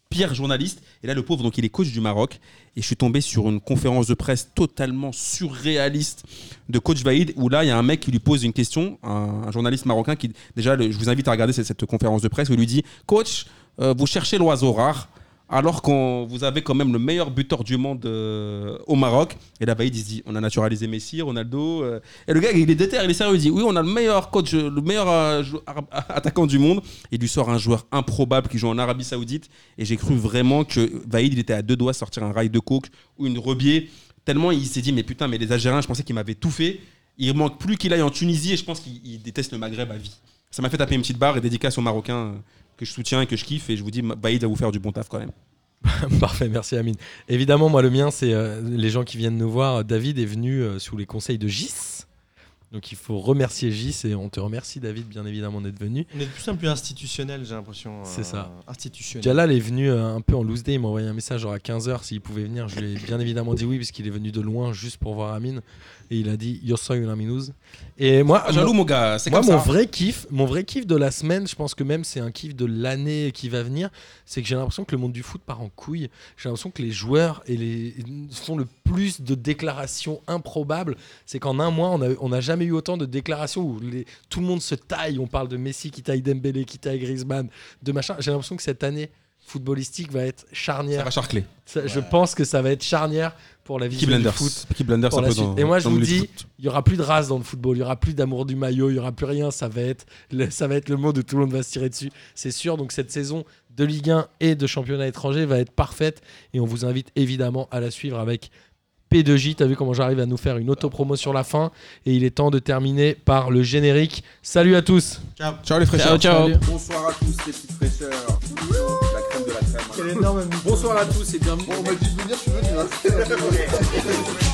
pire journaliste. Et là, le pauvre, donc il est coach du Maroc. Et je suis tombé sur une conférence de presse totalement surréaliste de coach Vaïd, où là, il y a un mec qui lui pose une question, un, un journaliste marocain qui, déjà, je vous invite à regarder cette, cette conférence de presse, où il lui dit Coach, euh, vous cherchez l'oiseau rare. Alors que vous avez quand même le meilleur buteur du monde euh, au Maroc. Et là, il dit on a naturalisé Messi, Ronaldo. euh. Et le gars, il est déter, il est sérieux. Il dit oui, on a le meilleur coach, le meilleur euh, attaquant du monde. Il lui sort un joueur improbable qui joue en Arabie Saoudite. Et j'ai cru vraiment que Vaïd, il était à deux doigts de sortir un rail de coke ou une rebier. Tellement il s'est dit mais putain, mais les Algériens, je pensais qu'ils m'avaient tout fait. Il manque plus qu'il aille en Tunisie et je pense qu'il il déteste le Maghreb à vie. Ça m'a fait taper une petite barre et dédicace aux Marocains que je soutiens et que je kiffe. Et je vous dis, Vaïd va vous faire du bon taf quand même. Parfait, merci Amine. Évidemment, moi, le mien, c'est euh, les gens qui viennent nous voir. David est venu euh, sous les conseils de Gis. Donc, il faut remercier Gis et on te remercie, David, bien évidemment, d'être venu. On est de plus en plus institutionnel, j'ai l'impression. C'est ça. Institutionnel. Jalal est venu euh, un peu en loose day. Il m'a envoyé un message genre à 15h s'il pouvait venir. Je lui ai bien évidemment dit oui, puisqu'il est venu de loin juste pour voir Amine. Et il a dit Yo soy un Aminouz. Et moi, Ah, jaloux, mon gars, c'est Moi, comme mon ça. vrai kiff, mon vrai kiff de la semaine, je pense que même c'est un kiff de l'année qui va venir, c'est que j'ai l'impression que le monde du foot part en couille. J'ai l'impression que les joueurs et les font le plus de déclarations improbables. C'est qu'en un mois, on a- on n'a jamais eu autant de déclarations où les- tout le monde se taille. On parle de Messi qui taille Dembélé, qui taille Griezmann, de machin. J'ai l'impression que cette année footballistique va être Ça charnière. va charcler. Ça- Je pense que ça va être charnière pour la vision du foot. Peaky Blinders, pour un la peu suite. dans- Et moi, je vous dis, il y aura plus de race dans le football, il y aura plus d'amour du maillot, il y aura plus rien. Ça va être le, ça va être le mot de tout le monde va se tirer dessus, c'est sûr. Donc cette saison de Ligue 1 et de championnat étranger va être parfaite et on vous invite évidemment à la suivre avec P2J. T'as vu comment j'arrive à nous faire une autopromo sur la fin et il est temps de terminer par le générique. Salut à tous. Ciao les fraîcheurs. Ciao, ciao. Bonsoir à tous les petites fraîcheurs. Bonsoir à tous et bienvenue. Bon, on m'a dit de venir, tu veux, tu vas.